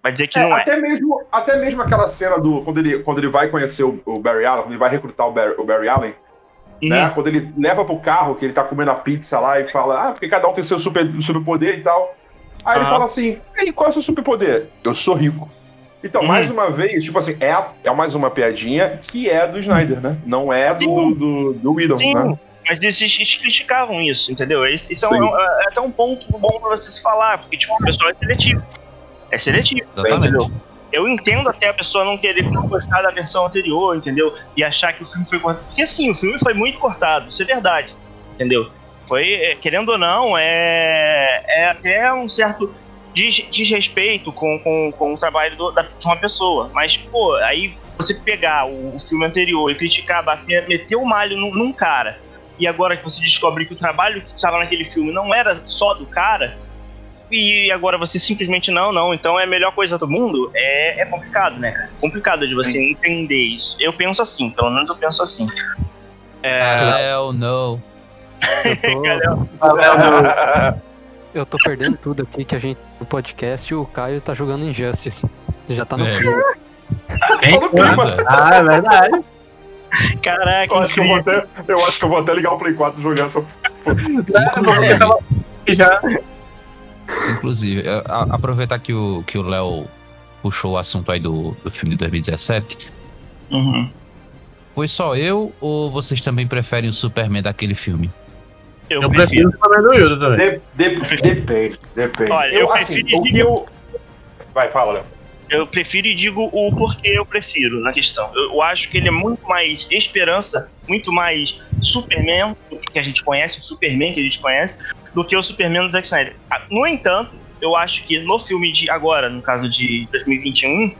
Vai dizer que É, não é. até, mesmo, até mesmo aquela cena do. Quando ele, quando ele vai conhecer o, o Barry Allen, quando ele vai recrutar o Barry, o Barry Allen, né? Uhum. Quando ele leva pro carro, que ele tá comendo a pizza lá e fala, ah, porque cada um tem seu super, superpoder e tal. Aí ele Aham. fala assim, ei, qual é o seu superpoder? Eu sou rico. Então, Uhum. mais uma vez, tipo assim, é, é mais uma piadinha que é do Snyder, né? Não é do, Sim. do, do Whedon, Sim, né? mas eles, eles criticavam isso, entendeu? Isso, isso é, um- é até um ponto bom pra você se falar, porque tipo, o pessoal é seletivo. É seletivo, Exatamente. entendeu? Eu entendo até a pessoa não querer não gostar da versão anterior, entendeu? E achar que o filme foi cortado. Porque assim, o filme foi muito cortado, isso é verdade, entendeu? Foi, é, querendo ou não, é, é até um certo des- desrespeito com, com, com o trabalho do- da- de uma pessoa. Mas, pô, aí você pegar o, o filme anterior e criticar, bater- meter o malho num, num cara, e agora que você descobre que o trabalho que estava naquele filme não era só do cara, e agora você simplesmente não, não, então é a melhor coisa do mundo, é, é complicado, né, cara? Complicado de você entender isso. Eu penso assim, pelo menos eu penso assim. É, Hell no. Eu tô, Galera, Eu tô perdendo tudo aqui que a gente no podcast e o Caio tá jogando Injustice. Já tá no É. filme. Todo clima. Ah, é verdade. Caraca, Eu acho, que eu, até, eu acho que eu vou até ligar o Play 4 e jogar essa. Inclusive, tava- Já. inclusive a- a- aproveitar que o que o Léo puxou o assunto aí do, do filme de 2017. Uhum. Foi só eu ou vocês também preferem o Superman daquele filme? Eu, Eu prefiro. prefiro o Superman do Hildo também. De- de- depende, depende. Olha, eu assim, prefiro- o que eu. Vai, fala, Léo. Eu prefiro e digo o porquê eu prefiro na questão. Eu, eu acho que ele é muito mais esperança, muito mais Superman, do que a gente conhece, o Superman que a gente conhece, do que o Superman do Zack Snyder. Ah, No entanto, eu acho que no filme de agora, no caso de 2021,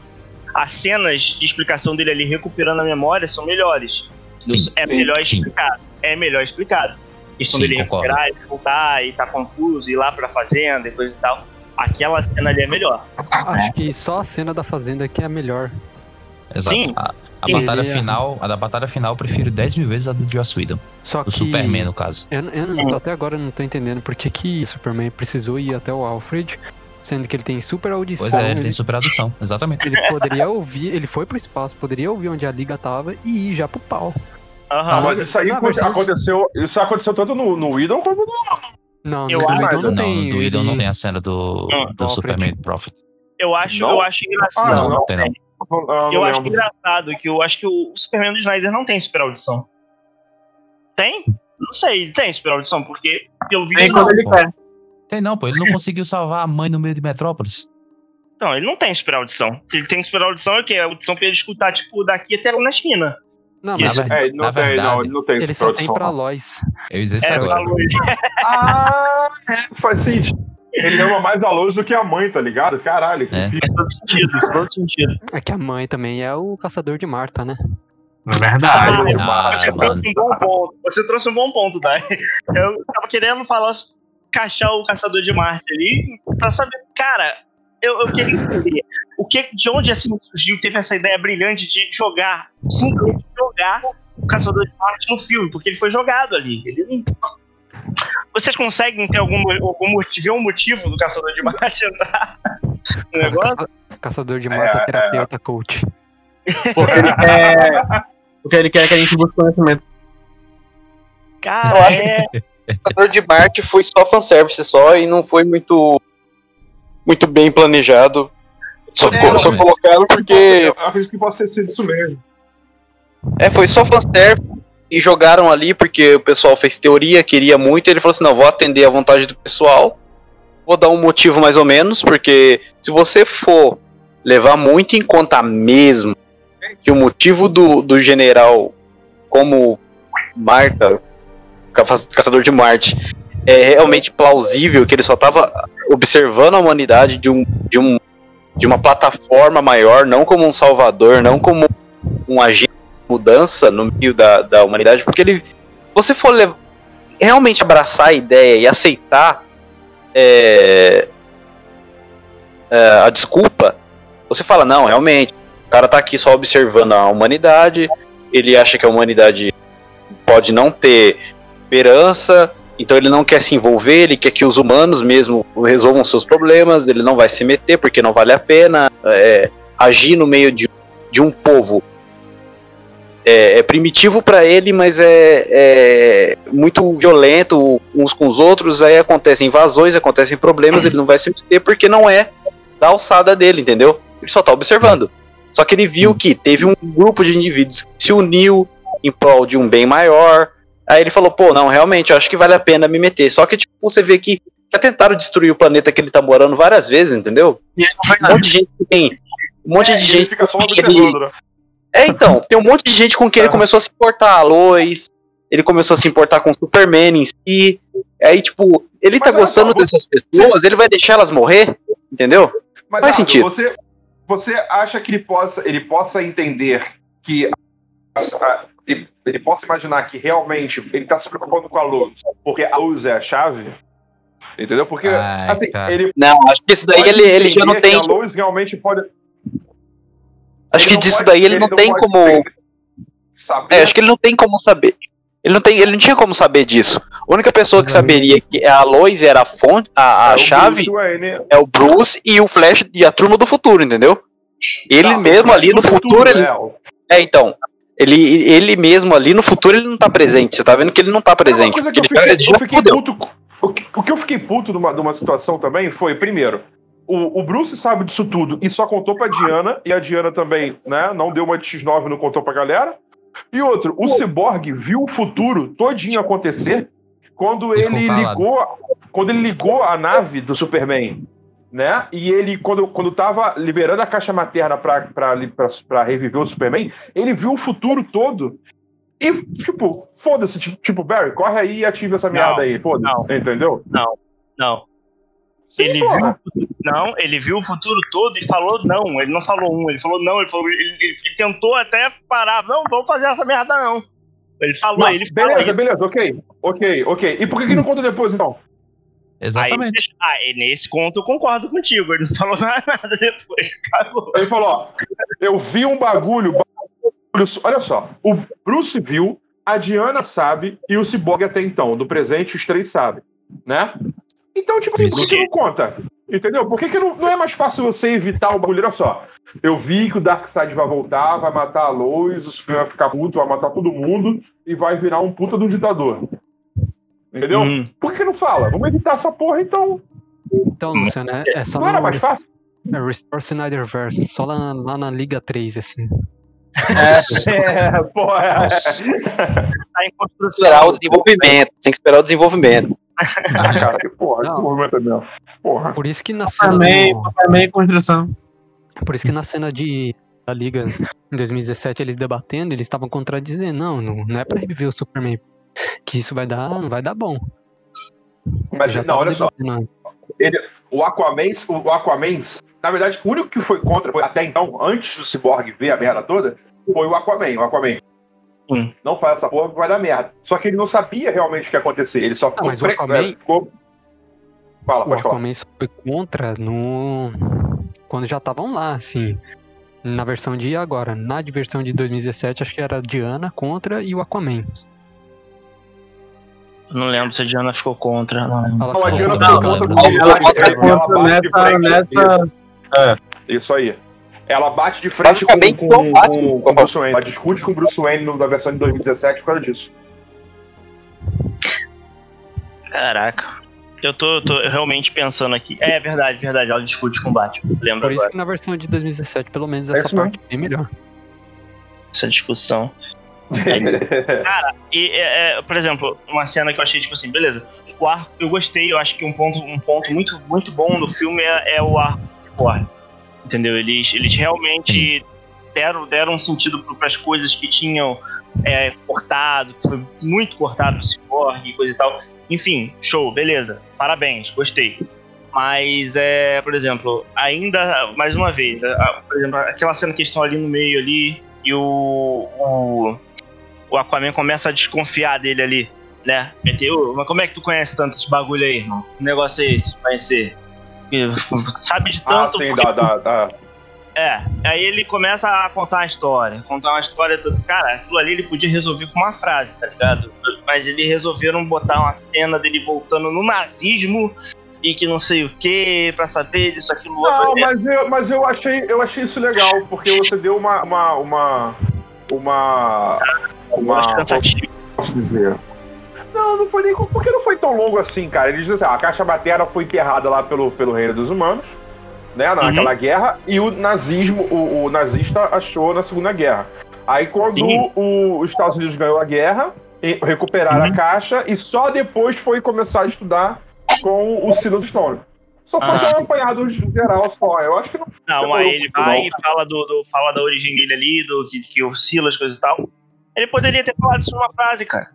as cenas de explicação dele ali recuperando a memória são melhores. Sim. é melhor Sim. explicado. É melhor explicado. Questão Sim, dele concordo. recuperar, ele voltar e tá confuso, ir lá pra fazenda e coisa e tal. Aquela cena ali é melhor. Acho que só a cena da fazenda que é a melhor. Exato. Sim. A, a Sim, batalha ele é- final, a da batalha final eu prefiro 10 mil vezes a do Joss Whedon. Só Do que Superman, no caso. eu, eu não tô- até agora eu não tô entendendo por que, que o Superman precisou ir até o Alfred, sendo que ele tem super audição. Pois é, ele ele, tem super audição, exatamente. ele poderia ouvir, ele foi pro espaço, poderia ouvir onde a liga tava e ir já pro pau. Aham. Ah, mas isso aí aconteceu. Isso aconteceu tanto no, no Whedon quanto no. Não, Eu no acho- Domingão não, Não, tem. do ele- não tem a cena do, Não, do do Superman Prophet. Eu acho, Não? eu acho engraçado. Ah, não, não. não tem não. não, não eu acho lembro. engraçado que eu acho que o Superman do Snyder não tem super audição. Tem? Não sei, tem super audição, porque pelo vídeo Tem não. quando ele quer. Tem não, pô. Ele não conseguiu salvar a mãe no meio de Metrópolis. Então, ele não tem super audição. Se ele tem super audição, é o quê? A audição pra ele escutar, tipo, daqui até lá na esquina. Não, mas É, ele não Na tem, verdade, não, ele não tem ele só tem pra. Lois. Eu ia dizer isso É, agora. pra luz. Ah, é, faz sentido. Ele ama mais a luz do que a mãe, tá ligado? Caralho, É. Faz todo sentido, faz todo sentido. É que a mãe também é o caçador de Marta, né? É verdade. Ah, você mano. trouxe um bom ponto. Você trouxe um bom ponto, Dai. Eu tava querendo falar, encaixar o Caçador de Marte ali, pra saber, cara, eu, eu queria entender o que, de onde assim surgiu, teve essa ideia brilhante de jogar, simplesmente jogar o Caçador de Marte no filme, porque ele foi jogado ali. Ele não- Vocês conseguem ter algum, algum motivo, ver um motivo do Caçador de Marte entrar no negócio? Caça- Caçador de Marta, É, terapeuta, coach. Porque ele quer. Porque ele quer que a gente busque conhecimento. Cara, Eu acho é. O Caçador de Marte foi só fanservice só e não foi muito muito bem planejado. Só, É, co- só colocaram porque Eu acredito que possa ter sido isso mesmo. é, foi só fanservice e jogaram ali porque o pessoal fez teoria, queria muito, e ele falou assim: "Não, vou atender a vontade do pessoal. Vou dar um motivo mais ou menos, porque se você for levar muito em conta mesmo que o motivo do, do general como Marta, caça- caçador de Marte, é realmente plausível que ele só estava observando a humanidade de um, de um de uma plataforma maior, não como um salvador, não como um agente de mudança no meio da, da humanidade, porque ele, você for lev- realmente abraçar a ideia e aceitar é, é, a desculpa, você fala, não, realmente, o cara tá aqui só observando a humanidade, ele acha que a humanidade pode não ter esperança, então ele não quer se envolver, ele quer que os humanos mesmo resolvam seus problemas, ele não vai se meter porque não vale a pena é, agir no meio de, de um povo. É, é primitivo para ele, mas é, é muito violento uns com os outros. Aí acontecem invasões, acontecem problemas. Ele não vai se meter porque não é da alçada dele, entendeu? Ele só tá observando. Só que ele viu que teve um grupo de indivíduos que se uniu em prol de um bem maior. Aí ele falou, pô, não, realmente, eu acho que vale a pena me meter. Só que, tipo, você vê que já tentaram destruir o planeta que ele tá morando várias vezes, entendeu? E ele não faz Um monte de gente que tem. Um monte É, de gente. fica só ele- né? É, então, tem um monte de gente com quem ele Aham. começou a se importar. A Lois, ele começou a se importar com o Superman em si. Aí, tipo, ele tá Mas olha gostando só, dessas pessoas, ele vai deixar elas morrer, entendeu? Mas, Faz Arthur, sentido. Você, você acha que ele possa, ele possa entender que. a- ele, ele possa imaginar que realmente ele tá se preocupando com a luz, porque a luz é a chave? Entendeu? Porque, Ai, assim, cara. ele. Não, acho que isso daí ele, ele já não tem. A luz realmente pode. Acho ele que disso pode- daí ele não não tem como. Saber É, acho que ele não tem como saber. Ele não, tem, ele não tinha como saber disso. A única pessoa que saberia que a Lois era a fonte, a, a É chave, Wayne. é o Bruce e o Flash e a turma do futuro, entendeu? Ele Não, mesmo ali no futuro, ele, é, o- é, então. Ele, ele mesmo ali no futuro, ele não tá presente. Você tá vendo que ele não tá presente. Uma coisa que eu porque fiquei, já, eu fiquei puto. O que, o que eu fiquei puto numa, numa situação também foi, primeiro, o, o Bruce sabe disso tudo e só contou pra Diana, e a Diana também, né, não deu uma de X9 e não contou pra galera. E outro, o Cyborg viu o futuro todinho acontecer quando ele ligou. Quando ele ligou a nave do Superman. Né? E ele, quando, quando tava liberando a caixa materna pra reviver o Superman, ele viu o futuro todo. E, tipo, foda-se, tipo, tipo, Barry, corre aí e ativa essa Não, merda aí, foda-se, entendeu? Não. Sim, ele porra. viu, não, ele viu o futuro todo e falou não. Ele não falou um, ele falou não. Ele, falou, ele, ele- ele tentou até parar. Não, vamos fazer essa merda não. Ele falou, Não, ele falou. beleza, beleza, ok, ok, ok. E por que, que não conta depois, então? Aí, Exatamente. ah, e nesse conto eu concordo contigo. Ele não falou nada depois. Cagou. Ele falou, ó, eu vi um bagulho, bagulho- olha só, o Bruce viu, a Diana sabe e o Cyborg até então, do presente os três sabem, né? Então, tipo assim, por que, que não conta? Entendeu? Por que, que não, não é mais fácil você evitar o bagulho? Olha só, eu vi que o Darkseid vai voltar, vai matar a Lois, o Superman vai ficar puto, vai matar todo mundo e vai virar um puta de um ditador. Entendeu? Hum. Por que, não fala? Vamos evitar essa porra então. Então, Luciano, é, é só Não era mais fácil? é Restore Snyderverse, só lá, na- lá na Liga 3, assim. É, porra. É. Tá em construção. Esperar o desenvolvimento. Tem que esperar o desenvolvimento. Ah, cara, que porra, Não. desenvolvimento é mesmo. Porra. Por isso que na cena Superman, do- Superman em construção. Por isso que na cena de da Liga em 2017, eles debatendo, eles estavam contradizendo, não, não, não é pra reviver o Superman. Que isso vai dar, vai dar bom. Mas Já não, tava olha só. debatendo. O Aquaman, o Aquaman, na verdade, o único que foi contra, foi até então, antes do Cyborg ver a merda toda, foi o Aquaman. O Aquaman. Hum. Não faz essa porra, vai dar merda. Só que ele não sabia realmente o que ia acontecer. Ele só ficou. mas o Aquaman- ficou... Fala, O pode falar. Aquaman só foi contra no. Quando já estavam lá, assim. Na versão de agora. Na versão de 2017, acho que era a Diana contra e o Aquaman. Não lembro se a Diana ficou contra. Não lembro. Não, a Diana contra, ficou contra porque Ela ela, bate de nessa, frente. nessa. Isso aí. Ela bate de frente com, com, o Batman. com, com o Bruce Wayne. Ela discute com o Bruce Wayne no- na versão de 2017 por causa disso. Caraca. Eu tô, tô realmente pensando aqui. É verdade, verdade. Ela discute com o Batman. Lembro Por isso agora que na versão de 2017, pelo menos, É essa parte é melhor. essa discussão. E, é, é, por exemplo, uma cena que eu achei, tipo assim, beleza. O arco, eu gostei, eu acho que um ponto, um ponto muito, muito bom do filme é, é o arco de Cyborg. Entendeu? Eles, eles realmente deram, deram um sentido para as coisas que tinham é, cortado, que foi muito cortado do Cyborg e coisa e tal. Enfim, show, beleza. Parabéns, gostei. Mas, é, por exemplo, ainda, mais uma vez, a- a- por exemplo, aquela cena que eles estão ali no meio ali e o, o, o Aquaman começa a desconfiar dele ali, né? Meteu, mas como é que tu conhece tanto esse bagulho aí, irmão? Que negócio é esse? Conhecer? Sabe de ah, tanto. sim, porque- da, da, da- É, aí ele começa a contar uma história, contar uma história toda. Cara, aquilo ali ele podia resolver com uma frase, tá ligado? Mas eles resolveram botar uma cena dele voltando no nazismo e que não sei o que, pra saber disso, aquilo, outro. Não, mas eu, mas eu achei, eu achei isso legal, porque você deu uma. uma, uma, uma, uma posso dizer? Não, não foi nem. Porque não foi tão longo assim, cara. Ele diz assim: ah, a caixa materna foi enterrada lá pelo, pelo reino dos humanos, né? Naquela guerra, e o nazismo, o, o nazista achou na Segunda Guerra. Aí quando Sim. o- os Estados Unidos ganhou a guerra, recuperaram Uhum. a caixa e só depois foi começar a estudar com o Silas Stone. Só Ah. foi um apanhado geral só. Eu acho que não. Não, aí um ele vai não. e fala, do, do- fala da origem dele ali, do que, que o Silas, coisa e tal. Ele poderia ter falado isso numa frase, cara.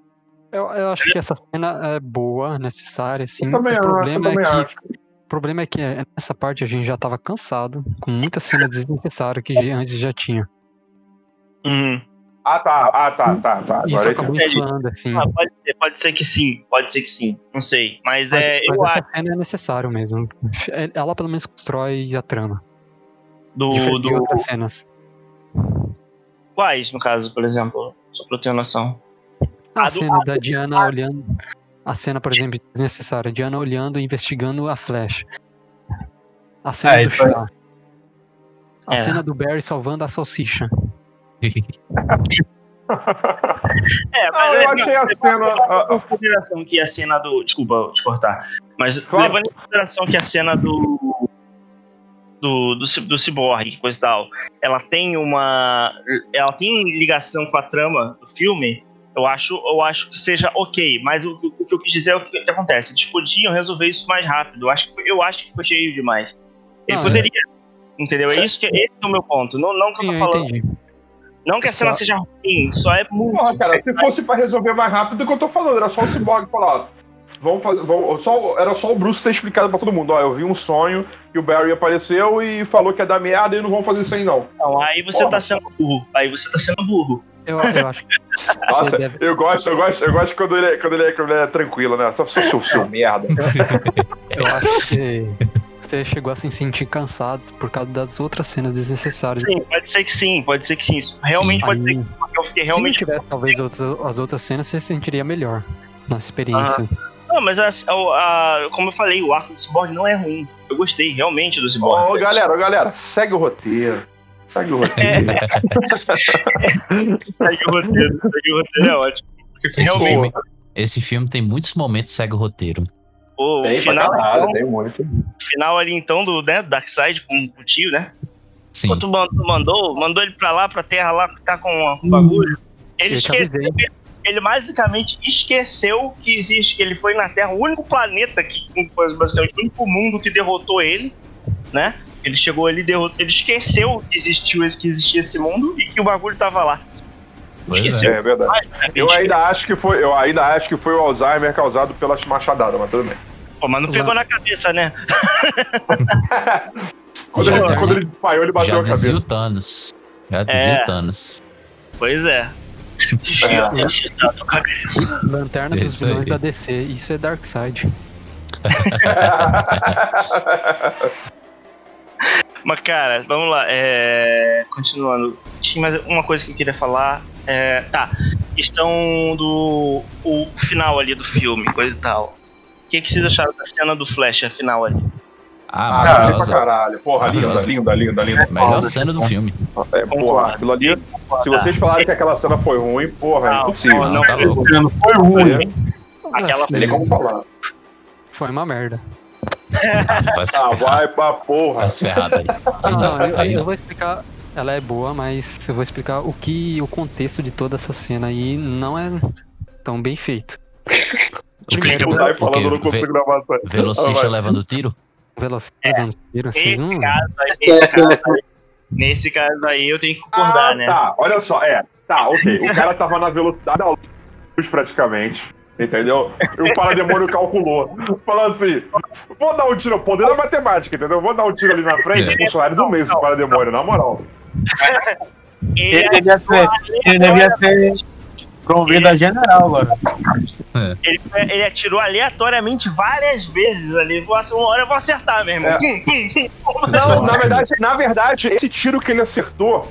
Eu, eu acho que essa cena é boa, necessária, sim. Eu também o acho, eu problema também é que acho. o problema é que nessa parte a gente já tava cansado, com muita cena desnecessária que antes já tinha. Uhum. Ah, tá, ah, tá, tá, tá. Isso Agora eu acabou inflando, assim. Ah, pode, ser, pode ser que sim, pode ser que sim. Não sei. Mas, é, mas eu essa acho cena é necessário mesmo. É- Ela pelo menos constrói a trama. do. diferente de do outras cenas. quais, no caso, por exemplo? Só pra eu ter noção. A, A do- cena da Diana olhando. A cena, por exemplo, desnecessária. Diana olhando e investigando a Flash. A cena É, do aí. chá. A É. cena do Barry salvando a salsicha. É, Ah, eu achei a cena. ah, Levando em consideração que a cena do. Desculpa te cortar. Mas Claro. levando em consideração que a cena do. Do, do, do Cyborg, coisa e tal, ela tem uma. Ela tem ligação com a trama do filme. Eu acho, eu acho que seja ok, mas o, o que eu quis dizer é o que, que acontece. Eles podiam resolver isso mais rápido. Eu acho que foi, eu acho que foi cheio demais. Ele Não, poderia. Entendeu? É isso que esse é o meu ponto. Não, não que eu tô eu falando. entendi. Não que a cena Só- seja ruim, só é muito. Porra, cara, se fosse pra resolver mais rápido, é o que eu tô falando, era só o Cyborg falar, vamos fazer, vamos, só, era só o Bruce ter explicado pra todo mundo, ó, eu vi um sonho que o Barry apareceu e falou que ia dar merda e não vamos fazer isso aí não. Não, aí você Porra. tá sendo burro. Aí você tá sendo burro. Eu, eu acho que. Nossa, deve- eu gosto, eu gosto, eu gosto quando ele, é- quando ele, é, quando ele é tranquilo, né? Só seu, seu, seu merda. Eu acho que você chegou a se sentir cansado por causa das outras cenas desnecessárias. Sim, pode ser que sim, pode ser que sim. Isso realmente Sim. pode ser Aí, que sim, porque eu fiquei se realmente. tivesse talvez outras, as outras cenas, você se sentiria melhor na experiência. Não, mas a- a- a- como eu falei, o arco do Cyborg não é ruim. Eu gostei realmente do Cyborg. Ô, galera, ô, galera, segue o roteiro. Segue o roteiro. Segue o roteiro, segue o roteiro é ótimo. Porque Esse realmente, filme, esse filme tem muitos momentos segue o roteiro. Pô, o Tem pra final, caralho, então, tem muito. final ali então do né, Darkseid com, com o tio, né? Sim. Pô, tu mandou, mandou, mandou ele pra lá, pra terra lá, ficar com um com bagulho. Ele Eu te esqueceu. avisei. Ele basicamente esqueceu que existe, que ele foi na Terra, o único planeta que, basicamente, o único mundo que derrotou ele, né? Ele chegou ali, derrotou, ele esqueceu que existiu, esse- que existia esse mundo e que o bagulho tava lá. Esqueceu. É verdade. Eu ainda acho que foi, eu ainda acho que foi o Alzheimer causado pelas machadadas, mas tudo bem. Pô, mas não pegou na cabeça, né? Quando, Já ele, quando ele desmaiou, ele bateu Já a dizia o cabeça. Thanos. Já dizia É. o Thanos. Pois é. Cabeça. Lanterna dos Isso vilões aí. da DC, isso é Darkseid. Mas, cara, vamos lá. É... Continuando. Tinha mais uma coisa que eu queria falar. É... Tá. Questão do o final ali do filme, coisa e tal. O que, que vocês acharam da cena do Flash, a final ali? Ah, Ah, gostei pra maravilhosa. caralho. Porra, linda, Maravilhosa. linda, linda, linda. Melhor cena do filme. É, porra, aquilo ali. Se vocês falarem que aquela cena foi ruim, porra, é Não, impossível. não, Não, tá louco. Não foi ruim. Aquela Não tem como falar. Foi uma merda. Ah, vai pra porra. Vai se ferrar daí. Aí Não, não, eu, aí eu não. vou explicar. Ela é boa, mas eu vou explicar o que o contexto de toda essa cena aí não é tão bem feito. O falando, eu não consigo gravar isso aí. Velocista Ah, vai. levando tiro? Vocês Nesse não. caso aí, nesse caso aí, nesse caso aí eu tenho que concordar, Ah, né? Tá, olha só, é. Tá, ok. O cara tava na velocidade da luz praticamente. Entendeu? E o parademônio calculou. Falou assim: vou dar um tiro, poder da matemática, entendeu? Vou dar um tiro ali na frente, É. funcionário do mês, esse parademônio, na moral. Ele, devia ser, ele devia ser promovido a general agora. ele, ele atirou aleatoriamente várias vezes ali. Vou, uma hora eu vou acertar, meu irmão. É. Não, na verdade, na verdade, esse tiro que ele acertou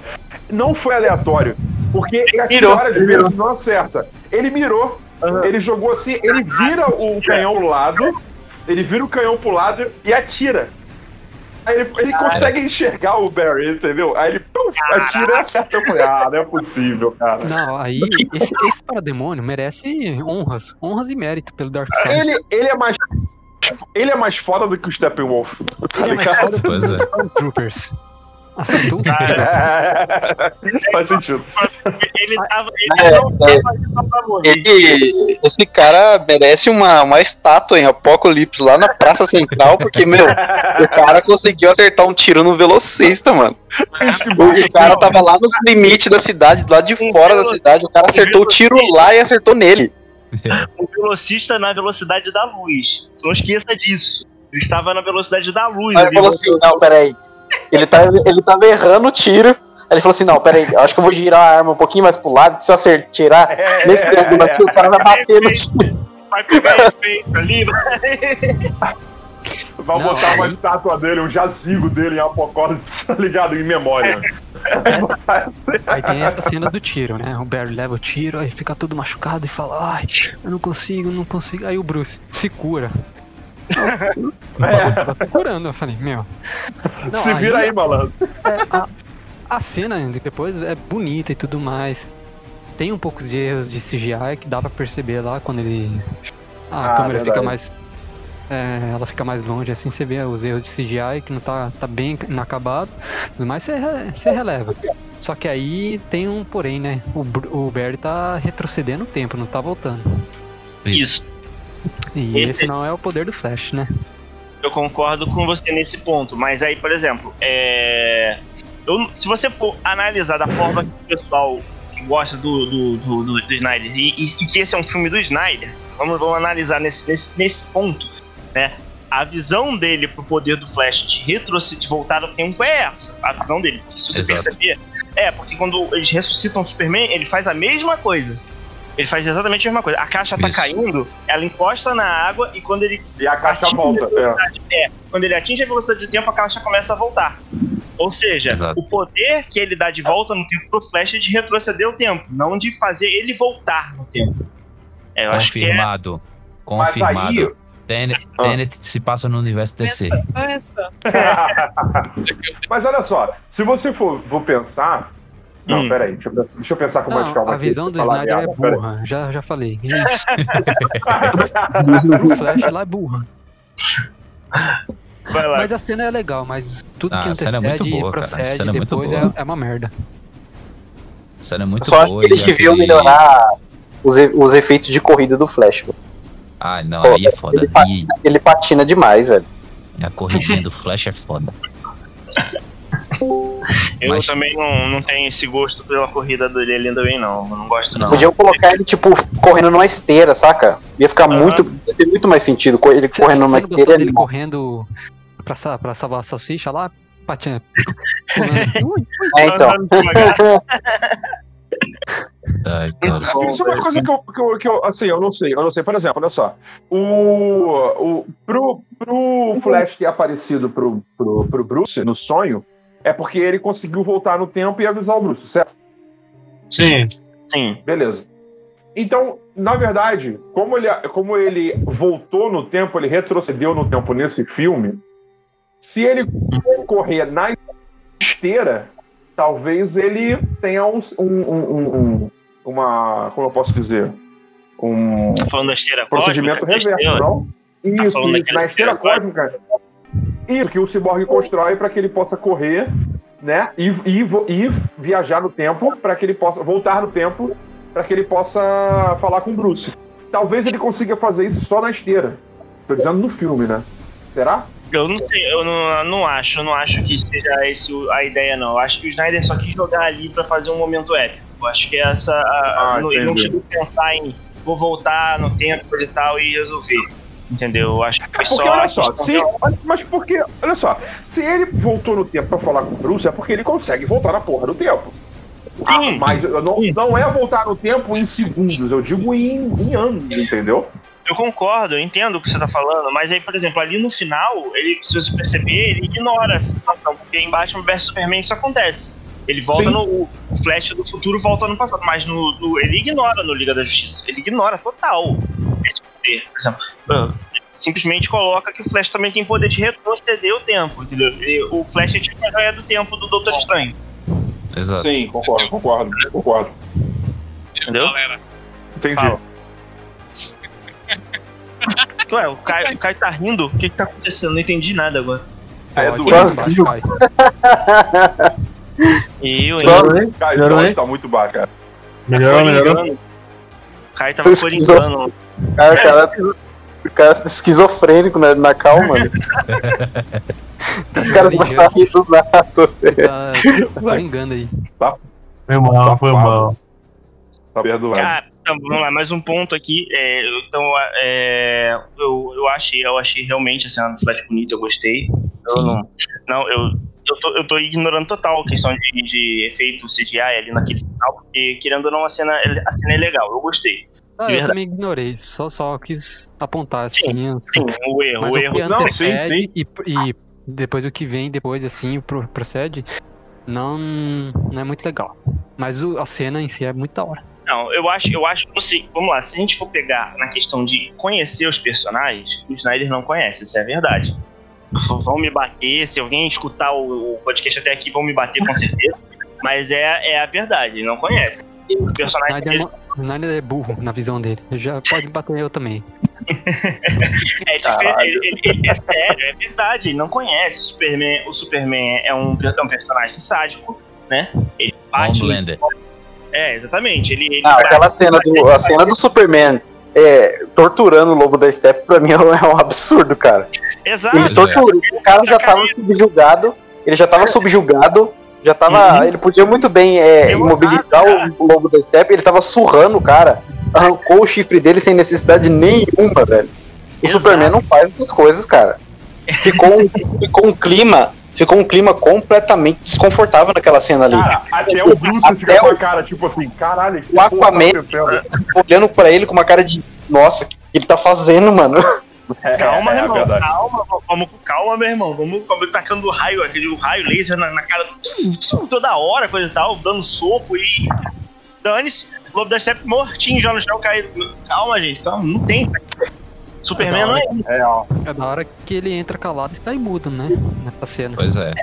não foi aleatório. Porque ele atira Mirou. várias vezes e não acerta. Ele mirou, ele jogou assim, ele vira o canhão pro lado, ele vira o canhão pro lado e atira. Aí ele, ele consegue enxergar o Barry, entendeu? Aí ele pum, atira e acerta. Eu falei, ah, não é possível, cara. Não, aí esse, esse parademônio merece honras. Honras e mérito pelo Darkseid. Ele, ele é mais. Ele é mais foda do que o Steppenwolf, tá Ele é mais ligado? foda que os é. Stormtroopers. Acertou um tiro. Faz sentido. Ele tava. Ele É, não tava morrer. Ele, esse cara merece uma, uma estátua em Apocalipse lá na Praça Central, porque, meu, o cara conseguiu acertar um tiro no velocista, mano. O, o cara tava lá nos limites da cidade, do lado de fora da cidade, o cara acertou o tiro lá e acertou nele. O velocista na velocidade da luz. Não esqueça disso. Ele estava na velocidade da luz. Aí ele falou assim, não, peraí. Ele, tá, ele tava errando o tiro. Aí ele falou assim, não, peraí, eu acho que eu vou girar a arma um pouquinho mais pro lado, que se eu acertar, tirar É, nesse ângulo aqui, o cara vai bater no tiro. Vai pegar efeito ali. vai- Vai Não, botar uma estátua dele, um jazigo dele em Apocalipse, tá ligado? Em memória. Aí tem essa cena do tiro, né? O Barry leva o tiro, aí fica todo machucado e fala, ai, eu não consigo, não consigo. Aí o Bruce se cura. O maluco tava se curando, eu falei, meu. Não, Se vira aí, malandro. é, a, a cena ainda depois é bonita e tudo mais. Tem um pouco de erros de CGI que dá pra perceber lá quando ele. A Ah, câmera fica verdade. mais. é, ela fica mais longe, assim você vê os erros de CGI que não tá, tá bem inacabado, mas você, você releva. Só que aí tem um porém, né? O, o Barry tá retrocedendo o tempo, não tá voltando. Isso. E Esse- esse não é o poder do Flash, né? Eu concordo com você nesse ponto, mas aí, por exemplo, é... eu- se você for analisar da forma que o pessoal que gosta do, do, do, do- do Snyder e, e- e que esse é um filme do Snyder, vamos, vamos analisar nesse, nesse, nesse ponto, né? A visão dele pro poder do Flash de retroceder, de voltar ao tempo é essa. A visão dele. Se você Exato. perceber, é, porque quando eles ressuscitam o Superman, ele faz a mesma coisa. Ele faz exatamente a mesma coisa. A caixa tá Isso. caindo, ela encosta na água e quando ele E a caixa volta. a velocidade- É. quando ele atinge a velocidade do tempo, a caixa começa a voltar. Ou seja, Exato. o poder que ele dá de volta no tempo pro Flash é de retroceder o tempo, não de fazer ele voltar no tempo. É, eu acho que é. Confirmado. Mas Confirmado. aí. Tenet, Ah. Se passa no universo DC. Essa, essa. Mas olha só, se você for, for pensar. Não, Hum. peraí, deixa eu, pensar, deixa eu pensar com mais calma. a aqui, visão do pra falar Snyder é peraí. burra, já, já falei. Isso. o Flash lá é burra. Vai lá. Mas a cena é legal, mas tudo Ah, que é antecede muito e boa, cara. A procede cena é muito depois boa. é, é uma merda. A cena é muito Eu só acho boa. que eles deviam aquele- melhorar os, os efeitos de corrida do Flash. Ah, não, Pô, aí é foda. ele pa- E Ele patina demais, velho. a corridinha do Flash é foda. Eu Mas- também não, não tenho esse gosto pela corrida dele também, não. Eu não gosto, não. Podiam colocar ele, tipo, correndo numa esteira, saca? Ia ficar Aham. muito. Ia ter muito mais sentido ele Você- correndo numa esteira. Ele... correndo pra, pra salvar a salsicha lá? Patinha. É, então. Ai. Isso é uma coisa que eu, que, eu, que eu, assim, eu não sei, eu não sei. Por exemplo, olha só. O, o, pro, pro Flash ter aparecido pro, pro, pro Bruce no sonho, é porque ele conseguiu voltar no tempo e avisar o Bruce, certo? Sim. Sim. Beleza. Então, na verdade, como ele, como ele voltou no tempo, ele retrocedeu no tempo nesse filme, se ele correr na esteira, talvez ele tenha um, um- um- um- uma. Como eu posso dizer? Um Tá falando da esteira procedimento cósmica, reverso, não? Isso, falando isso, na esteira esteira cósmica. Isso, que o Cyborg constrói para que ele possa correr, né? E, e, e viajar no tempo para que ele possa. voltar no tempo para que ele possa falar com o Bruce. Talvez ele consiga fazer isso só na esteira. Tô dizendo no filme, né? Será? Eu não sei, eu não, não acho, eu não acho que seja esse a ideia, não. Eu acho que o Snyder só quis jogar ali pra fazer um momento épico. Eu acho que essa. A, Ah, não, ele não chegou a pensar em vou voltar no tempo e tal e resolver. Entendeu? Eu acho que foi Porque só. olha a só, se, mas porque, olha só, se ele voltou no tempo pra falar com o Bruce, é porque ele consegue voltar na porra do tempo. Ah, Sim. mas não, não é voltar no tempo em segundos, eu digo em, em anos, entendeu? Eu concordo, eu entendo o que você tá falando, mas aí, por exemplo, ali no final, ele, se você perceber, ele ignora essa situação, porque em Batman vs Superman isso acontece. Ele volta Sim. no. O Flash do futuro volta no passado, mas no, no- ele ignora no Liga da Justiça. Ele ignora total esse poder. Por exemplo, ah, simplesmente coloca que o Flash também tem poder de retroceder o tempo, entendeu? E o Flash é tipo a joia do tempo do Doutor Estranho, Exato. Sim, concordo, concordo, concordo. entendeu? Galera, Entendi. Fala. Ué, o Caio, o Caio tá rindo? O que que tá acontecendo? Não entendi nada agora. É vai, vai. E eu, hein? Cara, Melhorou, então, hein? tá muito baixo, cara. Melhorou, melhorou. O Caio tava coringando. Cara, o cara, o cara tá esquizofrênico né, na calma. né? O cara começa a rir do nada. Tá coringando aí. Foi mal, foi mal. Tá perdoado. Cara, então, vamos lá, mais um ponto aqui. É, eu- então, é, eu, eu achei, eu achei realmente a cena do Flash bonita, eu gostei. Eu Sim. não, não, eu, eu, tô, eu tô ignorando total a questão de, de efeito CGI ali naquele final, porque querendo ou não, a cena, a cena é legal, eu gostei. Ah, eu também ignorei, só, só quis apontar assim. Sim, o erro, Mas o o erro. Não, sim, sim. E, e depois o que vem depois, assim, pro- procede, não, não é muito legal. Mas o- a cena em si é muito da hora. Não, eu acho, eu acho, assim, vamos lá, se a gente for pegar na questão de conhecer os personagens, o Snyder não conhece, isso é verdade. Vão me bater, se alguém escutar o, o podcast até aqui, vão me bater com certeza. Mas é, é a verdade, não conhece. Os personagens Snyder, é Snyder é burro na visão dele. Já pode bater eu também. É, diferente, ele, ele- ele- é sério, é verdade, ele não conhece o Superman. O Superman é um, é um personagem sádico, né? Ele bate. Homelander. É, exatamente. Ele, ele Ah, aquela cena do, a cena do Superman é, torturando o lobo da Steppe pra mim é um absurdo, cara. Exato. Ele tortura, o cara já tava subjugado, ele já tava subjugado, já tava. Uhum. Ele podia muito bem é, imobilizar cara. o lobo da Steppe, ele tava surrando o cara, arrancou o chifre dele sem necessidade nenhuma, velho. O Exato. Superman não faz essas coisas, cara. Ficou um, ficou um clima. Ficou um clima completamente desconfortável naquela cena ali. Cara, até o Bruce fica Até com o- a cara, tipo assim, caralho, que O tá Aquaman- acontecendo? Olhando pra ele com uma cara de. Nossa, o que ele tá fazendo, mano? É, Calma, é, meu é irmão, verdade. calma, vamos com calma, meu irmão. Vamos, vamos tacando raio, aquele raio laser na, na cara do- toda hora, coisa e tal, dando soco e. Dane-se. O Lobo da Steppe mortinho já no chão caído. Calma, gente, calma, não tem. Superman não é isso. É, ó. É da hora que ele entra calado e sai mudo, né? Nessa cena. Pois é.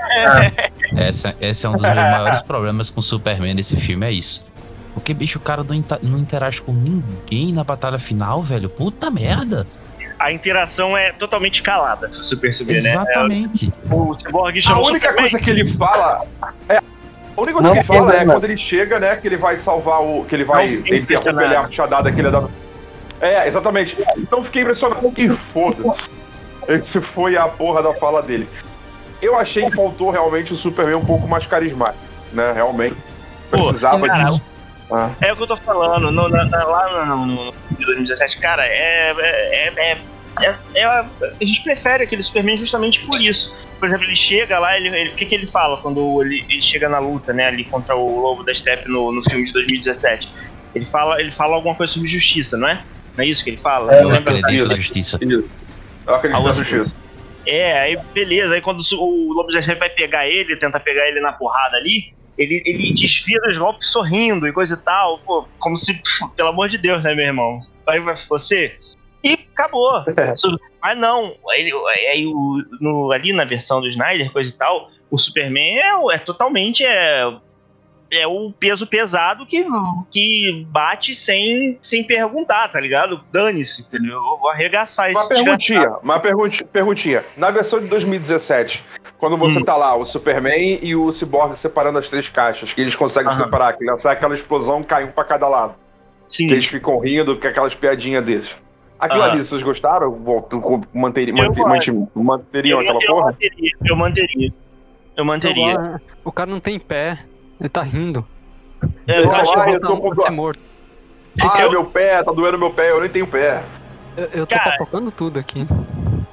Essa, esse é um dos meus maiores problemas com o Superman nesse filme, é isso. Porque, bicho, o cara não, não interage com ninguém na batalha final, velho. Puta merda. A interação é totalmente calada, se você perceber, né? Exatamente. O Cyborg A chama o única Superman. coisa que ele fala. É, a única coisa Não que ele fala é né? quando ele chega, né? Que ele vai salvar o. Que ele vai. Não tem Ele interrompe impressionado. ele a machadada que ele dá. É, exatamente. Então fiquei impressionado que foda-se. Esse foi a porra da fala dele. Eu achei que faltou realmente o Superman um pouco mais carismático, né? Realmente. Pô, Precisava cara, disso. Ah. É o que eu tô falando. no- na- na- lá no, no, no de 2017, cara, é. é, é, é- é- a gente prefere aquele Superman justamente por isso. Por exemplo, ele chega lá, ele, ele- o que, que ele fala quando ele, ele chega na luta, né, ali contra o Lobo da Steppe no, no filme de 2017? Ele fala, ele fala alguma coisa sobre justiça, não é? Não é isso que ele fala? Eu Não lembro acredito na justiça. Eu acredito na assim. justiça. É, aí beleza, aí quando o Lobo da Steppe vai pegar ele, tenta pegar ele na porrada ali, ele, ele desfia dos golpes sorrindo e coisa e tal, pô, como se, pelo amor de Deus, né, meu irmão? Aí vai você. E acabou. Su- Mas não, aí, no- ali na versão do Snyder, coisa e tal, o Superman é, é totalmente é, é o peso pesado que, que bate sem, sem perguntar, tá ligado? Dane-se, entendeu? Eu vou arregaçar Uma esse perguntinha, uma pergunti- perguntinha. Na versão de 2017, quando você Hum. tá lá, o Superman e o Cyborg separando as três caixas, que eles conseguem Aham. separar, que sai aquela explosão, cai um pra cada lado. Sim. Que eles ficam rindo com aquelas piadinhas deles. Aquilo Aham. ali, vocês gostaram? Voltam com- Manteri, Eu mante- gosto. mante- manteriam eu, aquela eu porra? manteria, eu manteria. Eu manteria. O cara não tem pé, ele tá rindo. É, Eu eu acho- Ah, Ele eu tô tá- com ser morto. Ah, eu- meu pé, tá doendo meu pé, eu nem tenho pé. Eu, eu tô Cara, tudo aqui.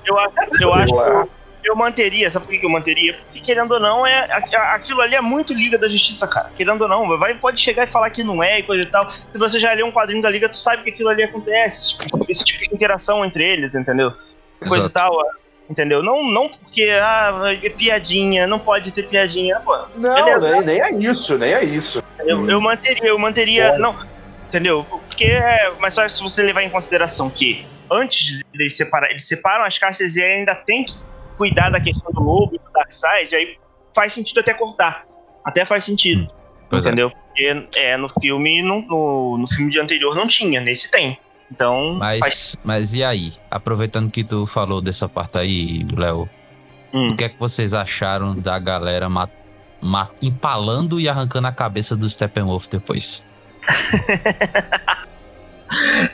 eu acho, eu acho. Eu manteria. Sabe por que eu manteria? Porque, querendo ou não, é, aquilo ali é muito Liga da Justiça, cara. Querendo ou não, vai, pode chegar e falar que não é e coisa e tal. Se você já leu um quadrinho da Liga, tu sabe que aquilo ali acontece. Esse tipo, esse tipo de interação entre eles, entendeu? Coisa Exato. e tal. Entendeu? Não, não porque, ah, é piadinha, não pode ter piadinha. Pô, Não, Beleza. nem, nem é isso, nem é isso. Eu, eu manteria, eu manteria. Não, entendeu? Porque é. Mas só se você levar em consideração que antes de eles separar, eles separam as caixas e ainda tem que cuidar da questão do lobo e do Darkseid, aí faz sentido até cortar. Até faz sentido. Pois é. entendeu? Porque é, no filme, no, no, no filme de anterior não tinha, nesse tem. Então, faz Mas, mas e aí? Aproveitando que tu falou dessa parte aí, Léo, Hum. o que é que vocês acharam da galera ma- ma- empalando e arrancando a cabeça do Steppenwolf depois?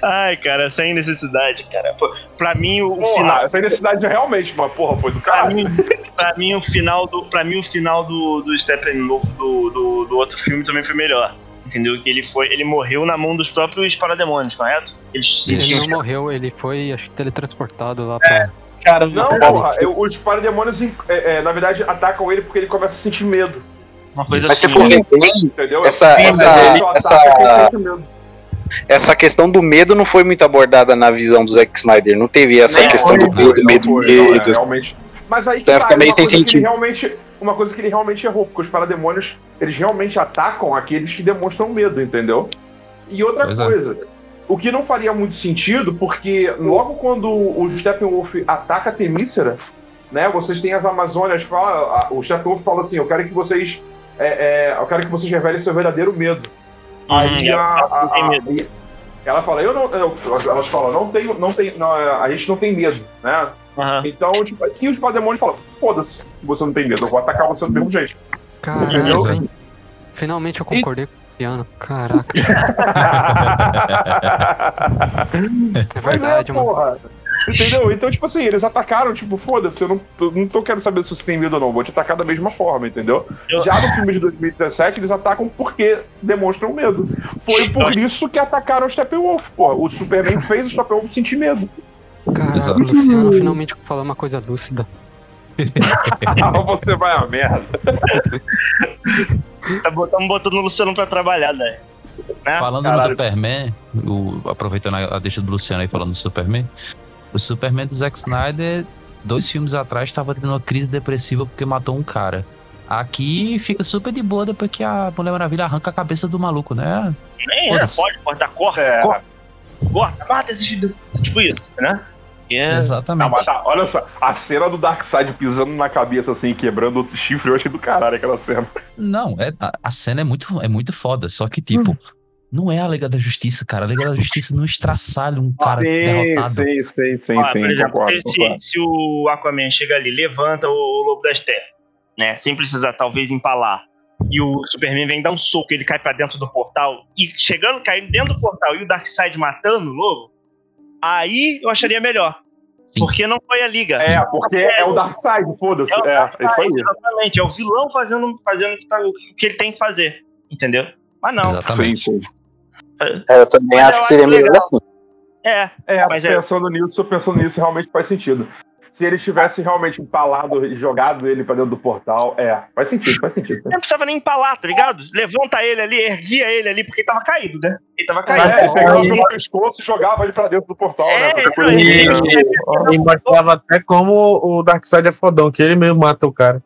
Ai, cara, sem necessidade, cara. Pô, Pra mim, o, Porra, final. essa necessidade realmente, mas porra, foi do Pra caralho. mim, pra mim, o final do, pra mim, o final do, do Steppenwolf do, do, do outro filme também foi melhor. Entendeu? Que ele foi. Ele morreu na mão dos próprios parademônios, correto? Eles Ele não morreu, ele foi, acho que, teletransportado lá pra. Cara, Não, porra, eu- os parademônios, é, é, na verdade, atacam ele porque ele começa a sentir medo, Uma coisa Mas se assim. for ver bem, entendeu? Essa- essa- ele só essa- essa questão do medo não foi muito abordada na visão do Zack Snyder. Não teve essa Não, questão do Não medo, foi, medo, não é, medo. realmente. Mas aí que Então tá, é meio uma sem coisa que ele sentido. realmente uma coisa que ele realmente errou, porque os parademônios, eles realmente atacam aqueles que demonstram medo, entendeu? E outra Pois é. coisa, o que não faria muito sentido, porque logo quando o Steppenwolf ataca a Temícera, né, vocês têm as Amazônias, fala, a- o Steppenwolf fala assim, eu quero que vocês, é, é, eu quero que vocês revelem seu verdadeiro medo. Aí Uhum, a, a- tem a- e ela fala, eu não, eu- elas falam, não tenho, não tem, não, a gente não tem medo, né? Aham. Então, tipo, e os pademônios falam, foda-se, você não tem medo, eu vou atacar você do mesmo jeito. Caralho? Finalmente eu concordei com o Piano. Caraca, é verdade, é, mano. Entendeu? Então, tipo assim, eles atacaram, tipo, foda-se, eu não tô, não tô querendo saber se você tem medo ou não, vou te atacar da mesma forma, entendeu? Eu- Já no filme de 2017, eles atacam porque demonstram medo. Foi por isso que atacaram o Steppenwolf, porra. O Superman fez o Steppenwolf sentir medo. Caraca, o Luciano finalmente falou uma coisa lúcida. você vai a merda. Tá botando, botando o Luciano pra trabalhar, né? Né? Falando Caralho. no Superman, o- aproveitando a, a deixa do Luciano aí falando do Superman, o Superman do Zack Snyder, dois filmes atrás, estava tendo uma crise depressiva porque matou um cara. Aqui fica super de boa depois que a Mulher Maravilha arranca a cabeça do maluco, né? Nem é, pode cortar, corta, É. corta, corta, mata esse. Tipo isso, né? E é- Não, Exatamente. mas tá, olha só, a cena do Darkseid pisando na cabeça assim, quebrando o chifre, eu achei do caralho aquela cena. Não, é, a, a cena é muito, é muito foda, só que, tipo, Hum. Não é a Liga da Justiça, cara. A Liga da Justiça não estraçalha um cara derrotado. sim, sim, sim, sim, por exemplo, concordo, se, concordo. se o Aquaman chega ali, levanta o, o Lobo das Terras, né? Sem precisar, talvez, empalar. E o Superman vem dar um soco, ele cai pra dentro do portal. E chegando, caindo dentro do portal e o Darkseid matando o Lobo, aí eu acharia melhor. Sim. Porque não foi a liga. É, porque é o Darkseid, foda-se. É o É, Darkseid, isso aí. Exatamente, é o vilão fazendo, fazendo o que tá- o que ele tem que fazer. Entendeu? Mas não. Exatamente. Sim, sim. É, eu também Mas acho eu que seria acho melhor legal. assim. É, É, Mas é- pensando nisso, pensando nisso, realmente faz sentido. Se eles tivessem realmente empalado e jogado ele pra dentro do portal, é, faz sentido, faz sentido. não precisava nem empalar, tá ligado? Levanta ele ali, erguia ele ali, porque ele tava caído, né? Ele tava caído. É, pegava aí- pelo pescoço e jogava ele pra dentro do portal, né? É, Qualquer coisa não, assim, ele- né? E mostrava até como o Darkseid é fodão, que ele mesmo mata o cara.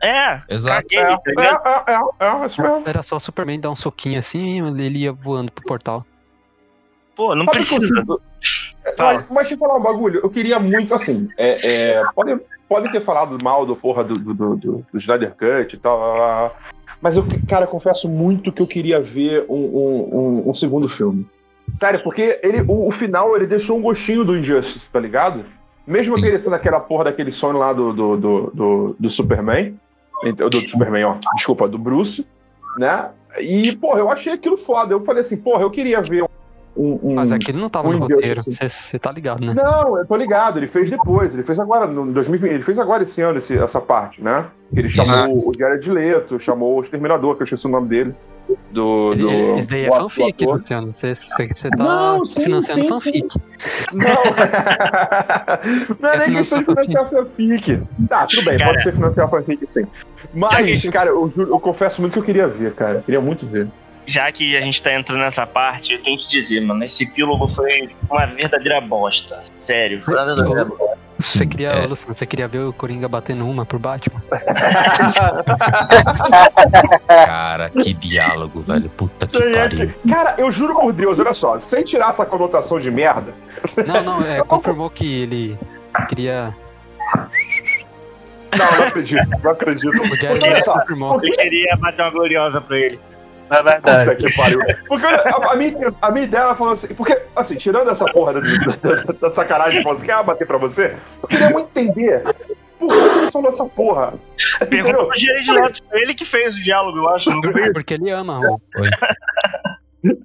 É, Exato. caguei, É, tá é, é, é, é, isso mesmo. Era só o Superman dar um soquinho assim e ele ia voando pro portal. Pô, não Sabe o que eu precisa. Mas, mas deixa eu falar um bagulho. Eu queria muito, assim. É, é, podem, podem ter falado mal do porra do, do, do, do, do Snyder Cut e tal. Mas eu, cara, eu confesso muito que eu queria ver um, um, um- um segundo filme. Sério, porque ele, o, o final ele deixou um gostinho do Injustice, tá ligado? Mesmo Sim. que ele tendo aquela porra daquele sonho lá do, do, do, do, do Superman. Ent- Do Superman, ó. Desculpa, do Bruce, né? E, porra, eu achei aquilo foda. Eu falei assim, porra, eu queria ver um. um Mas aquele não tava um no roteiro, você tá ligado, né? Não, eu tô ligado, ele fez depois, ele fez agora, no 2020, ele fez agora esse ano esse- essa parte, né? Ele chamou o Jared Leto, chamou o Exterminador, que eu esqueci o nome dele. Do. do Isso daí é fanfic, ator. Luciano. Você tá Não, sim, financiando sim, fanfic. Não, não é É nem questão de financiar fanfic. Tá, tudo bem, Cara. pode ser financiar fanfic sim. Mas, cara, eu, juro- eu confesso muito que eu queria ver, cara. Eu queria muito ver. Já que a gente tá entrando nessa parte, eu tenho que dizer, mano, esse epílogo foi uma verdadeira bosta. Sério, foi uma verdadeira bosta. Você queria, é. Luciano, você queria ver o Coringa batendo uma pro Batman? Cara, que diálogo, velho. Puta que pariu. Cara, eu juro por Deus, olha só, sem tirar essa conotação de merda, Não, não, é, confirmou que ele queria. não, não acredito, não acredito. O Porque só, confirmou. Eu queria bater uma gloriosa pra ele. É Puta verdade. que pariu. Porque a, a minha, a minha ideia ela falou assim, porque, assim, tirando essa porra da, da, da sacanagem assim, quer bater pra você, eu queria muito entender por que ele falou essa porra. Pergunta Entendeu? pro Jared Leto, foi ele que fez o diálogo, eu acho. Não foi? Porque ele ama.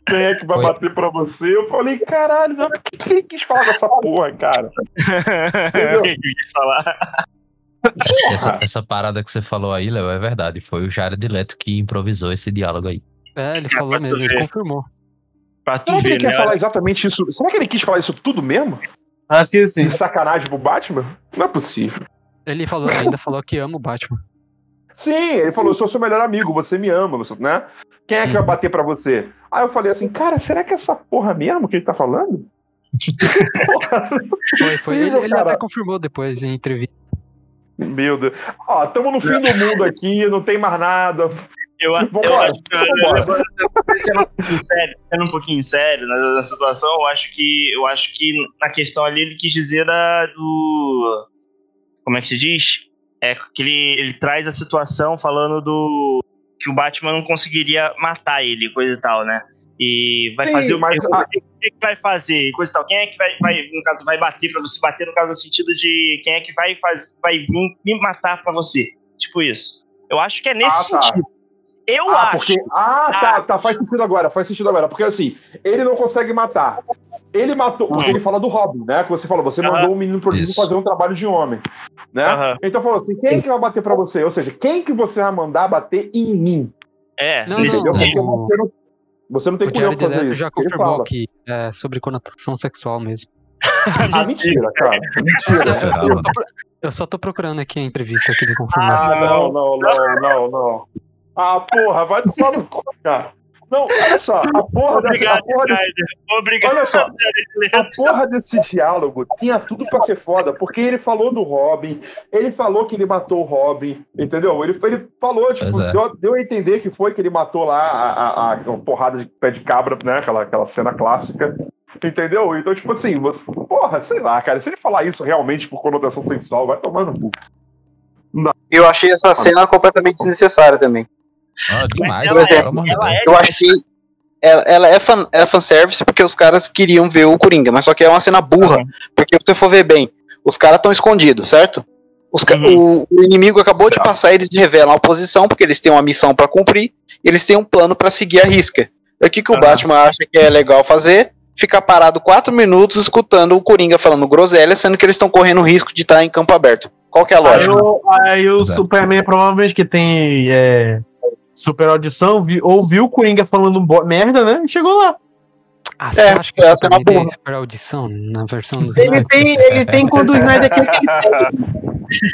Quem é que vai Oi. bater pra você? Eu falei, caralho, por que, que ele quis falar dessa porra, cara? o que que eu ia falar? Essa, essa parada que você falou aí, Léo, é verdade. Foi o Jared Leto que improvisou esse diálogo aí. É, ele É, falou mesmo, ele ver. confirmou. Pra tu Será que ele ver, quer né? falar exatamente isso? Será que ele quis falar isso tudo mesmo? Acho que sim. De sacanagem pro Batman? Não é possível. Ele falou, ainda falou que ama o Batman. Sim, ele falou: eu sou seu melhor amigo, você me ama, né? Quem é que vai Uhum. bater pra você? Aí eu falei assim, cara, será que é essa porra mesmo que ele tá falando? Porra, Foi, foi. Ele, possível, ele cara. até confirmou depois em entrevista. Meu Deus. Ó, tamo no fim do mundo aqui, não tem mais nada. Eu, eu acho que, sendo um pouquinho sério, sendo um pouquinho sério na, na situação, eu acho que eu acho que na questão ali ele quis dizer do como é que se diz? É que ele, ele traz a situação falando do que o Batman não conseguiria matar ele, coisa e tal, né? E vai Sim, fazer o mas que, a- o que que vai fazer, coisa e tal. Quem é que vai, vai no caso, vai bater pra você? Bater no caso no sentido de quem é que vai faz, vai vir me matar pra você? Tipo isso. Eu acho que é nesse Ah, tá. sentido. Eu ah, acho. porque. Ah, tá, tá. Faz sentido agora, faz sentido agora. Porque assim, ele não consegue matar. Ele matou. Porque ele fala do Robin, né? Que você falou, você mandou um menino prodígio fazer um trabalho de homem. Né? Aham. Então falou assim: quem que vai bater pra você? Ou seja, quem que você vai mandar bater em mim? É, Não, Entendeu? não, Porque você não, você não tem culhão pra fazer isso. já confirmou que é sobre conotação sexual mesmo. Ah, mentira, cara. Mentira. Eu, eu só tô procurando aqui a entrevista que ele confirmou. Ah, não, não, não, não, não. Ah, porra, vai tomar no cu, cara. Não, olha só, a porra dessa. A Obrigado, porra desse. Obrigado. olha só, a porra desse diálogo tinha tudo pra ser foda, porque ele falou do Robin, ele falou que ele matou o Robin, entendeu? Ele, ele falou, tipo, é. deu, deu a entender que foi que ele matou lá a, a, a- porrada de pé de cabra, né? Aquela, aquela cena clássica. Entendeu? Então, tipo assim, você, porra, sei lá, cara, se ele falar isso realmente por conotação sexual, vai tomar no cu. Eu achei essa cena completamente desnecessária também. Ah, demais, Por exemplo, de é Eu achei. Ela, ela é, fan, é fanservice porque os caras queriam ver o Coringa, mas só que é uma cena burra. Porque se você for ver bem, os caras estão escondidos, certo? Uhum. o, o inimigo acabou de Certo. passar, eles revelam a posição, porque eles têm uma missão pra cumprir, e eles têm um plano pra seguir a risca. O que, que o Aham. Batman acha que é legal fazer? Ficar parado quatro minutos escutando o Coringa falando groselha, sendo que eles estão correndo o risco de estar em campo aberto. Qual que é a Aí, lógica? o, aí o Pois é. Superman, provavelmente que tem é, super audição, vi, ouviu o Coringa falando merda, né? E chegou lá. Ah, É, acha que é uma tem burra. super audição na versão do Ele Snyder? tem, ele tem quando o Snyder quer que ele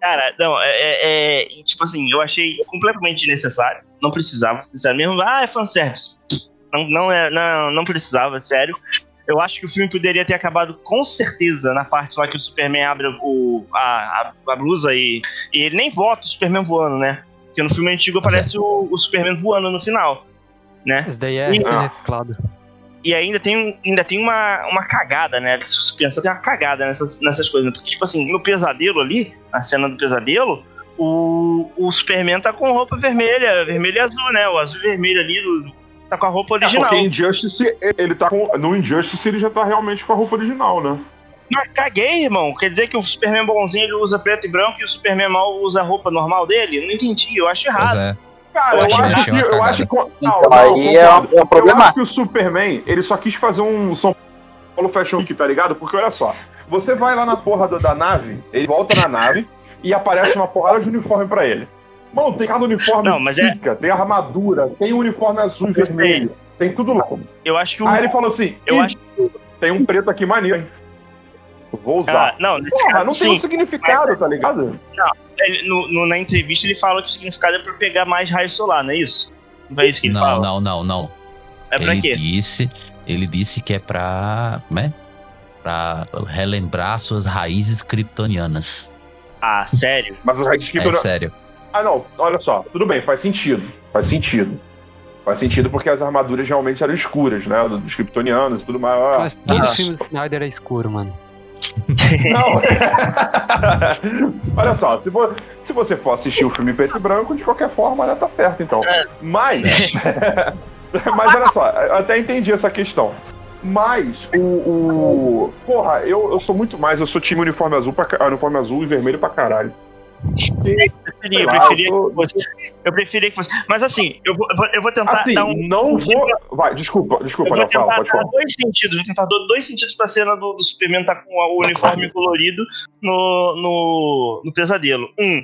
Cara, não, é, é- é- Tipo assim, eu achei completamente desnecessário. Não precisava, sinceramente. Mesmo, ah, é fanservice. Não, não, é, não, não precisava, sério. Eu acho que o filme poderia ter acabado com certeza na parte lá que o Superman abre o, a, a, a blusa e, e ele nem bota o Superman voando, né? Porque no filme antigo aparece o, o Superman voando no final, né? Isso daí é E- reciclado. E ainda tem, ainda tem uma, uma cagada, né? Se você pensar, tem uma cagada nessas, nessas coisas. né? Porque, tipo assim, no pesadelo ali, na cena do pesadelo, o, o Superman tá com roupa vermelha, vermelha e azul, né? O azul e vermelho ali, do- tá com a roupa É, original. porque Injustice, ele tá com. No Injustice ele já tá realmente com a roupa original, né? Mas caguei, irmão. Quer dizer que o Superman bonzinho ele usa preto e branco e o Superman mal usa a roupa normal dele? Eu não entendi, eu acho Pois errado. é. Cara, Eu eu, acho que. Eu cagada. acho que não, Então, não, aí é, um- é um Eu problema. acho que o Superman, ele só quis fazer um São Paulo Fashion Week, tá ligado? Porque olha só, você vai lá na porra do- da nave, ele volta na nave e aparece uma porrada de uniforme pra ele. Mano, tem cada uniforme Não, mas é- pica, tem armadura, tem uniforme azul e vermelho, tem tudo lá. Eu acho que o. Aí ele falou assim, Eu "Ih, acho tem um preto aqui maneiro, hein? Vou usar. Ah, não, nesse Porra, caso, não tem sim. um significado, tá ligado? Ele- no- no- na entrevista ele fala que o significado é pra pegar mais raio solar, não é isso? Não é isso que ele Não, fala? não, não, não. É pra ele quê? disse, ele disse que é pra, como é? Pra relembrar suas raízes kryptonianas. Ah, sério? Mas as raízes É criptonianas- sério. Ah, não, olha só, tudo bem, faz sentido. Faz sentido. Faz sentido porque as armaduras realmente eram escuras, né? Dos kryptonianos e tudo mais. Ah, Mas todo isso. filme do Snyder é escuro, mano. Não. olha só, se, vo- se você for assistir o filme preto e branco, de qualquer forma, né, tá certo, então. Mas. mas olha só, eu até entendi essa questão. Mas o. o- porra, eu, eu sou muito mais, eu sou time uniforme azul, pra, uniforme azul e vermelho pra caralho. Preferia, eu lá, preferia eu que fosse. Eu preferia que fosse. Mas assim, eu vou, eu vou, eu vou tentar Assim, dar um. não vou. Vai, desculpa, Eu desculpa, vou não, fala, tentar dar falar. dois sentidos, vou tentar dar dois sentidos pra cena do, do Superman tá com o uniforme colorido no, no, no pesadelo. Um,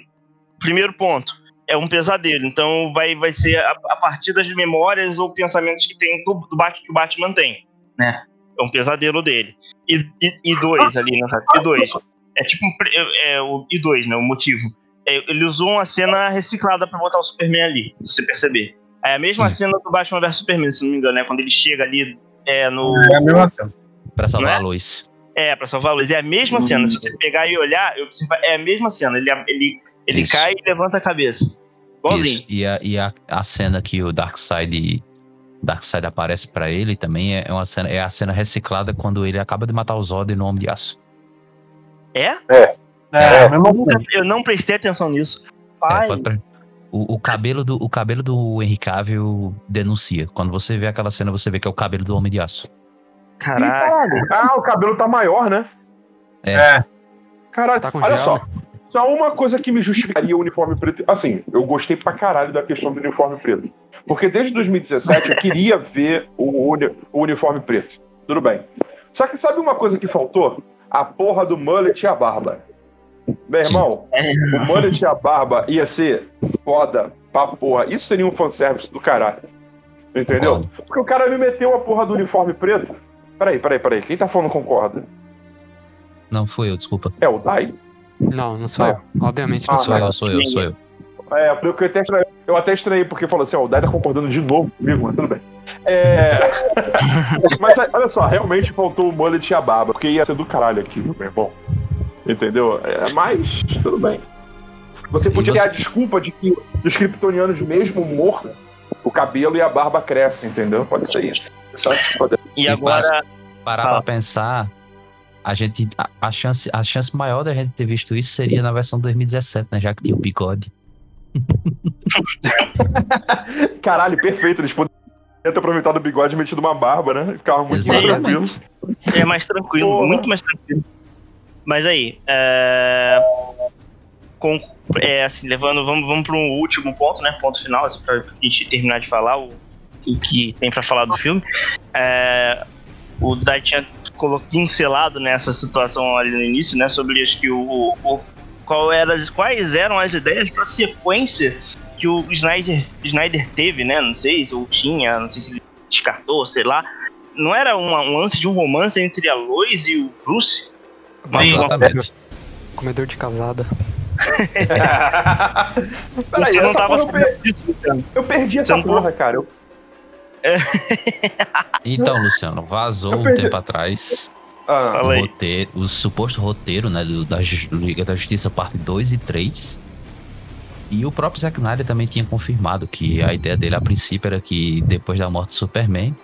primeiro ponto, é um pesadelo, então vai, vai ser a, a partir das memórias ou pensamentos que tem do, do Batman que o Batman tem, né? É um pesadelo dele. E, e, e dois ali, né? E dois. É tipo um, é, é, o, e dois, né? O motivo. É, ele usou uma cena reciclada pra botar o Superman ali, pra você perceber. É a mesma Sim. cena do Batman vs Superman, se não me engano, né? Quando ele chega ali é, no. É a mesma cena. Pra salvar Né? a luz. É, pra salvar a luz. É a mesma cena. Se você pegar e olhar, é a mesma cena. Ele, ele, ele Isso. cai e levanta a cabeça. Igualzinho. Isso. E, a, e a, a cena que o Darkseid Darkseid aparece pra ele também é uma cena, é a cena reciclada quando ele acaba de matar o Zod no Homem de Aço. É? É, mesmo Eu, nunca- eu não prestei atenção nisso. É, Pai, o, o cabelo do, o cabelo do Henry Cavill denuncia. Quando você vê aquela cena, você vê que é o cabelo do Homem de Aço. Ih, caralho. caralho. Ah, o cabelo tá maior, né? É. Caralho, Tá olha só. Só uma coisa que me justificaria o uniforme preto. Assim, eu gostei pra caralho da questão do uniforme preto. Porque desde 2017 eu queria ver o, uni- o uniforme preto. Tudo bem. Só que sabe uma coisa que faltou? A porra do mullet e a barba. Meu irmão, o mullet e a barba ia ser foda pra porra. Isso seria um fanservice do caralho. Entendeu? Porque o cara me meteu a porra do uniforme preto. Peraí, peraí, peraí. Quem tá falando concorda? Não, foi eu, desculpa. É o Dai? Não, não sou eu. Obviamente não Ah, sou Sou eu. eu, sou eu, sou eu. É, porque eu até eu até estranhei porque falou assim, ó, o Dai tá concordando de novo comigo, mas tudo bem. É... mas olha só, realmente faltou o mullet e a barba, porque ia ser do caralho aqui, meu irmão. Entendeu? É, mas, tudo bem. Você podia você- ter a desculpa de que os kryptonianos, mesmo mortos, o cabelo e a barba crescem, entendeu? Pode ser isso. E agora. Parar Fala. pra pensar, a gente. A, a chance, a chance maior da gente ter visto isso seria na versão 2017, né? Já que tinha o bigode. Caralho, perfeito. Eles poderiam ter aproveitado o bigode e metido uma barba, né? Ficava muito mais tranquilo. Exatamente. É mais tranquilo, Porra. muito mais tranquilo. Mas aí, é... Com, é, assim, levando, vamos, vamos para um último ponto, né? Ponto final, assim, pra gente terminar de falar o, o que tem pra falar do filme. É, o Dai tinha pincelado nessa situação ali no início, né? Sobre acho que o, o- qual era, quais eram as ideias pra sequência que o Snyder, Snyder teve, né? Não sei se ou tinha, não sei se ele descartou, sei lá. Não era uma- um lance de um romance entre a Lois e o Bruce? Mas uma- Exatamente. Comedor de casada. Peraí, Você não tava eu, per- sabendo disso, Luciano. eu perdi Você essa não porra, cara. Eu- Então, Luciano, vazou um perdi- tempo atrás Ah, o, roteiro, o suposto roteiro, né, do- da Liga da Justiça parte 2 e 3. E o próprio Zack Snyder também tinha confirmado que a ideia dele a princípio era que depois da morte do Superman,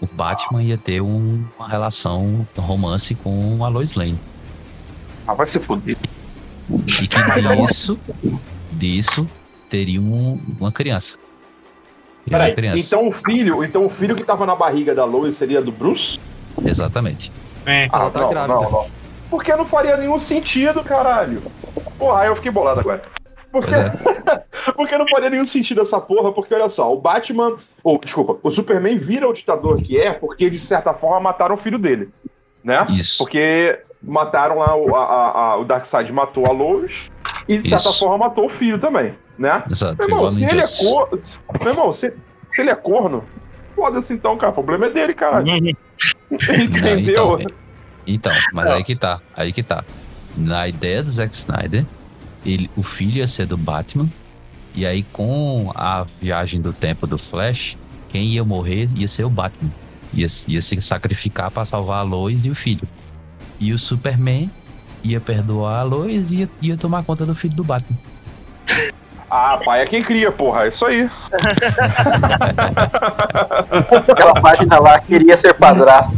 o Batman ia ter um- uma relação, um romance com a Lois Lane. ah, vai se fuder. E que disso, disso teria um- uma criança. Teria uma Peraí, criança. então o filho, então o filho que tava na barriga da Lois seria do Bruce? Exatamente. É. Ela tá não, grávida. não, não. Porque não faria nenhum sentido, caralho. Porra, eu fiquei bolado agora. Porque, Pois porque não faria nenhum sentido essa porra, porque olha só, o Batman, ou desculpa, o Superman vira o ditador que é, porque de certa forma mataram o filho dele, né? Isso. Porque mataram lá o, a, a- o Darkseid matou a Lois e de certa Isso. forma matou o filho também, né? Exato. Meu irmão, se ele é corno. Meu irmão, se, se ele é corno, foda-se então, cara. O problema é dele, caralho. Não, Entendeu? então, então, mas aí que tá, aí que tá. Na ideia do Zack Snyder, ele, o filho ia ser do Batman, e aí com a viagem do tempo do Flash, quem ia morrer ia ser o Batman. Ia, ia se sacrificar pra salvar a Lois e o filho. E o Superman ia perdoar a Lois e ia, ia tomar conta do filho do Batman. Ah, pai é quem cria, porra. É isso aí. Aquela página lá queria ser padrasto.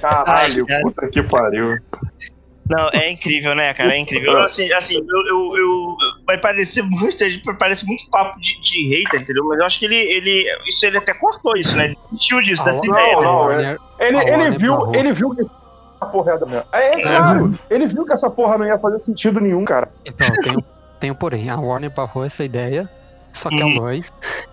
Caralho, Ai, cara. puta que pariu. Não, é incrível, né, cara? É incrível. Assim, assim eu, eu, eu- vai parecer muito, parece muito papo de, de hater, entendeu? Mas eu acho que ele, ele, isso ele até cortou isso, né? Ele desistiu disso, Ah, dessa não, ideia. né? não, Warner- Ele, A ele Warner viu, ele viu que essa porra era mesmo. É, é claro. Ele viu que essa porra não ia fazer sentido nenhum, cara. Então, tem um, tem um porém. A Warner barrou essa ideia, só que Hum. a Lois,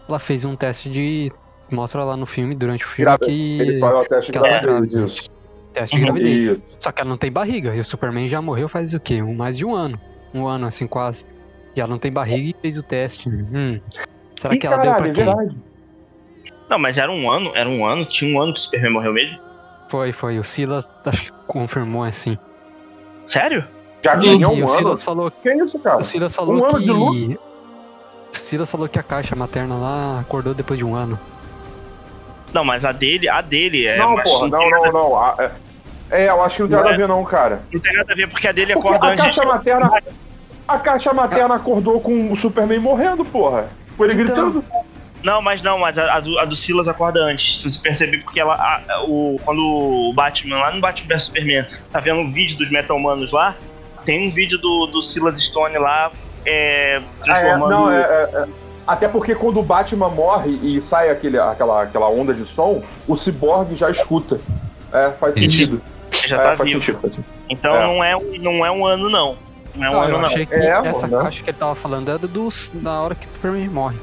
ela fez um teste de. Mostra lá no filme, durante o filme, que. Ele faz o teste de que ela grávida. isso. Teste de gravidez. Isso. Só que ela não tem barriga. E o Superman já morreu faz o quê? Um, mais de um ano. Um ano, assim, quase. E ela não tem barriga e fez o teste. Hum. Será Ih, que ela caralho, deu pra é quem? verdade. Não, mas era um ano, era um ano, tinha um ano que o Superman morreu mesmo. Foi, foi. O Silas acho que confirmou assim. Sério? Já E tinha o um ano. Silas falou, Que isso, cara? o Silas falou Um ano que. de luto? O Silas falou que a caixa materna lá acordou depois de um ano. Não, mas a dele, a dele é não, porra, não, não, não. A, é- É, eu acho que não tem Não nada a é? ver, não, cara. Não tem nada a ver porque a dele Porque acorda a antes caixa de... materna. A caixa materna acordou com o Superman morrendo, porra. Com ele Então. gritando. Não, mas não, mas a, a do, a do Silas acorda antes. Se você perceber, porque ela. a- o, quando o Batman, lá no Batman vs Superman, tá vendo um vídeo dos Meta-Humanos lá, tem um vídeo do, do Silas Stone lá é, Ah, é, transformando. não, é, é, é. Até porque quando o Batman morre e sai aquele, aquela, aquela onda de som, o Cyborg já escuta. É, faz Isso. sentido. já é, tá faz vivo. sentido, faz sentido. Então É. não, é um, não é um ano, não. Não é um Não, ano, eu não. achei que É, essa né? caixa que ele tava falando era do, da hora que o Superman morre.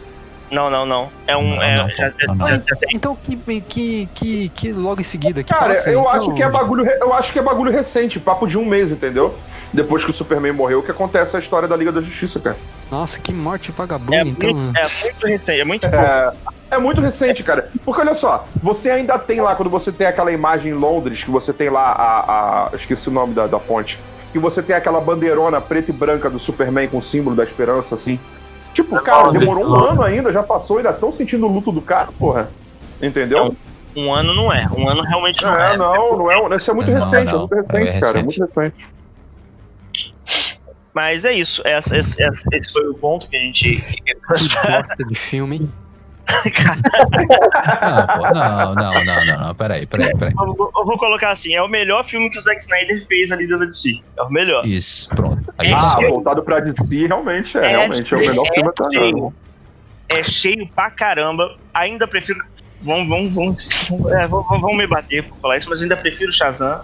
Não, não, não. É um. Não, é, não, já, pô, já- não, já- não. já tem. Então que, que, que, que logo em seguida que Cara, passa, eu então- acho que é bagulho. Eu acho que é bagulho recente, papo de um mês, entendeu? Depois que o Superman morreu, que acontece a história da Liga da Justiça, cara. Nossa, que morte vagabunda, É, então. muito, é muito recente, é muito É, é muito recente, cara. Porque olha só, você ainda tem lá, quando você tem aquela imagem em Londres, que você tem lá a. a- esqueci o nome da, da fonte. Que você tem aquela bandeirona preta e branca do Superman com o símbolo da esperança, assim. Tipo, cara, demorou um ano ainda, já passou, ainda estão sentindo o luto do cara, porra. Entendeu? Um ano não é. Um ano realmente não é. É, não, não é. Isso é muito Não, recente, é não, muito é recente, cara. É muito recente. Mas é isso. Essa, esse, esse- esse foi o ponto que a gente. Que bosta de filme. Não, pô, não, não, não, não, não, peraí, peraí, peraí. Eu vou, eu vou colocar assim: é o melhor filme que o Zack Snyder fez ali dentro da DC. É o melhor. Isso, pronto. É, Ah, cheio. voltado pra DC, realmente é. É realmente é o melhor cheio, filme até cheio. agora. É cheio pra caramba. Ainda prefiro. Vamos, vamos, vamos, vamos, é, vamos, vamos me bater por falar isso, mas ainda prefiro Shazam.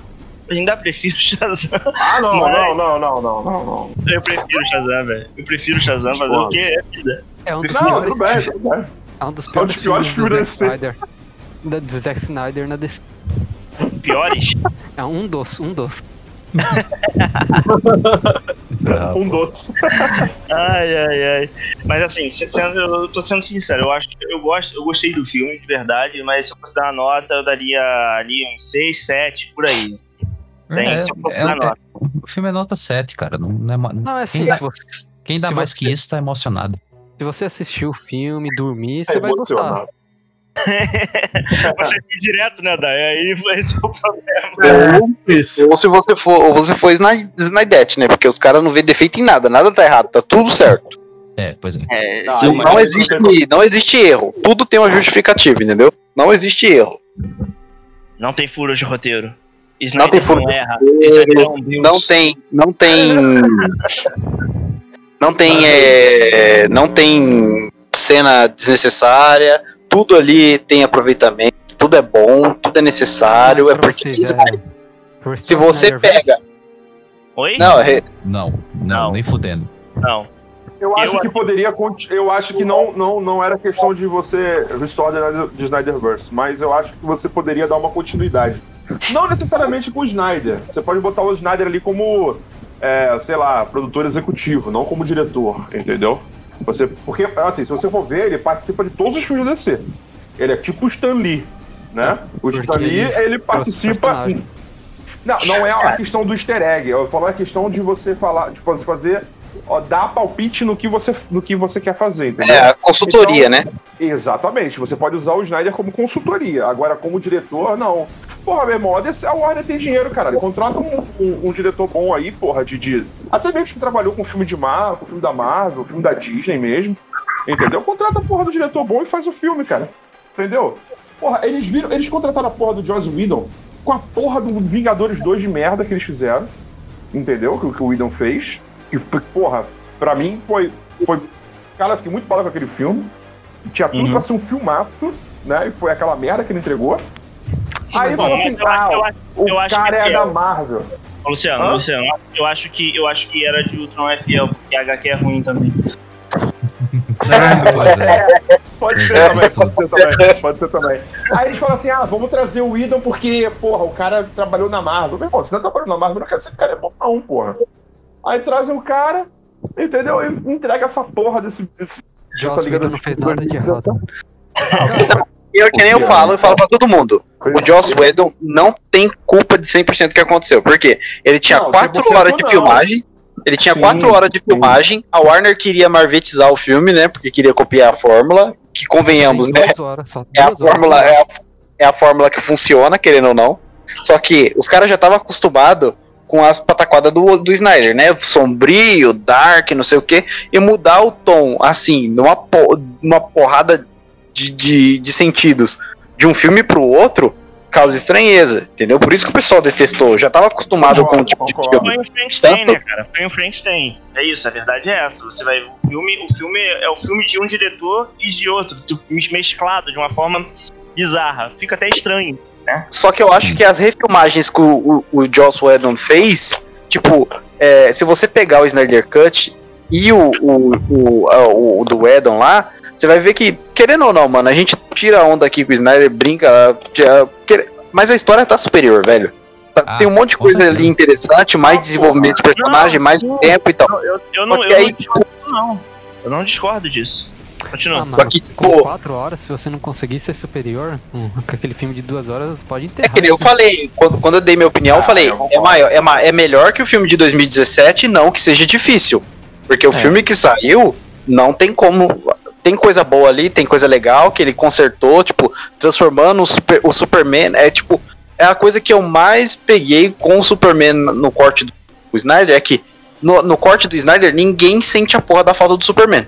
Eu ainda prefiro Shazam. Ah, não, Mas- não, não, não, não, não, não. Eu prefiro Shazam, velho. Eu prefiro Shazam fazer o quê? É vida. É um dos Não, piores, tudo bem, tudo bem. é um dos É um piores, dos piores filmes do Zack Snyder. Da, do Zack Snyder na DC. Piores? É um dos, um dos. Não, Um doce. Ai, ai, ai. Mas assim, se- sendo, eu tô sendo sincero, eu acho que eu gosto, eu gostei do filme, de verdade, mas se eu fosse dar uma nota, eu daria ali uns 6, 7, por aí. Tem, é, é- dar nota. o filme é nota 7, cara. Não, não é, Não, é assim, Quem dá- se você, quem dá se mais você- que isso tá emocionado. se você assistir o filme, dormir, É você vai gostar. emocionado. Você foi direto, né, Dai? Aí esse é o problema. Isso. Ou se você for, ou você for Snydete, né? Porque os caras não vê defeito em nada, nada tá errado, tá tudo certo. É, pois é. É, Não, não existe, não não existe erro. Tudo tem uma justificativa, entendeu? Não existe erro. não tem furos de roteiro. Não Snyder tem furo. não é. Não tem, não tem, não tem, é, não tem cena desnecessária. Tudo ali tem aproveitamento. Tudo é bom, tudo é necessário. É porque é, se você Snyderverse, pega, Oi? não, é- Não, não, Não. nem fudendo. Não. Eu acho Eu que poderia. Eu acho que não, não, não era questão de você the- de Snyderverse, mas eu acho que você poderia dar uma continuidade. Não necessariamente com o Snyder. Você pode botar o Snyder ali como, é, sei lá, produtor executivo, não como diretor, entendeu? Você, porque, assim, se você for ver, ele participa de todos os filmes da DC. Ele é tipo o Stan Lee, né? O Porque Stan Lee, ele ele participa. personagem. Não, não é a questão do easter egg. Eu falo a questão de você falar, de fazer, dar palpite no que você, no que você quer fazer, entendeu? é consultoria, né? Exatamente. Você pode usar o Snyder como consultoria. Agora, como diretor, não. Porra, meu irmão, a Warner tem dinheiro, cara. Contrata um, um- um diretor bom aí, porra, de, de- Até mesmo que trabalhou com filme de Marvel, com filme da Marvel, filme da Disney mesmo. Entendeu? Contrata a porra do diretor bom e faz o filme, cara. Entendeu? Porra, eles viram. Eles contrataram a porra do Joss Whedon com a porra do Vingadores 2 de merda que eles fizeram. Entendeu? Que, o que o Whedon fez. E, porra, pra mim foi. foi cara, eu fiquei muito bala com aquele filme. Tinha tudo Uhum. pra ser um filmaço, né? E foi aquela merda que ele entregou. Aí falou assim, eu acho- ah, eu acho- o eu acho cara que é é. da Marvel. Ô, Luciano, Hã? Luciano, eu acho que eu acho que era de Ultron é fiel, porque a HQ é ruim também. É. Pode ser também, pode ser também, pode ser também. Aí eles falam assim, ah, vamos trazer o Idon porque, porra, o cara trabalhou na Marvel. Meu irmão, você não trabalhou na Marvel, eu não quero dizer que o cara é bom não, porra. Aí trazem o cara, entendeu? E entrega essa porra desse... desse dessa Joss Liga da não fez nada de errado. 2017. Eu, que nem eu falo, eu falo pra todo mundo. O Joss Whedon não tem culpa de 100% do que aconteceu. Por quê? Ele tinha Não, 4 100% horas de não. filmagem. Ele tinha Sim, 4 horas de sim. filmagem. A Warner queria marvetizar o filme, né? Porque queria copiar a fórmula. Que convenhamos, né? duas horas só. É a fórmula, é a, é a fórmula que funciona, querendo ou não. Só que os caras já estavam acostumados com as pataquadas do, do Snyder, né? Sombrio, dark, não sei o quê. E mudar o tom, assim, numa, po- numa porrada de, de, de sentidos de um filme pro outro, causa estranheza, entendeu? Por isso que o pessoal detestou. Já tava acostumado com o tipo de Concordo. filme. Foi um Frankenstein, Tanto- né, cara? Foi um Frankenstein. É isso, a verdade é essa. Você vai. O filme, o filme é o filme de um diretor e de outro, tipo, mesclado de uma forma bizarra. Fica até estranho. Só que eu acho que as refilmagens que o, o, o Joss Whedon fez, tipo, é, se você pegar o Snyder Cut e o, o, o, o do Whedon lá, você vai ver que, querendo ou não, mano, a gente tira a onda aqui com o Snyder, brinca, quer- mas a história tá superior, velho. Tá- Ah, tem um monte de coisa ali interessante, mais desenvolvimento de personagem, mais não. tempo e tal. Eu, eu não, eu que não aí, discordo, não. Eu não discordo disso. Continua. Ah, Só que, com tipo- quatro horas, se você não conseguir ser superior, com com aquele filme de duas horas, pode É enterrar. que nem eu falei, quando, quando eu dei minha opinião, eu Ah, falei, eu é, maior, é, ma- é melhor que o filme de 2017, não que seja difícil. Porque o É. filme que saiu, não tem como. Tem coisa boa ali, tem coisa legal que ele consertou, tipo, transformando o, super- o Superman. É tipo, é a coisa que eu mais peguei com o Superman no corte do Snyder, é que no, no corte do Snyder, ninguém sente a porra da falta do Superman.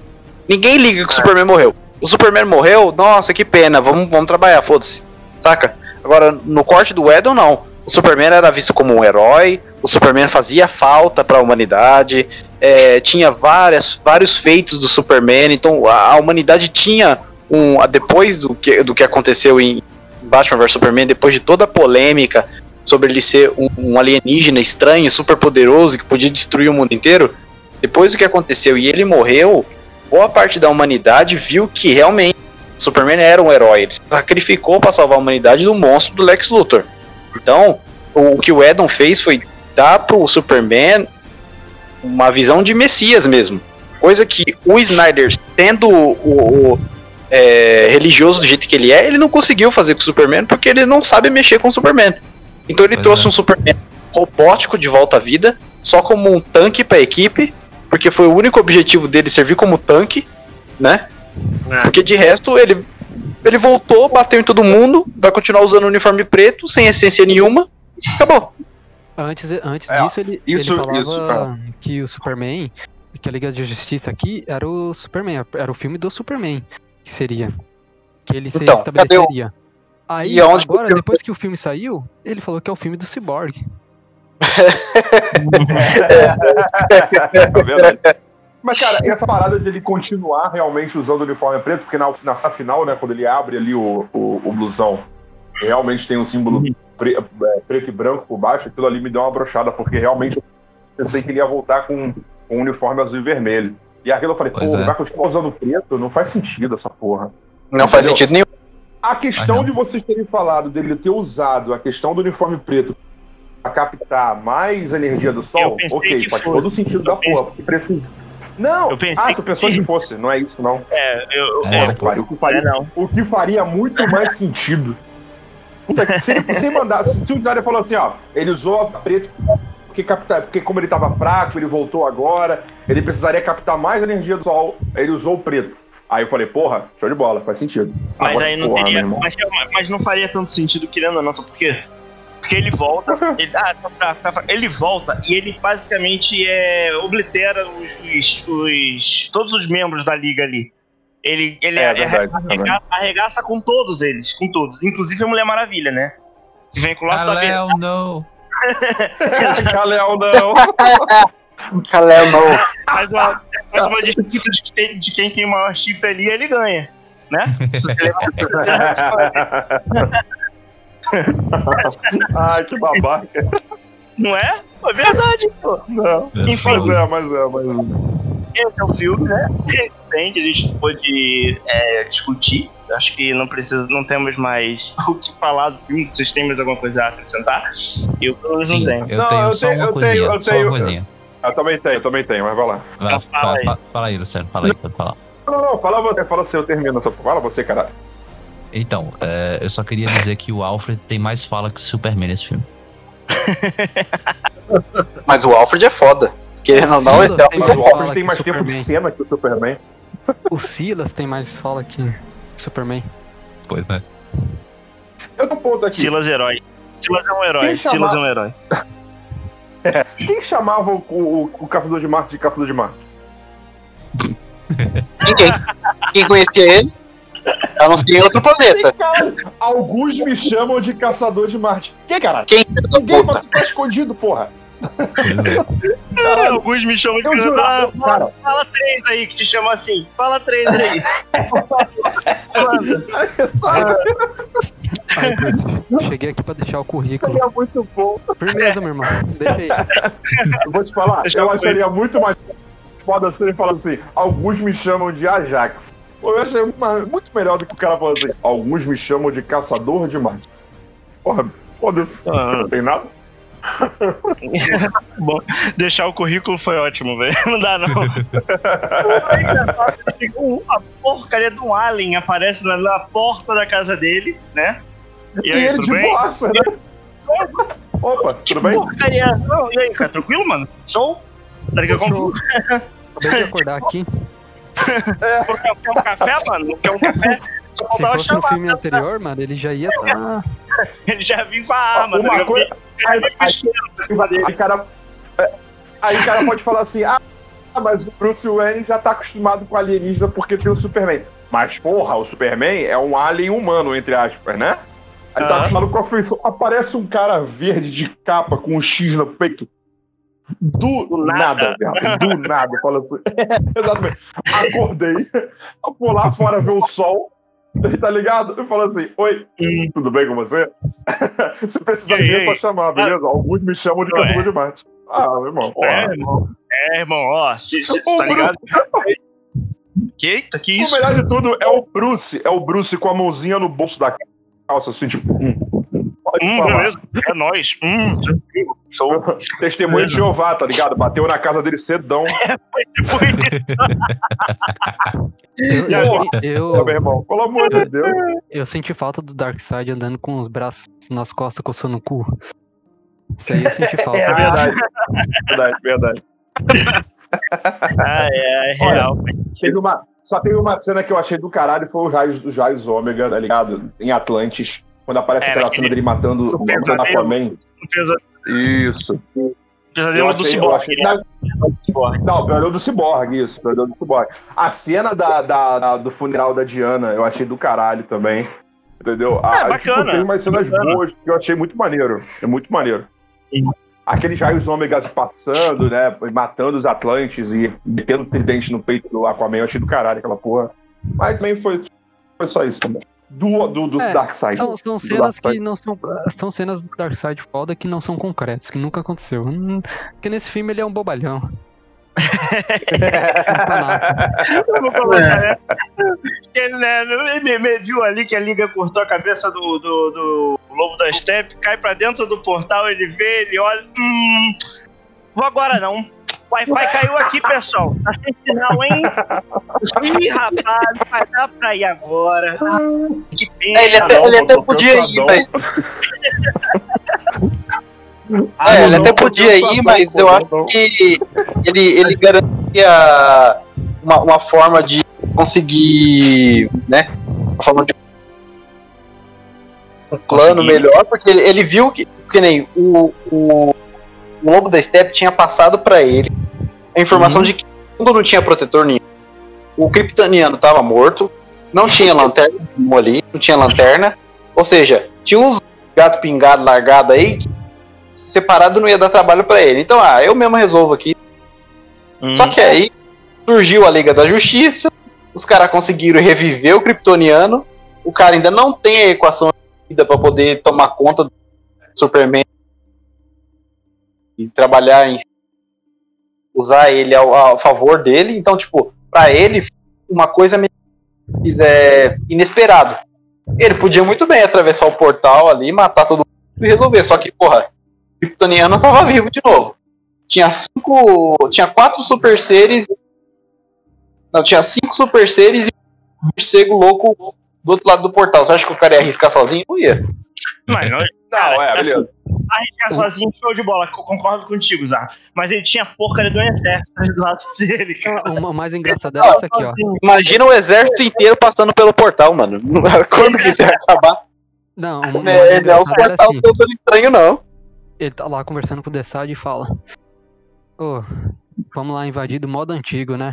Ninguém liga que o Superman morreu. O Superman morreu, nossa, que pena, vamos, vamos trabalhar, foda-se. Saca? Agora, no corte do Edon, não. O Superman era visto como um herói, o Superman fazia falta pra humanidade, é, tinha várias, vários feitos do Superman, então a, a humanidade tinha um. a- Depois do que, do que aconteceu em Batman vs Superman, depois de toda a polêmica sobre ele ser um, um alienígena estranho, super poderoso, que podia destruir o mundo inteiro, depois do que aconteceu e ele morreu, boa parte da humanidade viu que realmente Superman era um herói. Ele se sacrificou para salvar a humanidade do monstro do Lex Luthor. Então, o, que o Edon fez foi dar pro Superman uma visão de Messias mesmo. Coisa que o Snyder, sendo o, o, é, religioso do jeito que ele é, ele não conseguiu fazer com o Superman porque ele não sabe mexer com o Superman. Então ele Pois trouxe é. um Superman robótico de volta à vida, só como um tanque pra equipe, porque foi o único objetivo dele servir como tanque, né? Porque de resto ele ele voltou, bateu em todo mundo, vai continuar usando o uniforme preto, sem essência nenhuma. Acabou. Antes, antes É, disso, ele, isso- ele falava isso, que o Superman, que a Liga da Justiça aqui era o Superman, era o filme do Superman, que seria. Que ele se Então, estabeleceria. Aí, E aonde agora, depois que o filme saiu, ele falou que é o filme do Cyborg. É verdade. Mas, cara, essa parada dele continuar realmente usando o uniforme preto, porque na, cena final, né, quando ele abre ali o, o, o blusão, realmente tem um símbolo pre- é, preto e branco por baixo, aquilo ali me deu uma brochada, porque realmente eu pensei que ele ia voltar com, com um uniforme azul e vermelho. E aquilo eu falei, pô, Pois é. vai continuar usando preto? Não faz sentido essa porra. Não faz Entendeu? sentido nenhum. A questão não. de vocês terem falado dele ter usado a questão do uniforme preto para captar mais energia do sol, ok, que faz todo o sentido Eu da porra, porque precisa. Não! Eu pensei ah, tu que- pensou que fosse, não é isso, não. É, eu. É, eu- que o, que faria, é, não. o que faria muito mais sentido. Puta, que- se ele se mandar, se, se o Snyder falou assim, ó, ele usou a preto porque, captar, porque como ele tava fraco, ele voltou agora, ele precisaria captar mais energia do sol, ele usou o preto. Aí eu falei, porra, show de bola, faz sentido. Mas Agora, aí não porra, teria. Mas, mas não faria tanto sentido querendo ou não, sabe por quê? Porque ele volta, ele, ah, tá, tá, tá, ele volta e ele basicamente é, oblitera os, os- os- todos os membros da liga ali. Ele, ele É, é- verdade, arrega- arregaça com todos eles, com todos, inclusive a Mulher Maravilha, né? Que vem com o laço da vida. Não. Kalel, não. Kalel não. Faz uma, faz uma disputa de, quem- de quem tem o maior chifre ali, ele ganha. Né? Ai, que babaca. Não é? É verdade, pô. Não. Enfim. Mas é, mas é, mas Esse é o filme, né? Que tem, que a gente pode é, discutir. Acho que não precisa, não temos mais o que falar do filme. Vocês têm mais alguma coisa a acrescentar? Eu pelo menos não tenho. eu Não, tenho eu só tenho- uma eu coisinha. tenho- eu só tenho- uma coisinha. Eu também tenho, eu também tenho, mas vai lá. Vai, fala fala, aí. fala- fala aí, Luciano. Fala aí, pode falar. Não, não, fala você, fala você, eu termino essa. Fala você, caralho. Então, é, eu só queria dizer que o Alfred tem mais fala que o Superman nesse filme. Mas o Alfred é foda. Querendo ou não, esse é tem o o Alfred tem mais o tempo de Superman. cena que o Superman. O Silas tem mais fala que Superman. Pois né? Eu tô ponto aqui. Silas Herói. Silas é um herói. Quem Silas é um herói. Quem chamava o, o- o Caçador de Marte de Caçador de Marte? Ninguém. Quem conhecia ele? A não ser em outro planeta. Caralho, alguns me chamam de Caçador de Marte. Que caralho? Quem da Ninguém puta? tá escondido, porra. Ah, Alguns me chamam de jurava, Ah, cara. Fala três aí que te chamam assim. Fala três aí. Ai, cheguei aqui pra deixar o currículo. É muito bom. Firmeza, meu irmão. Deixa aí. Eu vou te falar, Deixa eu eu acharia muito mais foda se ele falasse assim, alguns me chamam de Ajax. Eu achei muito melhor do que o cara falando assim, alguns me chamam de Caçador de Marte. Porra, foda-se, Ah. não tem nada. Bom, deixar o currículo foi ótimo, velho. Não dá, não. A porcaria de um alien aparece na, na porta da casa dele, né? E E, aí, ele tudo de bem? boaça, né? Opa, tudo bem? Porcaria. Não, e aí, cara, tranquilo, mano? Show? Tá ligado? Acabei de acordar aqui. Quer, quer um café, mano? Quer um café? Só Se fosse no chamar. filme anterior, mano, ele já ia tá. Ele já vinha com a arma, tá Uma ligado? coisa- Ele dele. Aí o cara, é, aí o cara pode falar assim, ah, mas o Bruce Wayne já tá acostumado com alienígena porque tem o Superman. Mas, porra, o Superman é um alien humano, entre aspas, né? Aí tá acostumado com a feição. Aparece um cara verde de capa com um X no peito. Do, Do nada, nada. Do nada, fala assim. Exatamente. Acordei, vou lá fora ver o sol. Tá ligado? Eu falo assim: Oi, Hum. tudo bem com você? Se precisar E de mim, é e só chamar, beleza? Alguns me chamam de caçador de Marte. Ah, meu irmão. porra. É, irmão. É, irmão, ó, se, se, se tá ligado? Eita, que O isso? melhor de tudo é o Bruce. É o Bruce com a mãozinha no bolso da calça, assim, tipo. hum, Hum, beleza, é nóis. Hum, Show. Testemunha de Jeová, tá ligado? Bateu na casa dele cedão. Foi isso. Eu, eu, eu, meu irmão, pelo amor de Deus. eu senti falta do Darkseid andando com os braços nas costas, coçando o cu. Isso aí eu senti falta. É verdade. Verdade, verdade. Ah, é, é Olha, real. Teve uma, só teve uma cena que eu achei do caralho, foi os raios dos raios ômega, tá ligado? Em Atlantis. Quando aparece É, aquela cena dele matando o o pesadelo. Isso. Pesadelo do Cyborg. Cyborg. Não, o Pesadelo do Cyborg, isso, Pesadelo do Cyborg. A cena da, da- da- do funeral da Diana, eu achei do caralho também. Entendeu? A- É, bacana, tem umas cenas bacana. boas que eu achei muito maneiro. É muito maneiro. Sim. Aqueles raios ômegas passando, né? Matando os Atlantes e metendo o tridente no peito do Aquaman, eu achei do caralho aquela porra. Mas também foi, foi só isso também. Do, do, do É, Darkseid. São, são Do cenas que Darkseid. não são. São cenas do Darkseid foda que não são concretos, que nunca aconteceu. Hum, Porque nesse filme ele é um bobalhão. Tá nada. Vamos colocar, né? Ele, né, ele mediu ali que a liga cortou a cabeça do, do, do Lobo da Steppe, cai pra dentro do portal, ele vê, ele olha. Hum, vou agora não. O Wi-Fi caiu aqui, pessoal. Tá sem sinal, hein? Ih, rapaz, vai dar pra ir agora. Ah, que pena. É, ele até, não, ele até podia ir, mas. Ah, É, não, ele até podia ir, mas eu acho que ele, ele garantia uma, uma forma de conseguir, né? Uma forma de um plano melhor, porque ele, ele viu que, que nem o, o, o Lobo da Steppe tinha passado pra ele a informação Uhum. de que o mundo não tinha protetor nenhum. O Kryptoniano tava morto, não tinha lanterna ali, não tinha lanterna, ou seja, tinha uns gato pingado largado aí que separado não ia dar trabalho pra ele. Então, ah, eu mesmo resolvo aqui. Hum. Só que aí surgiu a Liga da Justiça, os caras conseguiram reviver o Kryptoniano, o cara ainda não tem a equação vida pra poder tomar conta do Superman e trabalhar em usar ele ao, ao favor dele. Então, tipo, pra ele uma coisa meio é, inesperado. Ele podia muito bem atravessar o portal ali, matar todo mundo e resolver. Só que, porra, o Kryptoniano tava vivo de novo. Tinha cinco. Tinha quatro super seres. Não, tinha cinco super seres e um morcego louco do outro lado do portal. Você acha que o cara ia arriscar sozinho? Não ia. Mas não, Não, é, beleza. Arriscar sozinho, show de bola. Concordo contigo, Zá. Mas ele tinha a porcaria do exército do lado dele, cara. O mais engraçado é essa aqui, ó. Imagina o exército inteiro passando pelo portal, mano. Quando quiser acabar. Não, uma É, ele é os portal assim, todo estranho, não. ele tá lá conversando com o Dessad e fala: Ô, vamos lá invadir do modo antigo, né?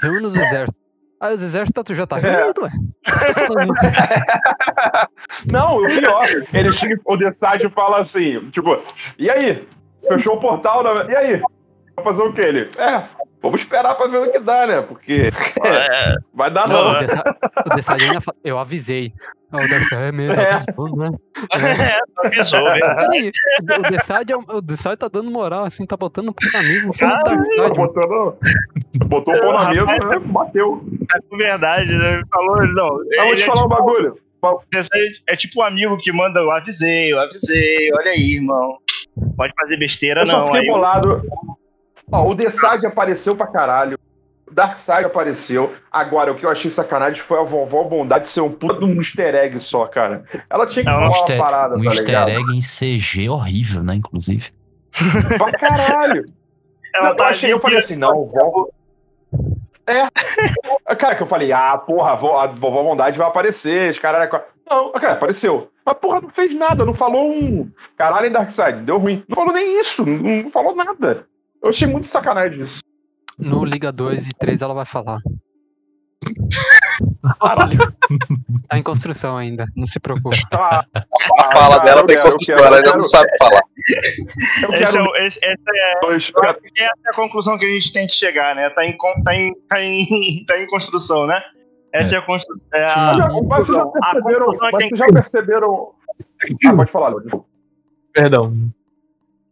Reúne os exércitos. Aí os exércitos tu já tá reunido, ué. Não, o pior, ele chega, o Desade fala assim, tipo, e aí? Fechou o portal, né? e aí? Vai fazer o quê? Ele, é, vamos esperar pra ver o que dá, né? Porque É, vai dar Não, não. O Dessa- O Dessad ainda fala: Eu avisei. O Dessad é mesmo, É. avisou, né? é, avisou, velho. Peraí, o Dessad, é o Dessad tá dando moral, assim, tá botando protagonismo em cima do Tá Darkseid. botando, botou o pau na mesa, né? Bateu. Tá com verdade, né? Ele falou, não. Eu vou te é falar um tipo- bagulho. Esse É tipo um amigo que manda, eu avisei, eu avisei, olha aí, irmão. Pode fazer besteira, Eu só não. fiquei Aí, bolado. Ó, o Desade apareceu pra caralho. O Darkseid apareceu. Agora, o que eu achei sacanagem foi a vovó Bondade ser um puta de um easter egg só, cara. Ela tinha que Um falar uma easter, parada, um tá easter ligado? egg em CG horrível, né? Inclusive. Pra caralho. ela eu tá achei, eu falei assim, não, vó. É. Cara, que eu falei, ah, porra, a vó- a vovó Bondade vai aparecer, os caras. Não, cara, apareceu. Mas, porra, não fez nada, não falou um. Caralho, Darkseid, deu ruim. Não falou nem isso, não, não falou nada. Eu achei muito sacanagem isso. No Liga 2 e 3 ela vai falar. Caralho. Tá em construção ainda, não se preocupe. Ah, A fala cara, dela quero, eu construção, quero, ela ainda não sabe falar. esse é, o- esse- essa é, que essa é a conclusão que a gente tem que chegar, né? Tá em, tá em, tá em, tá em construção, né? Essa é, a construção. É a, Já- Mas vocês já perceberam. é Mas vocês já perceberam. Ah, pode falar, Léo. Perdão.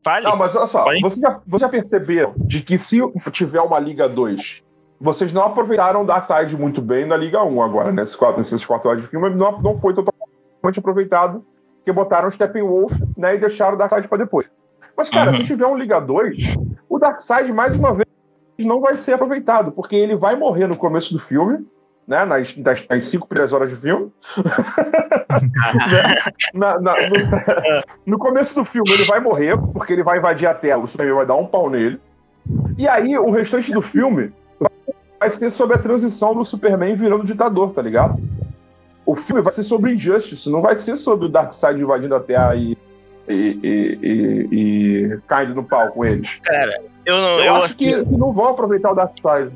Fale. Não, mas olha só, vocês já, vocês já perceberam de que se tiver uma Liga 2, vocês não aproveitaram da Tide muito bem na Liga 1 agora, nesses quatro, nesses quatro horas de filme, não, não foi totalmente aproveitado, porque botaram o Steppenwolf né, e deixaram o Darkseid pra depois. Mas, cara, Uhum. se tiver um Liga 2, o Darkseid, mais uma vez, não vai ser aproveitado, porque ele vai morrer no começo do filme, né, nas, nas, nas cinco primeiras horas de filme. Na- na- no, no começo do filme ele vai morrer, porque ele vai invadir a Terra, o Superman vai dar um pau nele. E aí, o restante do filme vai ser sobre a transição do Superman virando ditador, tá ligado? O filme vai ser sobre Injustice, não vai ser sobre o Darkseid invadindo a Terra e, e, e, e- e caindo no pau com eles. Cara, eu não. Eu, Eu, acho que, que não vão aproveitar o Darkseid.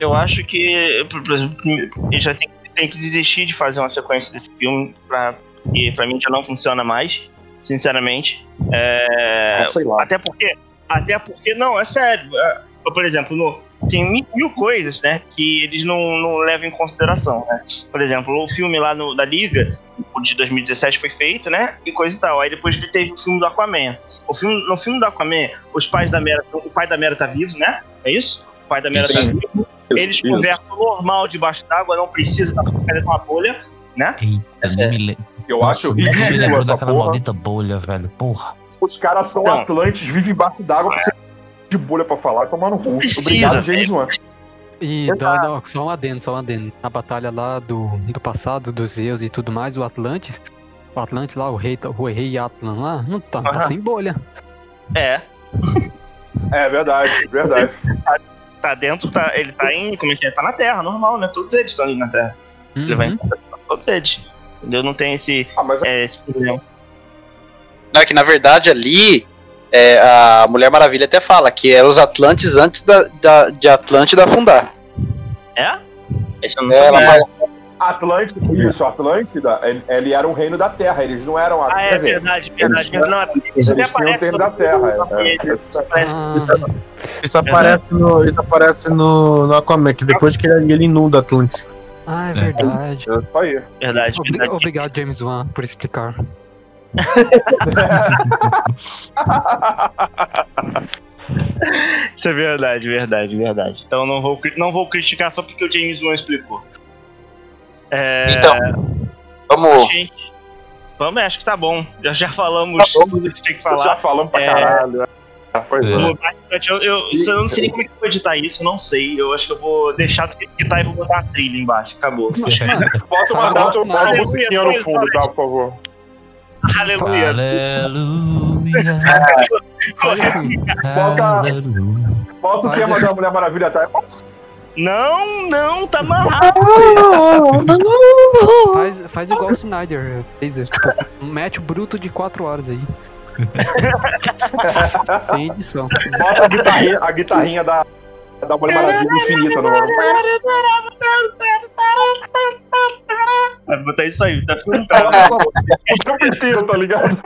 Eu acho que, por exemplo, ele já tem, tem que desistir de fazer uma sequência desse filme, pra, que pra mim já não funciona mais, sinceramente. É, Ah, sei lá. Até porque, até porque, não, é sério. é, Por exemplo, no- tem mil, mil coisas, né, que eles não, não levam em consideração, né? Por exemplo, o filme lá no, da Liga, o de 2017 foi feito, né, e coisa e tal. Aí depois teve o filme do Aquaman. O filme, no filme do Aquaman, os pais da Mera, o pai da Mera tá vivo, né? É isso? O pai da Mera tá Sim. Vivo. Eles conversam normal debaixo d'água, não precisa estar fazendo uma bolha, né? Eita, é- me, le... Eu Nossa, acho ridículo essa daquela porra. maldita bolha, velho. Porra. Os caras são Então. atlantes, vivem embaixo d'água, precisa de bolha pra falar tomar no cu. Precisa, Obrigado, James Wan. E dá, dá- só um adendo, só um adendo. Na batalha lá do, do passado, dos Zeus e tudo mais, o Atlantis, o Atlantis lá, o rei, o rei Atlan lá, não tá, tá Aham. sem bolha. É. É verdade, verdade. Tá dentro, tá, ele tá em. Como é que é? Tá na Terra, normal, né? Todos eles estão ali na Terra. Ele vai Uhum. encontrar todos eles. Entendeu? Não tem esse, Ah, mas é, esse problema. Não, é que na verdade ali é, a Mulher Maravilha até fala que eram os Atlantes antes da, da- de Atlântida afundar. É? Esse eu não É, ela fala, Atlântida, isso, Atlântida, ele, era um reino da Terra, eles não eram Ah, quer é dizer, verdade, verdade. eles- Não, é- Eles isso até tinham o aparece termo no da Terra. é, é, Isso aparece- Ah, Isso aparece no, isso aparece no, no Aquaman, que depois que ele, ele inunda Atlantis. ah, é verdade. é isso aí. Verdade, verdade. obrigado, James Wan, por explicar. Isso é verdade, verdade, verdade. Então não vou, não vou criticar só porque o James Wan explicou. É, Então, vamos. gente, vamos, acho que tá bom. Já, já falamos Tá bom. tudo que tinha que Já falar. falamos pra É. caralho. é. Pois é. É. Eu, eu, eu não sei nem como é que eu vou editar isso, eu não sei. Eu acho que eu vou deixar do que editar e vou botar a trilha embaixo. Acabou. Bota uma, Fala, bota uma musiquinha no fundo, tá, por favor. Aleluia. Aleluia. Bota-. Bota o tema da Mulher Maravilha tá? Não, não, tá amarrado. Faz, faz igual o Snyder fez, tipo, um match bruto de 4 horas aí. Sem edição. Bota a guitarrinha, a guitarrinha da, da Mulher Maravilha infinita no. Vai botar isso aí, tá ficando O tempo inteiro, tá ligado?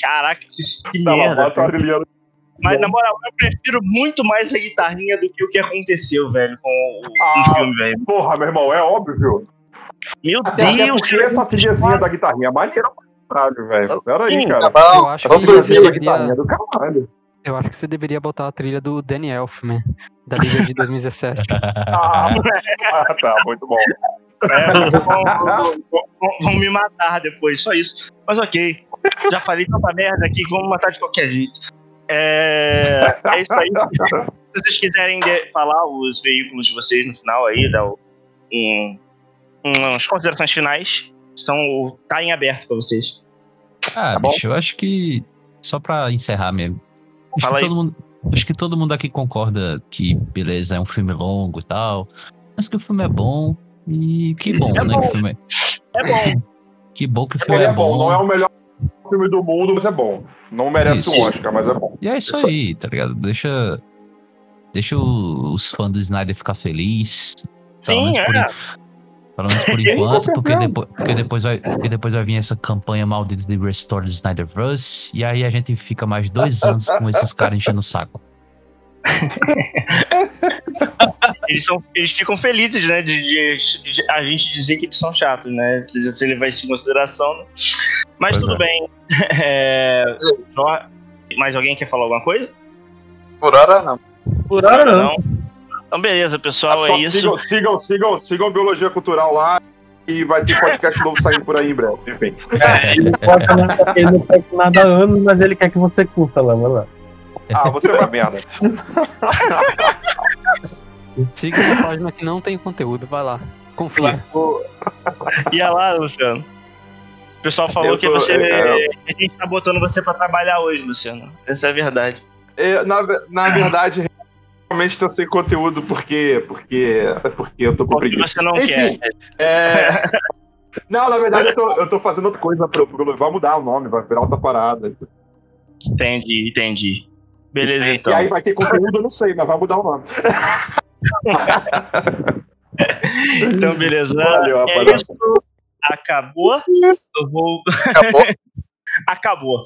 Caraca, que, Tá lá, merda. bota a. Mas na moral, eu prefiro muito mais a guitarrinha do que o que aconteceu, velho, com o, Ah, filme, velho. Porra, meu irmão, é óbvio. Meu Até, até Deus, porque essa trilhazinha da guitarrinha é maneira pra caralho, velho. Pera aí, cara. Tá Eu acho que vamos dormir. guitarrinha deveria, do caralho. eu acho que você deveria botar a trilha do Danny Elfman, da Liga de 2017. Ah, ah, tá, muito bom. É, vão, vão- vão- vão me matar depois, só isso. Mas ok. Já falei tanta merda aqui que vão me matar de qualquer jeito. É, é isso aí. Se vocês quiserem falar os veículos de vocês no final aí, dar o- um, umas considerações finais, estão, tá em aberto pra vocês. Ah, Tá bom. bicho, eu acho que. Só pra encerrar mesmo. Acho Fala que, aí. todo mundo, acho que todo mundo aqui concorda que, beleza, é um filme longo e tal. Mas que o filme é bom. E que bom, É né? bom. Que, o filme é- É bom. que bom que o Ele filme é bom, não é o melhor filme do mundo, mas é bom. Não merece Isso. um Oscar, mas é bom. E é isso Isso aí, tá ligado? Deixa. Deixa os fãs do Snyder ficar felizes. Sim, menos por é. Pelo menos por enquanto, porque depois, porque, depois vai, porque depois vai vir essa campanha maldita de Restore the Snyderverse, e aí a gente fica mais dois anos com esses caras enchendo o saco. Eles, são, eles ficam felizes, né? De, de- de a gente dizer que eles são chatos, né? Quer dizer, se ele vai isso em consideração. né? Mas Pois tudo é. bem. É, só- mais alguém quer falar alguma coisa? Por hora não. Por hora não. Então, beleza, pessoal, é isso. Sigam, sigam, sigam, sigam a Biologia Cultural lá e vai ter podcast novo saindo por aí em breve. Enfim. Ele não pode nada, ele não pode nada há anos, mas ele quer que você curta lá, vai lá. Ah, você é uma merda. Siga essa página que não tem conteúdo, vai lá. Confia. Ia lá, Luciano. O pessoal falou Eu que tô- você. é, A gente tá botando você pra trabalhar hoje, Luciano. Essa é a verdade. É, na, na verdade, realmente tô sem conteúdo porque, porque, porque eu tô com preguiça. você não Enfim, quer. é... Não, na verdade eu tô, eu tô fazendo outra coisa pro, pro- Vai mudar o nome, vai virar outra parada. Entendi, entendi. Beleza, E então. aí vai ter conteúdo, eu não sei, mas vai mudar o nome. Então, beleza. Valeu, é rapaziada. isso. Acabou. Eu vou. Acabou. Acabou.